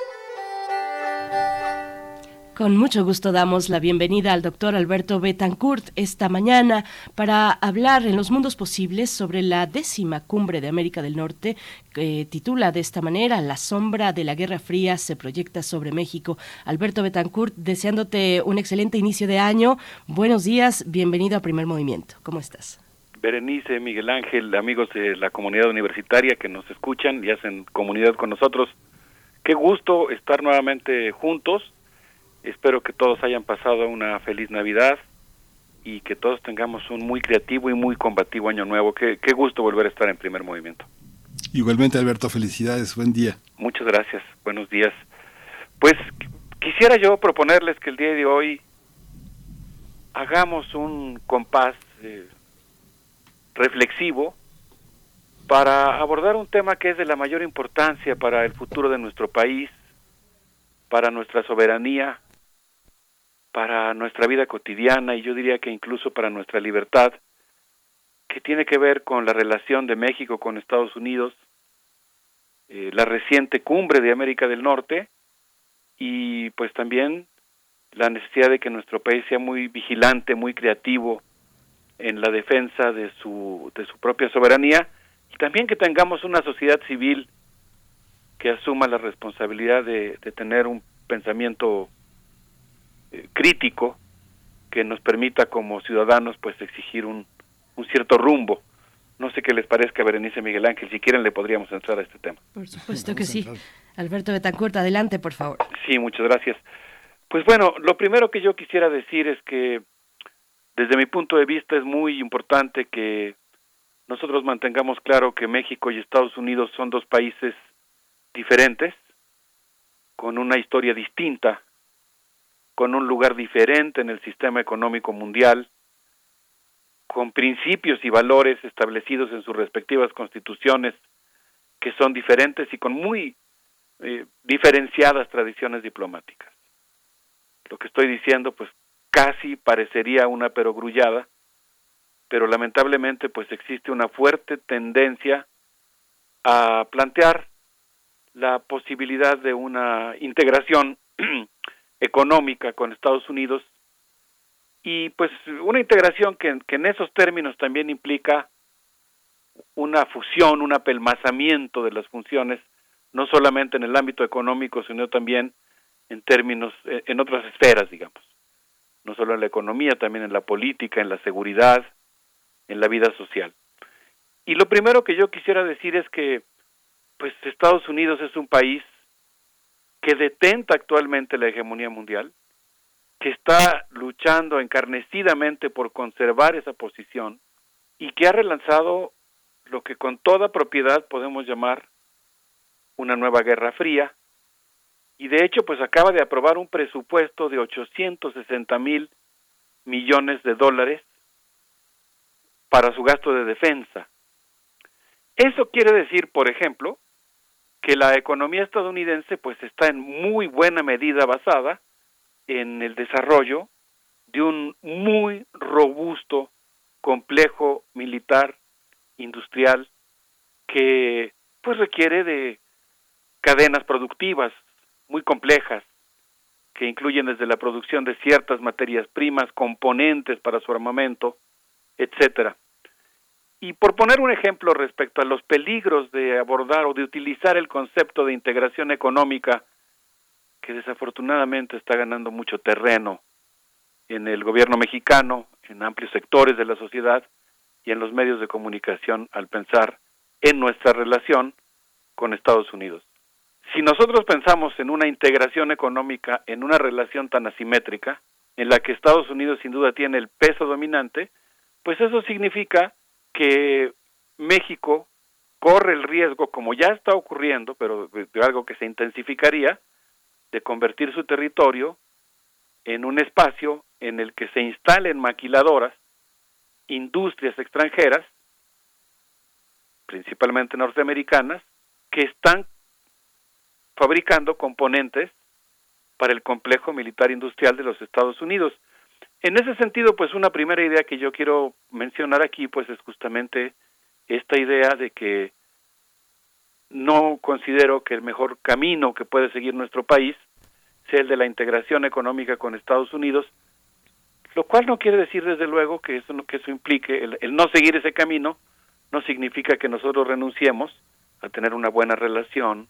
Con mucho gusto damos la bienvenida al doctor Alberto Betancourt esta mañana para hablar en los mundos posibles sobre la décima cumbre de América del Norte, que titula de esta manera La sombra de la Guerra Fría se proyecta sobre México. Alberto Betancourt, deseándote un excelente inicio de año. Buenos días, bienvenido a Primer Movimiento. ¿Cómo estás? Berenice, Miguel Ángel, amigos de la comunidad universitaria que nos escuchan y hacen comunidad con nosotros. Qué gusto estar nuevamente juntos. Espero que todos hayan pasado una feliz Navidad y que todos tengamos un muy creativo y muy combativo año nuevo. Qué, qué gusto volver a estar en primer movimiento. Igualmente, Alberto, felicidades, buen día. Muchas gracias, buenos días. Pues quisiera yo proponerles que el día de hoy hagamos un compás eh, reflexivo para abordar un tema que es de la mayor importancia para el futuro de nuestro país, para nuestra soberanía, para nuestra vida cotidiana y yo diría que incluso para nuestra libertad, que tiene que ver con la relación de México con Estados Unidos, eh, la reciente cumbre de América del Norte y pues también la necesidad de que nuestro país sea muy vigilante, muy creativo en la defensa de su, de su propia soberanía y también que tengamos una sociedad civil que asuma la responsabilidad de, de tener un pensamiento eh, crítico que nos permita como ciudadanos pues exigir un, un cierto rumbo. No sé qué les parezca, Berenice Miguel Ángel, si quieren le podríamos entrar a este tema. Por supuesto que sí. Alberto Betancourt, adelante, por favor. Sí, muchas gracias. Pues bueno, lo primero que yo quisiera decir es que desde mi punto de vista es muy importante que nosotros mantengamos claro que México y Estados Unidos son dos países diferentes, con una historia distinta, con un lugar diferente en el sistema económico mundial, con principios y valores establecidos en sus respectivas constituciones que son diferentes y con muy eh, diferenciadas tradiciones diplomáticas. Lo que estoy diciendo, pues casi parecería una perogrullada, pero lamentablemente pues existe una fuerte tendencia a plantear la posibilidad de una integración económica con Estados Unidos y pues una integración que, que, en esos términos también implica una fusión, un apelmazamiento de las funciones, no solamente en el ámbito económico, sino también en términos, en otras esferas, digamos, no solo en la economía, también en la política, en la seguridad, en la vida social. Y lo primero que yo quisiera decir es que pues Estados Unidos es un país que detenta actualmente la hegemonía mundial, que está luchando encarnecidamente por conservar esa posición y que ha relanzado lo que con toda propiedad podemos llamar una nueva guerra fría y de hecho pues acaba de aprobar un presupuesto de 860 mil millones de dólares para su gasto de defensa. Eso quiere decir, por ejemplo, que la economía estadounidense pues está en muy buena medida basada en el desarrollo de un muy robusto complejo militar industrial que pues requiere de cadenas productivas muy complejas que incluyen desde la producción de ciertas materias primas, componentes para su armamento, etcétera. Y por poner un ejemplo respecto a los peligros de abordar o de utilizar el concepto de integración económica, que desafortunadamente está ganando mucho terreno en el gobierno mexicano, en amplios sectores de la sociedad y en los medios de comunicación al pensar en nuestra relación con Estados Unidos. Si nosotros pensamos en una integración económica en una relación tan asimétrica, en la que Estados Unidos sin duda tiene el peso dominante, pues eso significa que México corre el riesgo, como ya está ocurriendo, pero de, algo que se intensificaría, de convertir su territorio en un espacio en el que se instalen maquiladoras, industrias extranjeras, principalmente norteamericanas, que están fabricando componentes para el complejo militar industrial de los Estados Unidos. En ese sentido, pues una primera idea que yo quiero mencionar aquí, pues es justamente esta idea de que no considero que el mejor camino que puede seguir nuestro país sea el de la integración económica con Estados Unidos, lo cual no quiere decir desde luego que eso que eso implique el, el no seguir ese camino no significa que nosotros renunciemos a tener una buena relación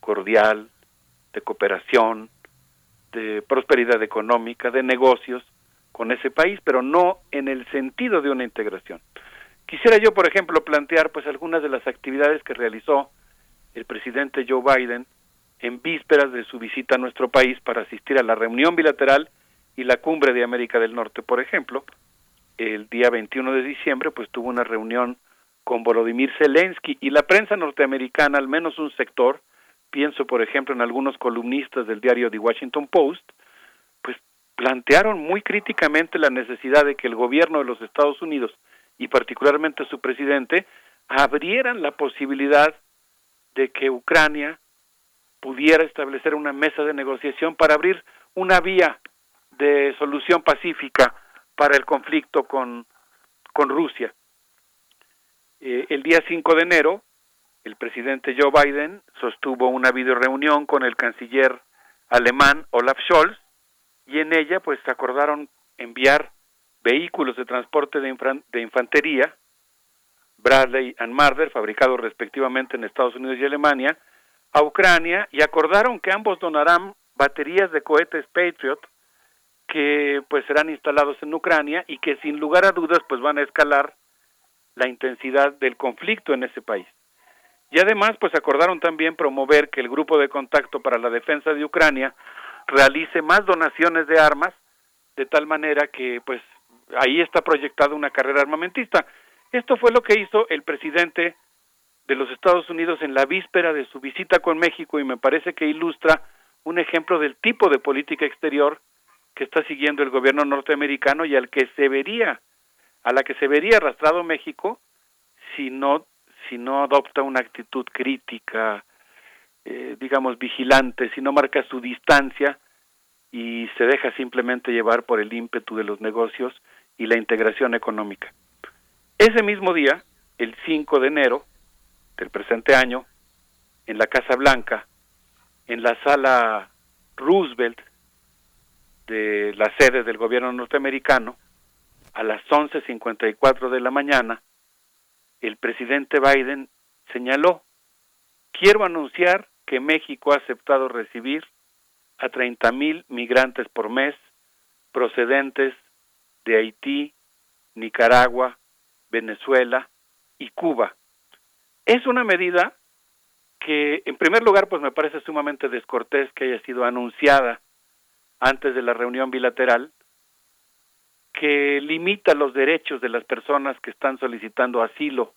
cordial de cooperación, de prosperidad económica, de negocios con ese país, pero no en el sentido de una integración. Quisiera yo, por ejemplo, plantear pues algunas de las actividades que realizó el presidente Joe Biden en vísperas de su visita a nuestro país para asistir a la reunión bilateral y la cumbre de América del Norte, por ejemplo. El día 21 de diciembre pues tuvo una reunión con Volodymyr Zelensky y la prensa norteamericana, al menos un sector, pienso por ejemplo en algunos columnistas del diario The Washington Post, plantearon muy críticamente la necesidad de que el gobierno de los Estados Unidos y particularmente su presidente abrieran la posibilidad de que Ucrania pudiera establecer una mesa de negociación para abrir una vía de solución pacífica para el conflicto con, con Rusia. Eh, el día 5 de enero, el presidente Joe Biden sostuvo una videoreunión con el canciller alemán Olaf Scholz y en ella pues acordaron enviar vehículos de transporte de, de infantería, Bradley and Marder, fabricados respectivamente en Estados Unidos y Alemania, a Ucrania y acordaron que ambos donarán baterías de cohetes Patriot que pues serán instalados en Ucrania y que sin lugar a dudas pues van a escalar la intensidad del conflicto en ese país. Y además pues acordaron también promover que el grupo de contacto para la defensa de Ucrania realice más donaciones de armas, de tal manera que pues ahí está proyectada una carrera armamentista. Esto fue lo que hizo el presidente de los Estados Unidos en la víspera de su visita con México y me parece que ilustra un ejemplo del tipo de política exterior que está siguiendo el gobierno norteamericano y al que se vería a la que se vería arrastrado México si no si no adopta una actitud crítica eh, digamos, vigilante, si no marca su distancia y se deja simplemente llevar por el ímpetu de los negocios y la integración económica. Ese mismo día, el 5 de enero del presente año, en la Casa Blanca, en la sala Roosevelt de la sede del gobierno norteamericano, a las 11.54 de la mañana, el presidente Biden señaló, quiero anunciar que México ha aceptado recibir a 30 mil migrantes por mes procedentes de Haití, Nicaragua, Venezuela y Cuba. Es una medida que en primer lugar pues me parece sumamente descortés que haya sido anunciada antes de la reunión bilateral que limita los derechos de las personas que están solicitando asilo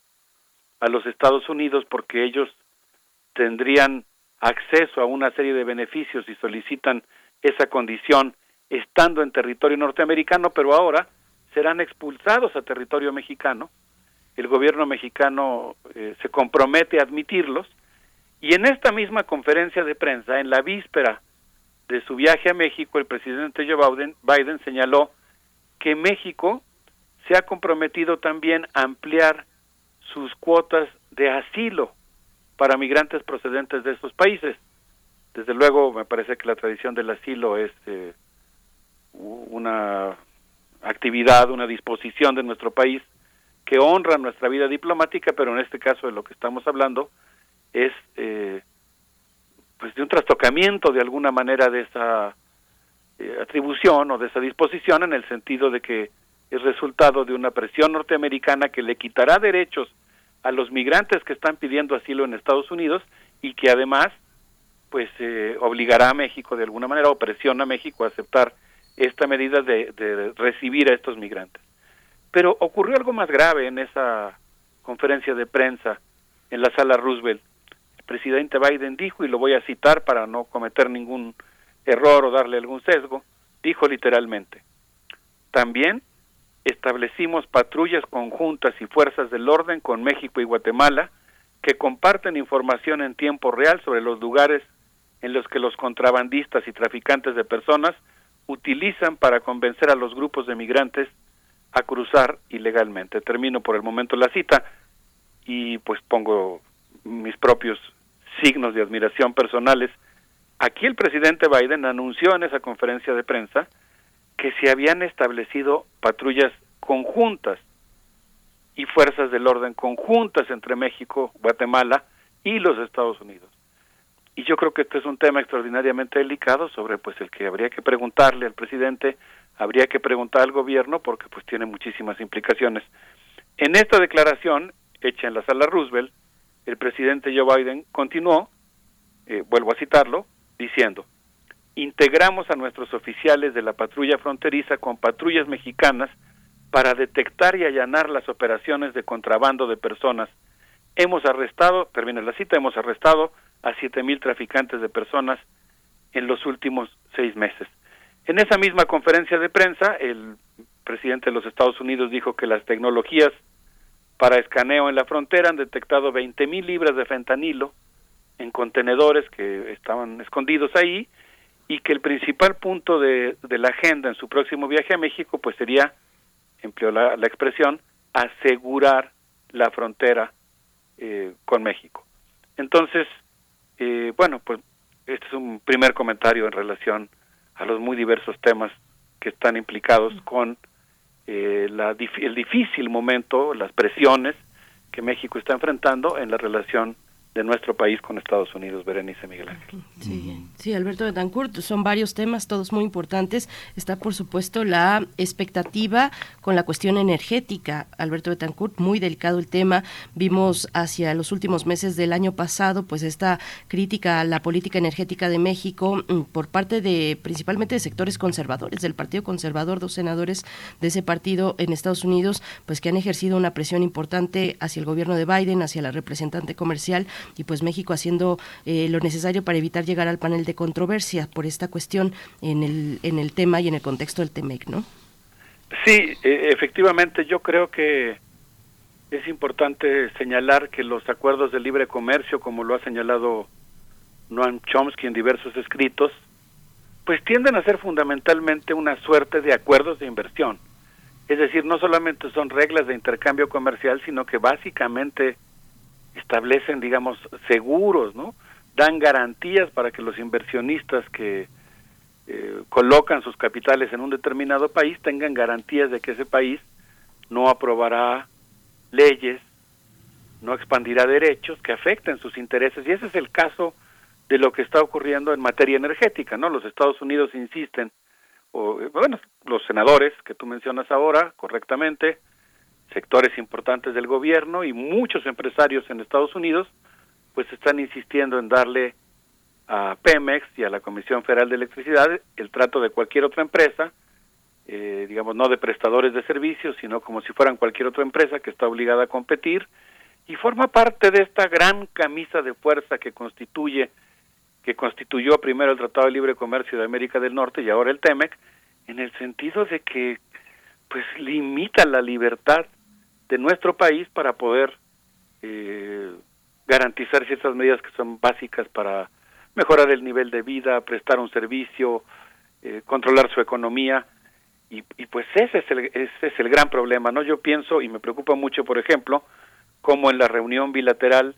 a los Estados Unidos porque ellos tendrían acceso a una serie de beneficios y solicitan esa condición estando en territorio norteamericano, pero ahora serán expulsados a territorio mexicano. El gobierno mexicano eh, se compromete a admitirlos y en esta misma conferencia de prensa, en la víspera de su viaje a México, el presidente Joe Biden, Biden señaló que México se ha comprometido también a ampliar sus cuotas de asilo para migrantes procedentes de estos países. Desde luego, me parece que la tradición del asilo es eh, una actividad, una disposición de nuestro país que honra nuestra vida diplomática, pero en este caso de lo que estamos hablando es eh, pues de un trastocamiento de alguna manera de esa eh, atribución o de esa disposición en el sentido de que es resultado de una presión norteamericana que le quitará derechos a los migrantes que están pidiendo asilo en Estados Unidos y que además pues eh, obligará a México de alguna manera o presiona a México a aceptar esta medida de, de recibir a estos migrantes. Pero ocurrió algo más grave en esa conferencia de prensa en la sala Roosevelt. El presidente Biden dijo, y lo voy a citar para no cometer ningún error o darle algún sesgo, dijo literalmente, también establecimos patrullas conjuntas y fuerzas del orden con México y Guatemala que comparten información en tiempo real sobre los lugares en los que los contrabandistas y traficantes de personas utilizan para convencer a los grupos de migrantes a cruzar ilegalmente. Termino por el momento la cita y pues pongo mis propios signos de admiración personales. Aquí el presidente Biden anunció en esa conferencia de prensa que se habían establecido patrullas conjuntas y fuerzas del orden conjuntas entre México, Guatemala y los Estados Unidos. Y yo creo que este es un tema extraordinariamente delicado sobre pues el que habría que preguntarle al presidente, habría que preguntar al gobierno porque pues tiene muchísimas implicaciones. En esta declaración hecha en la sala Roosevelt, el presidente Joe Biden continuó, eh, vuelvo a citarlo, diciendo, integramos a nuestros oficiales de la patrulla fronteriza con patrullas mexicanas para detectar y allanar las operaciones de contrabando de personas. Hemos arrestado, termina la cita, hemos arrestado a siete mil traficantes de personas en los últimos seis meses. En esa misma conferencia de prensa, el presidente de los Estados Unidos dijo que las tecnologías para escaneo en la frontera han detectado veinte mil libras de fentanilo en contenedores que estaban escondidos ahí y que el principal punto de, de la agenda en su próximo viaje a México pues sería, empleó la, la expresión, asegurar la frontera eh, con México. Entonces, eh, bueno, pues este es un primer comentario en relación a los muy diversos temas que están implicados con eh, la, el difícil momento, las presiones que México está enfrentando en la relación de nuestro país con Estados Unidos, Berenice Miguel Ángel. Sí, sí, Alberto Betancourt, son varios temas, todos muy importantes. Está, por supuesto, la expectativa con la cuestión energética. Alberto Betancourt, muy delicado el tema. Vimos hacia los últimos meses del año pasado, pues esta crítica a la política energética de México mm, por parte de, principalmente de sectores conservadores, del Partido Conservador, dos senadores de ese partido en Estados Unidos, pues que han ejercido una presión importante hacia el gobierno de Biden, hacia la representante comercial y pues México haciendo eh, lo necesario para evitar llegar al panel de controversia por esta cuestión en el, en el tema y en el contexto del TEMEC, ¿no? Sí, e, efectivamente yo creo que es importante señalar que los acuerdos de libre comercio, como lo ha señalado Noam Chomsky en diversos escritos, pues tienden a ser fundamentalmente una suerte de acuerdos de inversión. Es decir, no solamente son reglas de intercambio comercial, sino que básicamente establecen, digamos, seguros, ¿no? Dan garantías para que los inversionistas que eh, colocan sus capitales en un determinado país tengan garantías de que ese país no aprobará leyes, no expandirá derechos que afecten sus intereses. Y ese es el caso de lo que está ocurriendo en materia energética, ¿no? Los Estados Unidos insisten, o, bueno, los senadores que tú mencionas ahora, correctamente, sectores importantes del gobierno y muchos empresarios en Estados Unidos pues están insistiendo en darle a Pemex y a la Comisión Federal de Electricidad el trato de cualquier otra empresa, eh, digamos, no de prestadores de servicios, sino como si fueran cualquier otra empresa que está obligada a competir. Y forma parte de esta gran camisa de fuerza que constituye que constituyó primero el Tratado de Libre Comercio de América del Norte y ahora el TEMEC, en el sentido de que pues limita la libertad de nuestro país para poder eh, garantizar ciertas medidas que son básicas para mejorar el nivel de vida, prestar un servicio, eh, controlar su economía y, y, pues ese es el ese es el gran problema, ¿no? Yo pienso y me preocupa mucho, por ejemplo, como en la reunión bilateral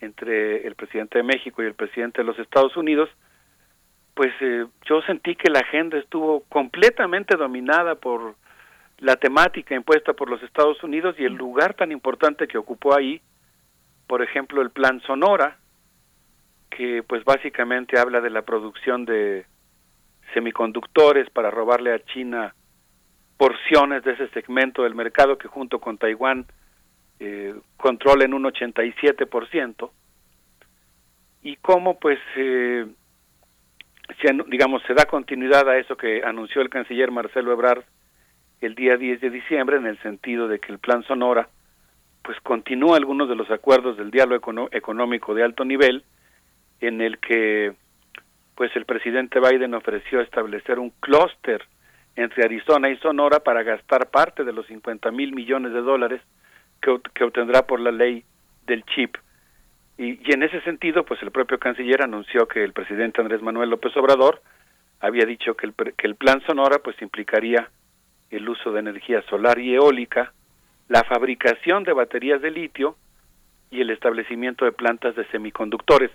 entre el presidente de México y el presidente de los Estados Unidos, pues eh, yo sentí que la agenda estuvo completamente dominada por la temática impuesta por los Estados Unidos y el lugar tan importante que ocupó ahí, por ejemplo, el Plan Sonora, que pues básicamente habla de la producción de semiconductores para robarle a China porciones de ese segmento del mercado que junto con Taiwán eh, controlen un 87% y cómo pues eh, se, digamos se da continuidad a eso que anunció el canciller Marcelo Ebrard el día 10 de diciembre en el sentido de que el plan Sonora pues continúa algunos de los acuerdos del diálogo económico de alto nivel en el que pues el presidente Biden ofreció establecer un clúster entre Arizona y Sonora para gastar parte de los 50 mil millones de dólares que, que, obtendrá por la ley del chip. Y, y, en ese sentido, pues el propio canciller anunció que el presidente Andrés Manuel López Obrador había dicho que el, que el plan Sonora pues implicaría el uso de energía solar y eólica, la fabricación de baterías de litio y el establecimiento de plantas de semiconductores.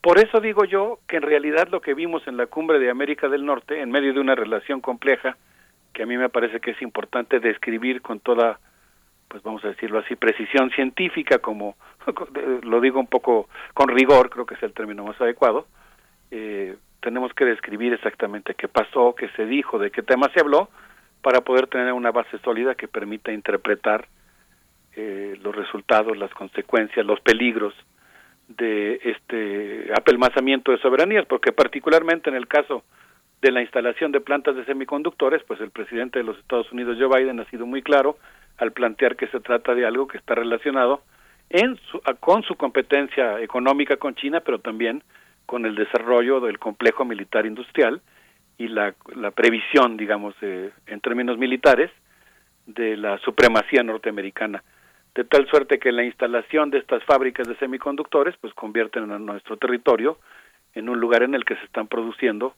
Por eso digo yo que en realidad lo que vimos en la cumbre de América del Norte, en medio de una relación compleja, que a mí me parece que es importante describir con toda, pues vamos a decirlo así, precisión científica, como lo digo un poco con rigor, creo que es el término más adecuado, eh, tenemos que describir exactamente qué pasó, qué se dijo, de qué tema se habló, para poder tener una base sólida que permita interpretar eh, los resultados, las consecuencias, los peligros de este apelmazamiento de soberanías, porque particularmente en el caso de la instalación de plantas de semiconductores, pues el presidente de los Estados Unidos, Joe Biden, ha sido muy claro al plantear que se trata de algo que está relacionado en su, con su competencia económica con China, pero también con el desarrollo del complejo militar industrial y la, la previsión, digamos, eh, en términos militares, de la supremacía norteamericana de tal suerte que la instalación de estas fábricas de semiconductores pues convierten a nuestro territorio en un lugar en el que se están produciendo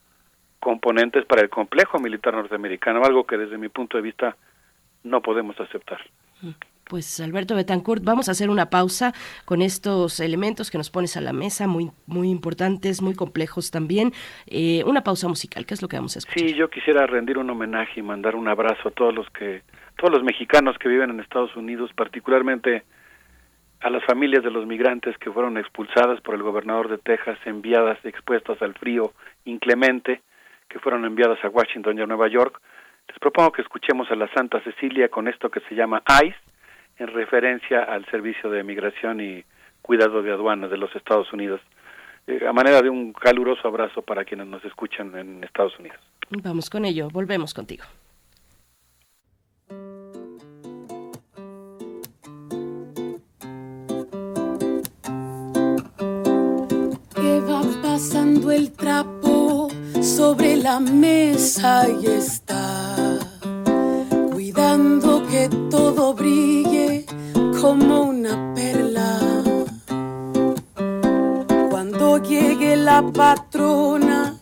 componentes para el complejo militar norteamericano, algo que desde mi punto de vista no podemos aceptar. Pues Alberto Betancourt, vamos a hacer una pausa con estos elementos que nos pones a la mesa, muy, muy importantes, muy complejos también. Eh, una pausa musical, ¿qué es lo que vamos a escuchar? Sí, yo quisiera rendir un homenaje y mandar un abrazo a todos los que todos los mexicanos que viven en Estados Unidos, particularmente a las familias de los migrantes que fueron expulsadas por el gobernador de Texas, enviadas, expuestas al frío inclemente, que fueron enviadas a Washington y a Nueva York. Les propongo que escuchemos a la Santa Cecilia con esto que se llama ICE, en referencia al Servicio de Migración y Cuidado de Aduanas de los Estados Unidos, eh, a manera de un caluroso abrazo para quienes nos escuchan en Estados Unidos. Vamos con ello, volvemos contigo. pasando el trapo sobre la mesa y está cuidando que todo brille como una perla. Cuando llegue la patrona,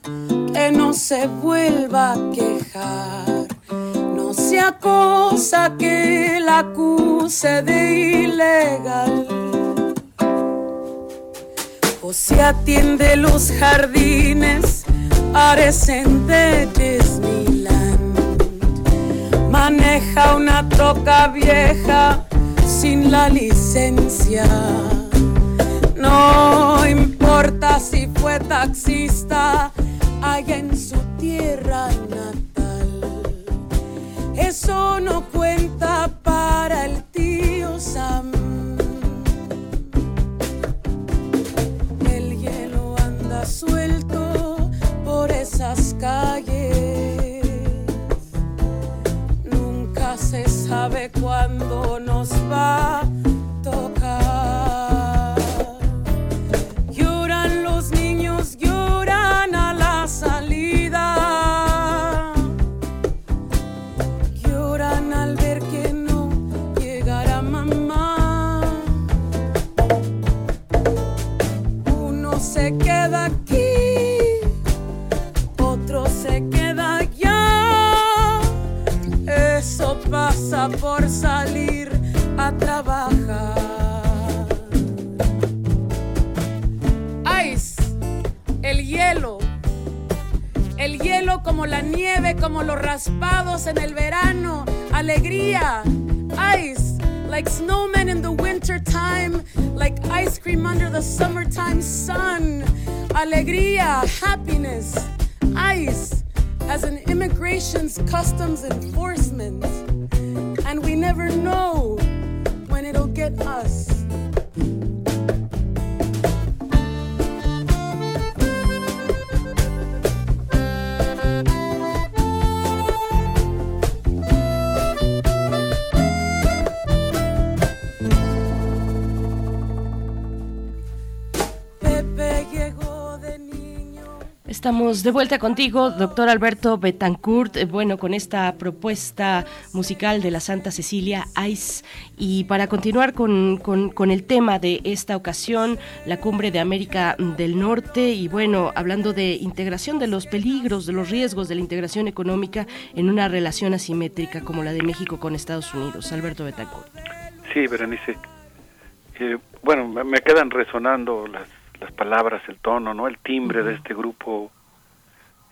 que no se vuelva a quejar, no sea cosa que la acuse de ilegal o se atiende los jardines, parecen de Disneyland. Maneja una troca vieja sin la licencia. No importa si fue taxista allá en su tierra natal. Eso no cuenta para el tío Sam. El hielo anda suelto por esas calles. Se sabe cuándo nos va a tocar. Como la nieve, como los raspados en el verano. Alegría. Ice, like snowmen in the winter time, like ice cream under the summertime sun. Alegría, happiness. Ice, as an immigration's customs enforcement. And we never know when it'll get us. Estamos de vuelta contigo, doctor Alberto Betancourt, eh, bueno, con esta propuesta musical de la Santa Cecilia Ice. Y para continuar con, con- el tema de esta ocasión, la cumbre de América del Norte, y bueno, hablando de integración, de los peligros, de los riesgos de la integración económica en una relación asimétrica como la de México con Estados Unidos. Alberto Betancourt. Sí, Berenice. Eh, bueno, me quedan resonando las, las palabras, el tono, ¿no? El timbre de este grupo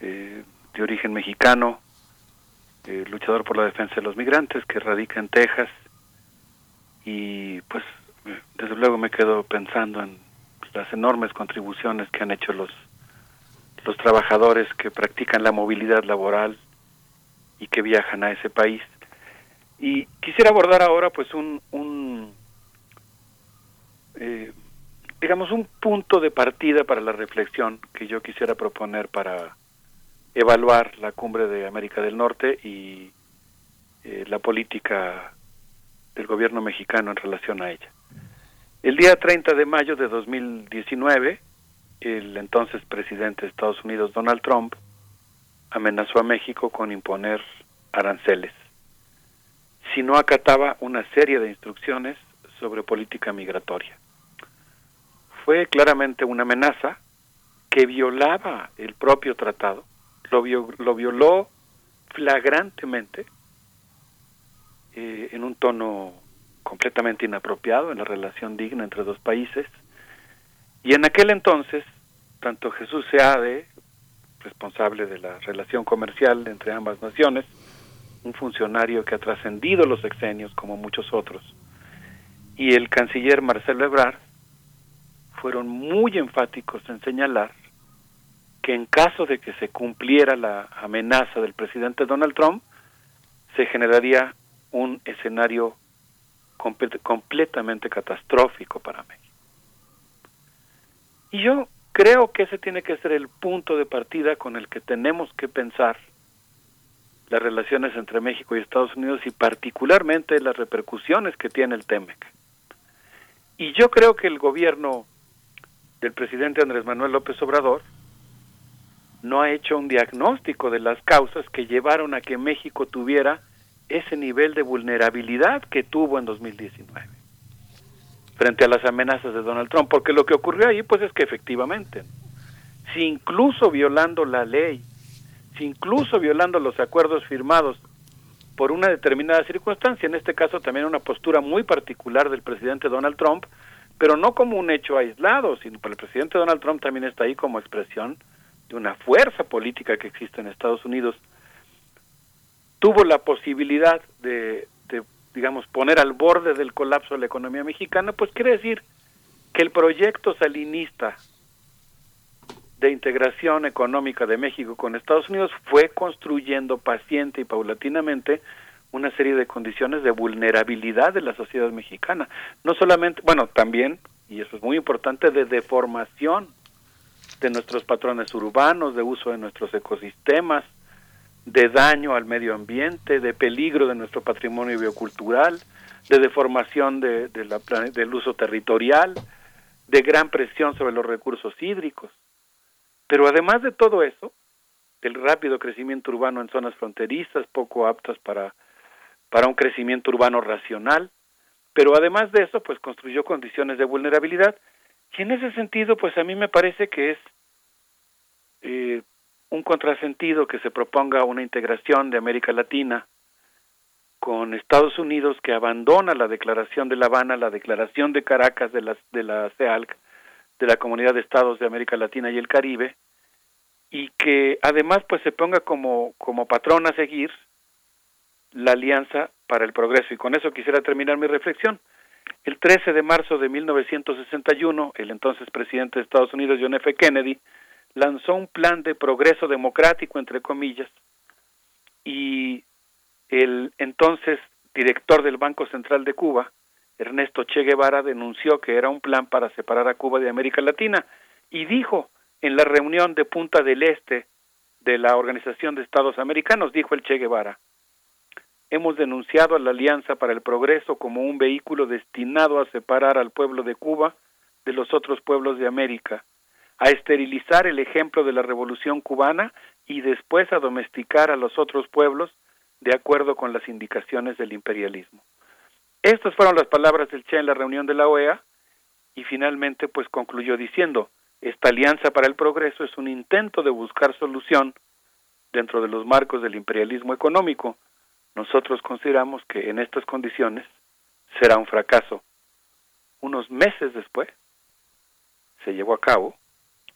eh, de origen mexicano, eh, luchador por la defensa de los migrantes, que radica en Texas. Y pues, eh, desde luego me quedo pensando en las enormes contribuciones que han hecho los, los trabajadores que practican la movilidad laboral y que viajan a ese país. Y quisiera abordar ahora pues un, un eh, digamos un punto de partida para la reflexión que yo quisiera proponer para evaluar la cumbre de América del Norte y eh, la política del gobierno mexicano en relación a ella. El día 30 de mayo de 2019, el entonces presidente de Estados Unidos, Donald Trump, amenazó a México con imponer aranceles si no acataba una serie de instrucciones sobre política migratoria. Fue claramente una amenaza que violaba el propio tratado, lo, lo violó flagrantemente eh, en un tono completamente inapropiado en la relación digna entre dos países. Y en aquel entonces, tanto Jesús Seade, responsable de la relación comercial entre ambas naciones, un funcionario que ha trascendido los sexenios como muchos otros, y el canciller Marcelo Ebrard fueron muy enfáticos en señalar que en caso de que se cumpliera la amenaza del presidente Donald Trump, se generaría un escenario comple- completamente catastrófico para México. Y yo creo que ese tiene que ser el punto de partida con el que tenemos que pensar las relaciones entre México y Estados Unidos y particularmente las repercusiones que tiene el TEMEC. Y yo creo que el gobierno del presidente Andrés Manuel López Obrador no ha hecho un diagnóstico de las causas que llevaron a que México tuviera ese nivel de vulnerabilidad que tuvo en 2019 frente a las amenazas de Donald Trump, porque lo que ocurrió ahí pues es que efectivamente, si incluso violando la ley, si incluso violando los acuerdos firmados por una determinada circunstancia, en este caso también una postura muy particular del presidente Donald Trump, pero no como un hecho aislado, sino que el presidente Donald Trump también está ahí como expresión de una fuerza política que existe en Estados Unidos, tuvo la posibilidad de, digamos, poner al borde del colapso la economía mexicana, pues quiere decir que el proyecto salinista de integración económica de México con Estados Unidos fue construyendo paciente y paulatinamente una serie de condiciones de vulnerabilidad de la sociedad mexicana. No solamente, bueno, también, y eso es muy importante, de deformación de nuestros patrones urbanos, de uso de nuestros ecosistemas, de daño al medio ambiente, de peligro de nuestro patrimonio biocultural, de deformación de, la, del uso territorial, de gran presión sobre los recursos hídricos. Pero además de todo eso, el rápido crecimiento urbano en zonas fronterizas, poco aptas para, para un crecimiento urbano racional, pero además de eso, pues construyó condiciones de vulnerabilidad, y en ese sentido, pues a mí me parece que es eh, un contrasentido que se proponga una integración de América Latina con Estados Unidos que abandona la declaración de La Habana, la declaración de Caracas de la, de la CEALC, de la Comunidad de Estados de América Latina y el Caribe, y que además pues se ponga como, como patrón a seguir la Alianza para el Progreso. Y con eso quisiera terminar mi reflexión. El 13 de marzo de 1961, el entonces presidente de Estados Unidos, John F. Kennedy, lanzó un plan de progreso democrático, entre comillas, y el entonces director del Banco Central de Cuba, Ernesto Che Guevara, denunció que era un plan para separar a Cuba de América Latina y dijo en la reunión de Punta del Este de la Organización de Estados Americanos, dijo el Che Guevara, hemos denunciado a la Alianza para el Progreso como un vehículo destinado a separar al pueblo de Cuba de los otros pueblos de América a esterilizar el ejemplo de la revolución cubana y después a domesticar a los otros pueblos de acuerdo con las indicaciones del imperialismo. Estas fueron las palabras del Che en la reunión de la OEA y finalmente pues concluyó diciendo, esta alianza para el progreso es un intento de buscar solución dentro de los marcos del imperialismo económico. Nosotros consideramos que en estas condiciones será un fracaso. Unos meses después se llevó a cabo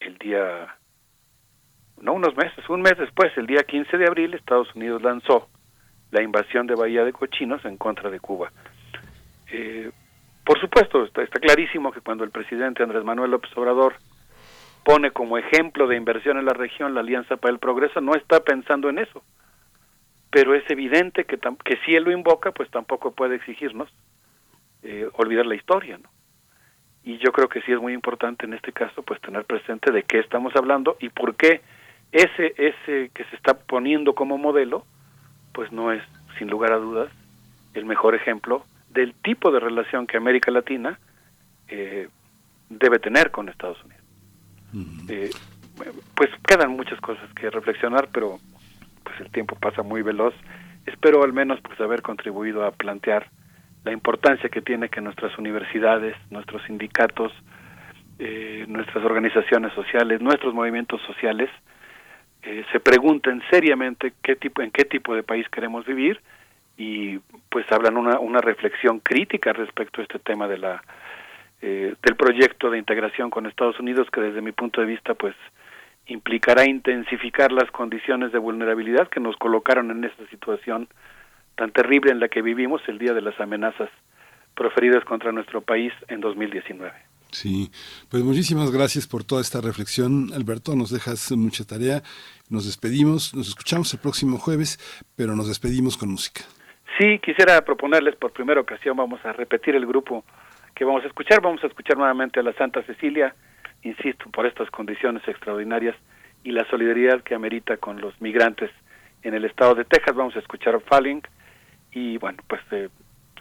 el día, no unos meses, un mes después, el día 15 de abril, Estados Unidos lanzó la invasión de Bahía de Cochinos en contra de Cuba. Eh, por supuesto, está, está, clarísimo que cuando el presidente Andrés Manuel López Obrador pone como ejemplo de inversión en la región la Alianza para el Progreso, no está pensando en eso. Pero es evidente que, que si él lo invoca, pues tampoco puede exigirnos eh, olvidar la historia, ¿no? y yo creo que sí es muy importante en este caso pues tener presente de qué estamos hablando y por qué ese ese que se está poniendo como modelo pues no es sin lugar a dudas el mejor ejemplo del tipo de relación que América Latina eh, debe tener con Estados Unidos. Eh, pues quedan muchas cosas que reflexionar, pero pues el tiempo pasa muy veloz. Espero al menos pues haber contribuido a plantear la importancia que tiene que nuestras universidades, nuestros sindicatos, eh, nuestras organizaciones sociales, nuestros movimientos sociales eh, se pregunten seriamente qué tipo, en qué tipo de país queremos vivir y pues hablan una, una reflexión crítica respecto a este tema de la eh, del proyecto de integración con Estados Unidos que desde mi punto de vista pues implicará intensificar las condiciones de vulnerabilidad que nos colocaron en esta situación tan terrible en la que vivimos el día de las amenazas proferidas contra nuestro país en 2019. Sí, pues muchísimas gracias por toda esta reflexión, Alberto. Nos dejas mucha tarea. Nos despedimos, nos escuchamos el próximo jueves, pero nos despedimos con música. Sí, quisiera proponerles por primera ocasión, vamos a repetir el grupo que vamos a escuchar. Vamos a escuchar nuevamente a la Santa Cecilia, insisto, por estas condiciones extraordinarias y la solidaridad que amerita con los migrantes en el estado de Texas. Vamos a escuchar Falling y bueno, pues eh,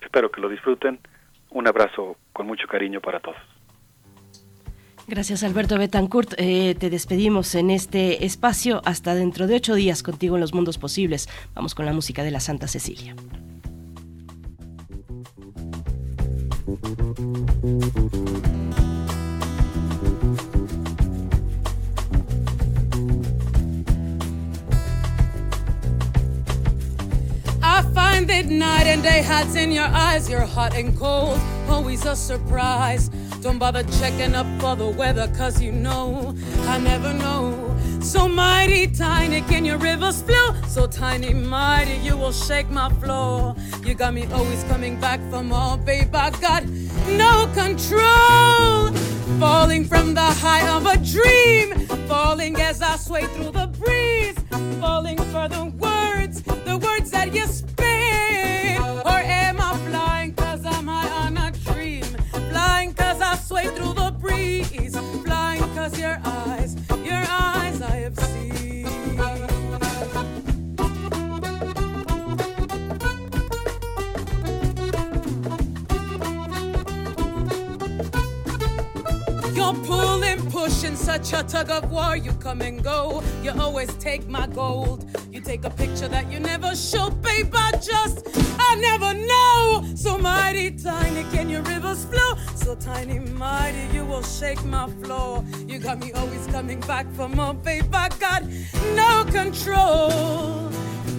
espero que lo disfruten. Un abrazo con mucho cariño para todos. Gracias Alberto Betancourt. Eh, te despedimos en este espacio hasta dentro de ocho días contigo en los mundos posibles. Vamos con la música de la Santa Cecilia. Find that night and day hats in your eyes. You're hot and cold, always a surprise. Don't bother checking up for the weather, cause you know I never know. So mighty tiny can your rivers flow? So tiny, mighty, you will shake my floor. You got me always coming back for more, babe. I got no control. Falling from the high of a dream, falling as I sway through the breeze, falling for the words, the words that you speak. Or am I flying cause I'm high on a dream? Flying cause I sway through the breeze. Flying cause your eyes Pulling, pushing, such a tug of war. You come and go. You always take my gold. You take a picture that you never show, babe. I just, I never know. So mighty tiny, can your rivers flow? So tiny, mighty, you will shake my floor. You got me always coming back for more, babe. I got no control.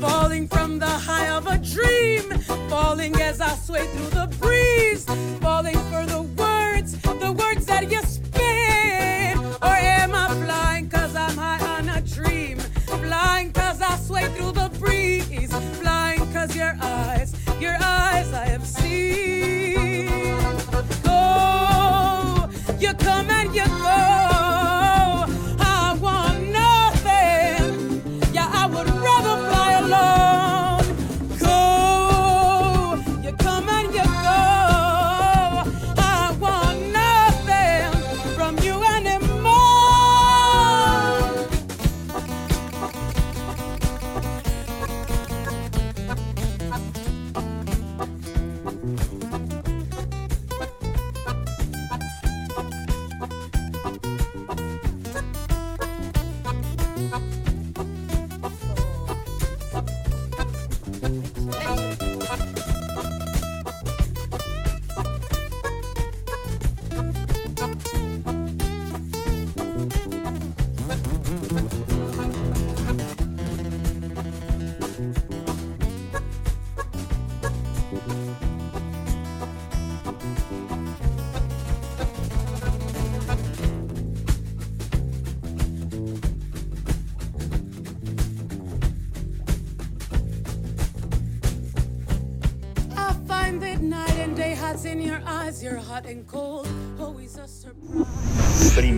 Falling from the high of a dream, falling as I sway through the breeze, falling for the words, the words that you spit. Or am I flying cause I'm high on a dream? Flying cause I sway through the breeze, flying cause your eyes, your eyes I have seen. Go, you come and you go.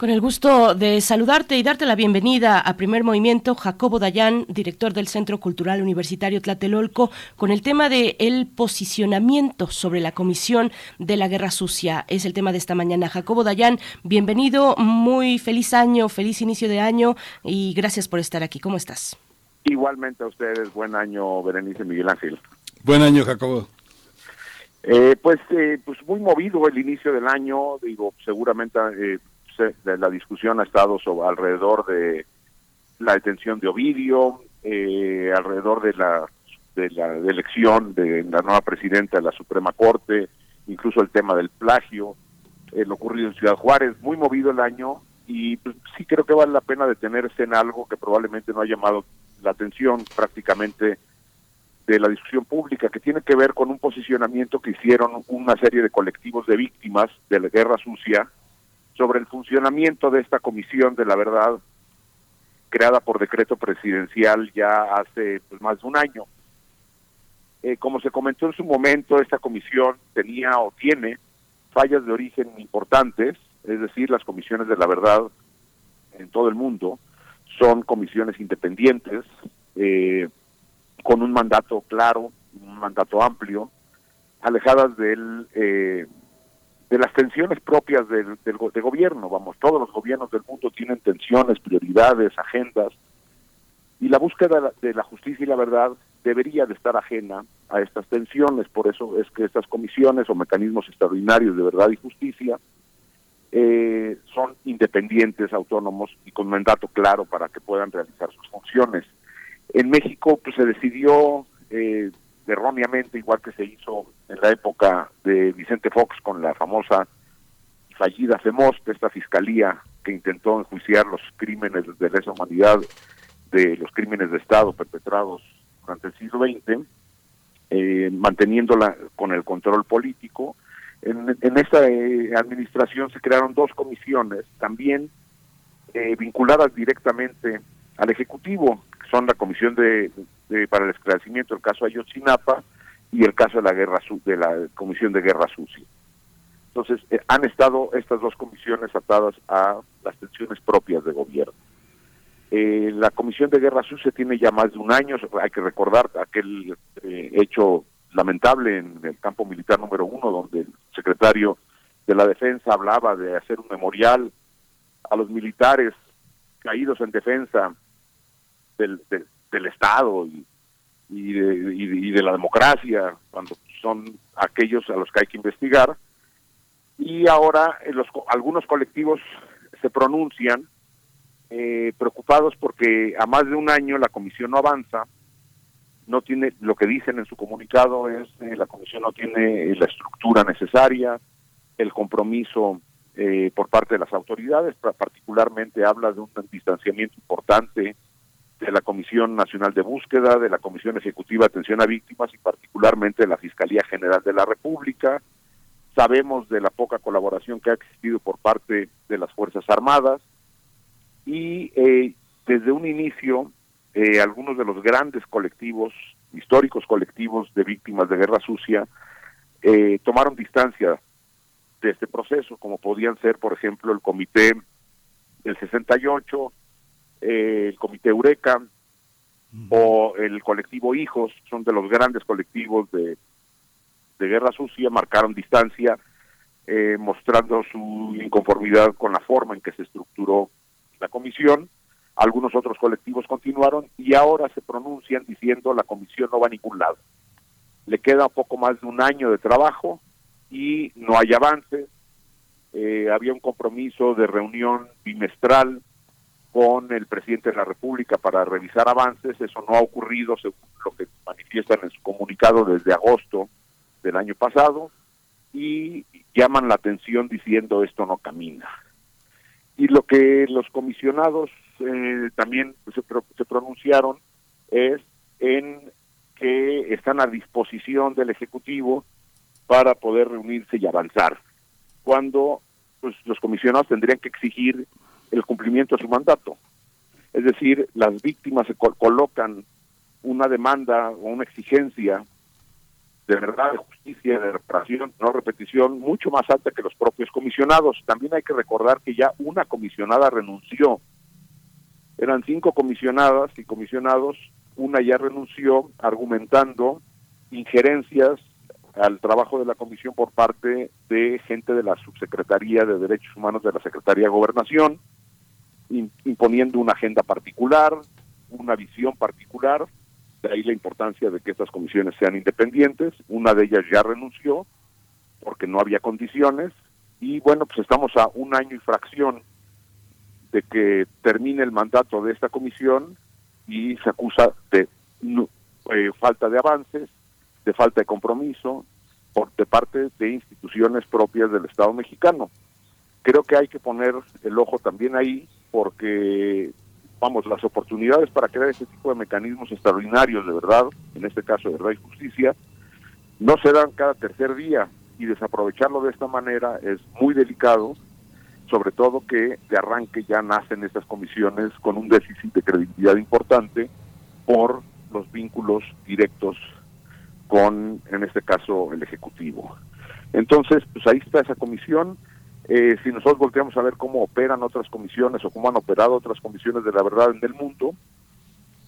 Con el gusto de saludarte y darte la bienvenida a Primer Movimiento, Jacobo Dayan, director del Centro Cultural Universitario Tlatelolco, con el tema de el posicionamiento sobre la Comisión de la Guerra Sucia. Es el tema de esta mañana. Jacobo Dayan, bienvenido, muy feliz año, feliz inicio de año y gracias por estar aquí. ¿Cómo estás? Igualmente a ustedes, buen año, Berenice Miguel Ángel. Buen año, Jacobo. Eh, pues, eh, pues muy movido el inicio del año, digo, seguramente eh, de la discusión ha estado sobre, alrededor de la detención de Ovidio, eh, alrededor de la, de la elección de la nueva presidenta de la Suprema Corte, incluso el tema del plagio, eh, lo ocurrido en Ciudad Juárez, muy movido el año y pues, sí creo que vale la pena detenerse en algo que probablemente no ha llamado la atención prácticamente de la discusión pública, que tiene que ver con un posicionamiento que hicieron una serie de colectivos de víctimas de la guerra sucia sobre el funcionamiento de esta comisión de la verdad creada por decreto presidencial ya hace pues, más de un año. Eh, como se comentó en su momento, esta comisión tenía o tiene fallas de origen importantes, es decir, las comisiones de la verdad en todo el mundo son comisiones independientes, eh, con un mandato claro, un mandato amplio, alejadas del, eh, de las tensiones propias del, del de gobierno. Vamos, todos los gobiernos del mundo tienen tensiones, prioridades, agendas, y la búsqueda de la justicia y la verdad debería de estar ajena a estas tensiones. Por eso es que estas comisiones o mecanismos extraordinarios de verdad y justicia eh, son independientes, autónomos y con mandato claro para que puedan realizar sus funciones. En México pues, se decidió eh, erróneamente, igual que se hizo en la época de Vicente Fox con la famosa y fallida FEMOST, esta fiscalía que intentó enjuiciar los crímenes de lesa humanidad, de los crímenes de Estado perpetrados durante el siglo XX, eh, manteniéndola con el control político. En, en esta eh, administración se crearon dos comisiones, también eh, vinculadas directamente al Ejecutivo, que son la Comisión de, de- para el Esclarecimiento del caso Ayotzinapa y el caso de la guerra de la Comisión de Guerra Sucia. Entonces, eh, han estado estas dos comisiones atadas a las tensiones propias de gobierno. Eh, la Comisión de Guerra Sucia tiene ya más de un año, hay que recordar aquel eh, hecho lamentable en el campo militar número uno, donde el secretario de la Defensa hablaba de hacer un memorial a los militares caídos en defensa del, Estado y, de, y, de, la democracia, cuando son aquellos a los que hay que investigar. Y ahora eh, los, algunos colectivos se pronuncian eh, preocupados porque a más de un año la comisión no avanza, no tiene, lo que dicen en su comunicado es eh, la comisión no tiene la estructura necesaria, el compromiso eh, por parte de las autoridades, particularmente habla de un distanciamiento importante de la Comisión Nacional de Búsqueda, de la Comisión Ejecutiva de Atención a Víctimas y particularmente de la Fiscalía General de la República. Sabemos de la poca colaboración que ha existido por parte de las Fuerzas Armadas y eh, desde un inicio eh, algunos de los grandes colectivos, históricos colectivos de víctimas de guerra sucia, tomaron distancia de este proceso, como podían ser, por ejemplo, el Comité del 68, eh, el Comité Eureka o el colectivo Hijos, son de los grandes colectivos de, de guerra sucia, marcaron distancia, eh, mostrando su inconformidad con la forma en que se estructuró la comisión. Algunos otros colectivos continuaron y ahora se pronuncian diciendo la comisión no va a ningún lado. Le queda poco más de un año de trabajo, y no hay avances. Eh, había un compromiso de reunión bimestral con el presidente de la República para revisar avances. Eso no ha ocurrido, según lo que manifiestan en su comunicado desde agosto del año pasado, y llaman la atención diciendo esto no camina. Y lo que los comisionados eh, también se, se pronunciaron es en que están a disposición del Ejecutivo para poder reunirse y avanzar. Cuando pues, los comisionados tendrían que exigir el cumplimiento de su mandato. Es decir, las víctimas se colocan una demanda o una exigencia de verdad, de justicia, de reparación, no repetición, mucho más alta que los propios comisionados. También hay que recordar que ya una comisionada renunció. Eran cinco comisionadas y comisionados, una ya renunció argumentando injerencias al trabajo de la comisión por parte de gente de la Subsecretaría de Derechos Humanos de la Secretaría de Gobernación, imponiendo una agenda particular, una visión particular, de ahí la importancia de que estas comisiones sean independientes, una de ellas ya renunció porque no había condiciones y bueno, pues estamos a un año y fracción de que termine el mandato de esta comisión y se acusa de eh, falta de avances, de falta de compromiso por de parte de instituciones propias del Estado mexicano. Creo que hay que poner el ojo también ahí porque vamos, las oportunidades para crear ese tipo de mecanismos extraordinarios de verdad, en este caso de verdad y justicia, no se dan cada tercer día y desaprovecharlo de esta manera es muy delicado, sobre todo que de arranque ya nacen estas comisiones con un déficit de credibilidad importante por los vínculos directos con, en este caso, el Ejecutivo. Entonces, pues ahí está esa comisión. Eh, si nosotros volteamos a ver cómo operan otras comisiones o cómo han operado otras comisiones de la verdad en el mundo,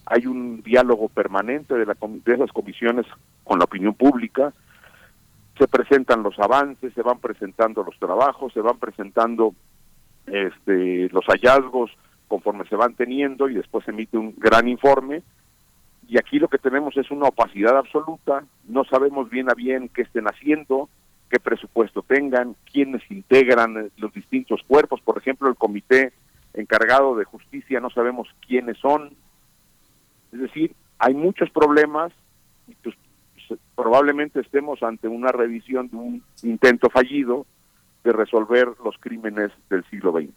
hay un diálogo permanente de, la, de esas comisiones con la opinión pública, se presentan los avances, se van presentando los trabajos, se van presentando este, los hallazgos conforme se van teniendo y después se emite un gran informe. Y aquí lo que tenemos es una opacidad absoluta, no sabemos bien a bien qué estén haciendo, qué presupuesto tengan, quiénes integran los distintos cuerpos, por ejemplo, el comité encargado de justicia, no sabemos quiénes son. Es decir, hay muchos problemas y pues, probablemente estemos ante una revisión de un intento fallido de resolver los crímenes del siglo XX.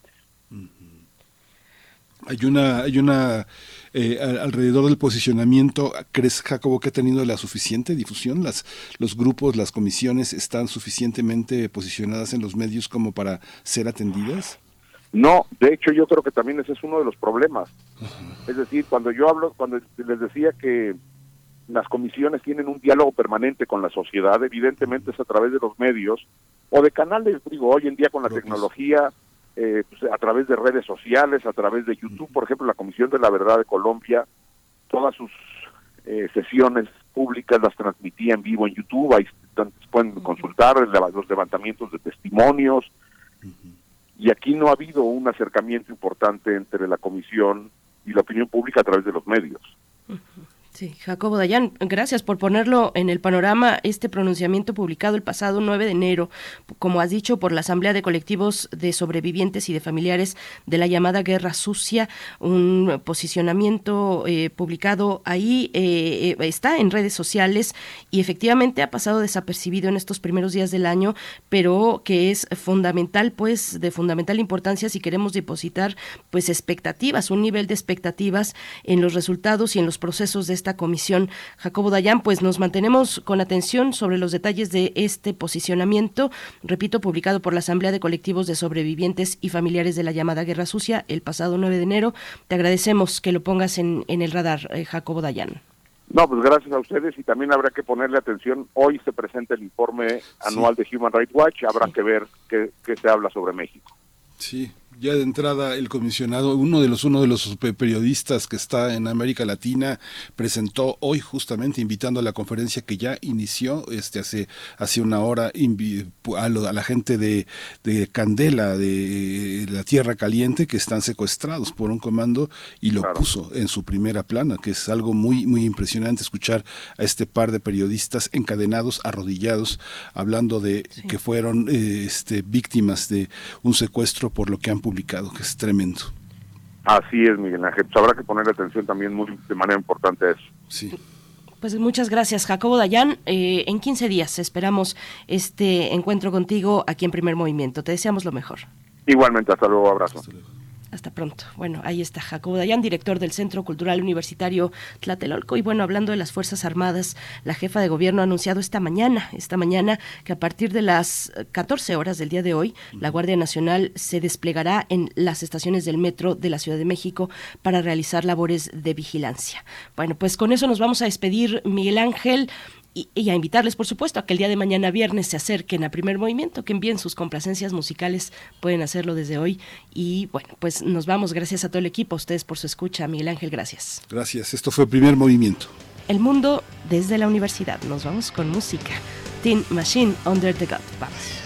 Hay una, hay una eh, alrededor del posicionamiento, ¿crees, Jacobo, que ha tenido la suficiente difusión? Las, ¿Los grupos, las comisiones están suficientemente posicionadas en los medios como para ser atendidas? No, de hecho yo creo que también ese es uno de los problemas. Es decir, cuando yo hablo, cuando les decía que las comisiones tienen un diálogo permanente con la sociedad, evidentemente es a través de los medios o de canales, digo, hoy en día con la tecnología eh, pues, a través de redes sociales, a través de YouTube, por ejemplo, la Comisión de la Verdad de Colombia, todas sus eh, sesiones públicas las transmitía en vivo en YouTube, ahí pueden consultar los levantamientos de testimonios, y aquí no ha habido un acercamiento importante entre la comisión y la opinión pública a través de los medios. Sí, Jacobo Dayan, gracias por ponerlo en el panorama este pronunciamiento publicado el pasado 9 de enero, como has dicho, por la Asamblea de Colectivos de Sobrevivientes y de Familiares de la llamada Guerra Sucia, un posicionamiento eh, publicado ahí, eh, eh, está en redes sociales y efectivamente ha pasado desapercibido en estos primeros días del año, pero que es fundamental, pues, de fundamental importancia si queremos depositar, pues, expectativas, un nivel de expectativas en los resultados y en los procesos de este esta comisión. Jacobo Dayan, pues nos mantenemos con atención sobre los detalles de este posicionamiento, repito, publicado por la Asamblea de Colectivos de Sobrevivientes y Familiares de la llamada Guerra Sucia el pasado 9 de enero. Te agradecemos que lo pongas en, en el radar, eh, Jacobo Dayan. No, pues gracias a ustedes y también habrá que ponerle atención. Hoy se presenta el informe anual de Human Rights Watch, habrá que ver qué, qué se habla sobre México. Sí, ya de entrada el comisionado, uno de los uno de los periodistas que está en América Latina presentó hoy justamente invitando a la conferencia que ya inició este hace hace una hora a, la gente de, de, Candela de la Tierra Caliente que están secuestrados por un comando y lo puso en su primera plana, que es algo muy muy impresionante escuchar a este par de periodistas encadenados, arrodillados, hablando de que fueron eh, este víctimas de un secuestro por lo que han publicado, que es tremendo. Así es, Miguel Ángel. Pues habrá que poner atención también muy, de manera importante a eso. Sí. Pues muchas gracias, Jacobo Dayan. Eh, en 15 días esperamos este encuentro contigo aquí en Primer Movimiento. Te deseamos lo mejor. Igualmente, hasta luego, abrazo. Hasta pronto. Bueno, ahí está Jacobo Dayan, director del Centro Cultural Universitario Tlatelolco. Y bueno, hablando de las Fuerzas Armadas, la jefa de gobierno ha anunciado esta mañana, esta mañana, que a partir de las 14 horas del día de hoy, la Guardia Nacional se desplegará en las estaciones del metro de la Ciudad de México para realizar labores de vigilancia. Bueno, pues con eso nos vamos a despedir, Miguel Ángel y, a invitarles, por supuesto, a que el día de mañana viernes se acerquen a Primer Movimiento, que envíen sus complacencias musicales, pueden hacerlo desde hoy. Y bueno, pues nos vamos, gracias a todo el equipo, a ustedes por su escucha. Miguel Ángel, gracias. Gracias, esto fue Primer Movimiento. El mundo desde la universidad. Nos vamos con música. Teen Machine Under the God. Vamos.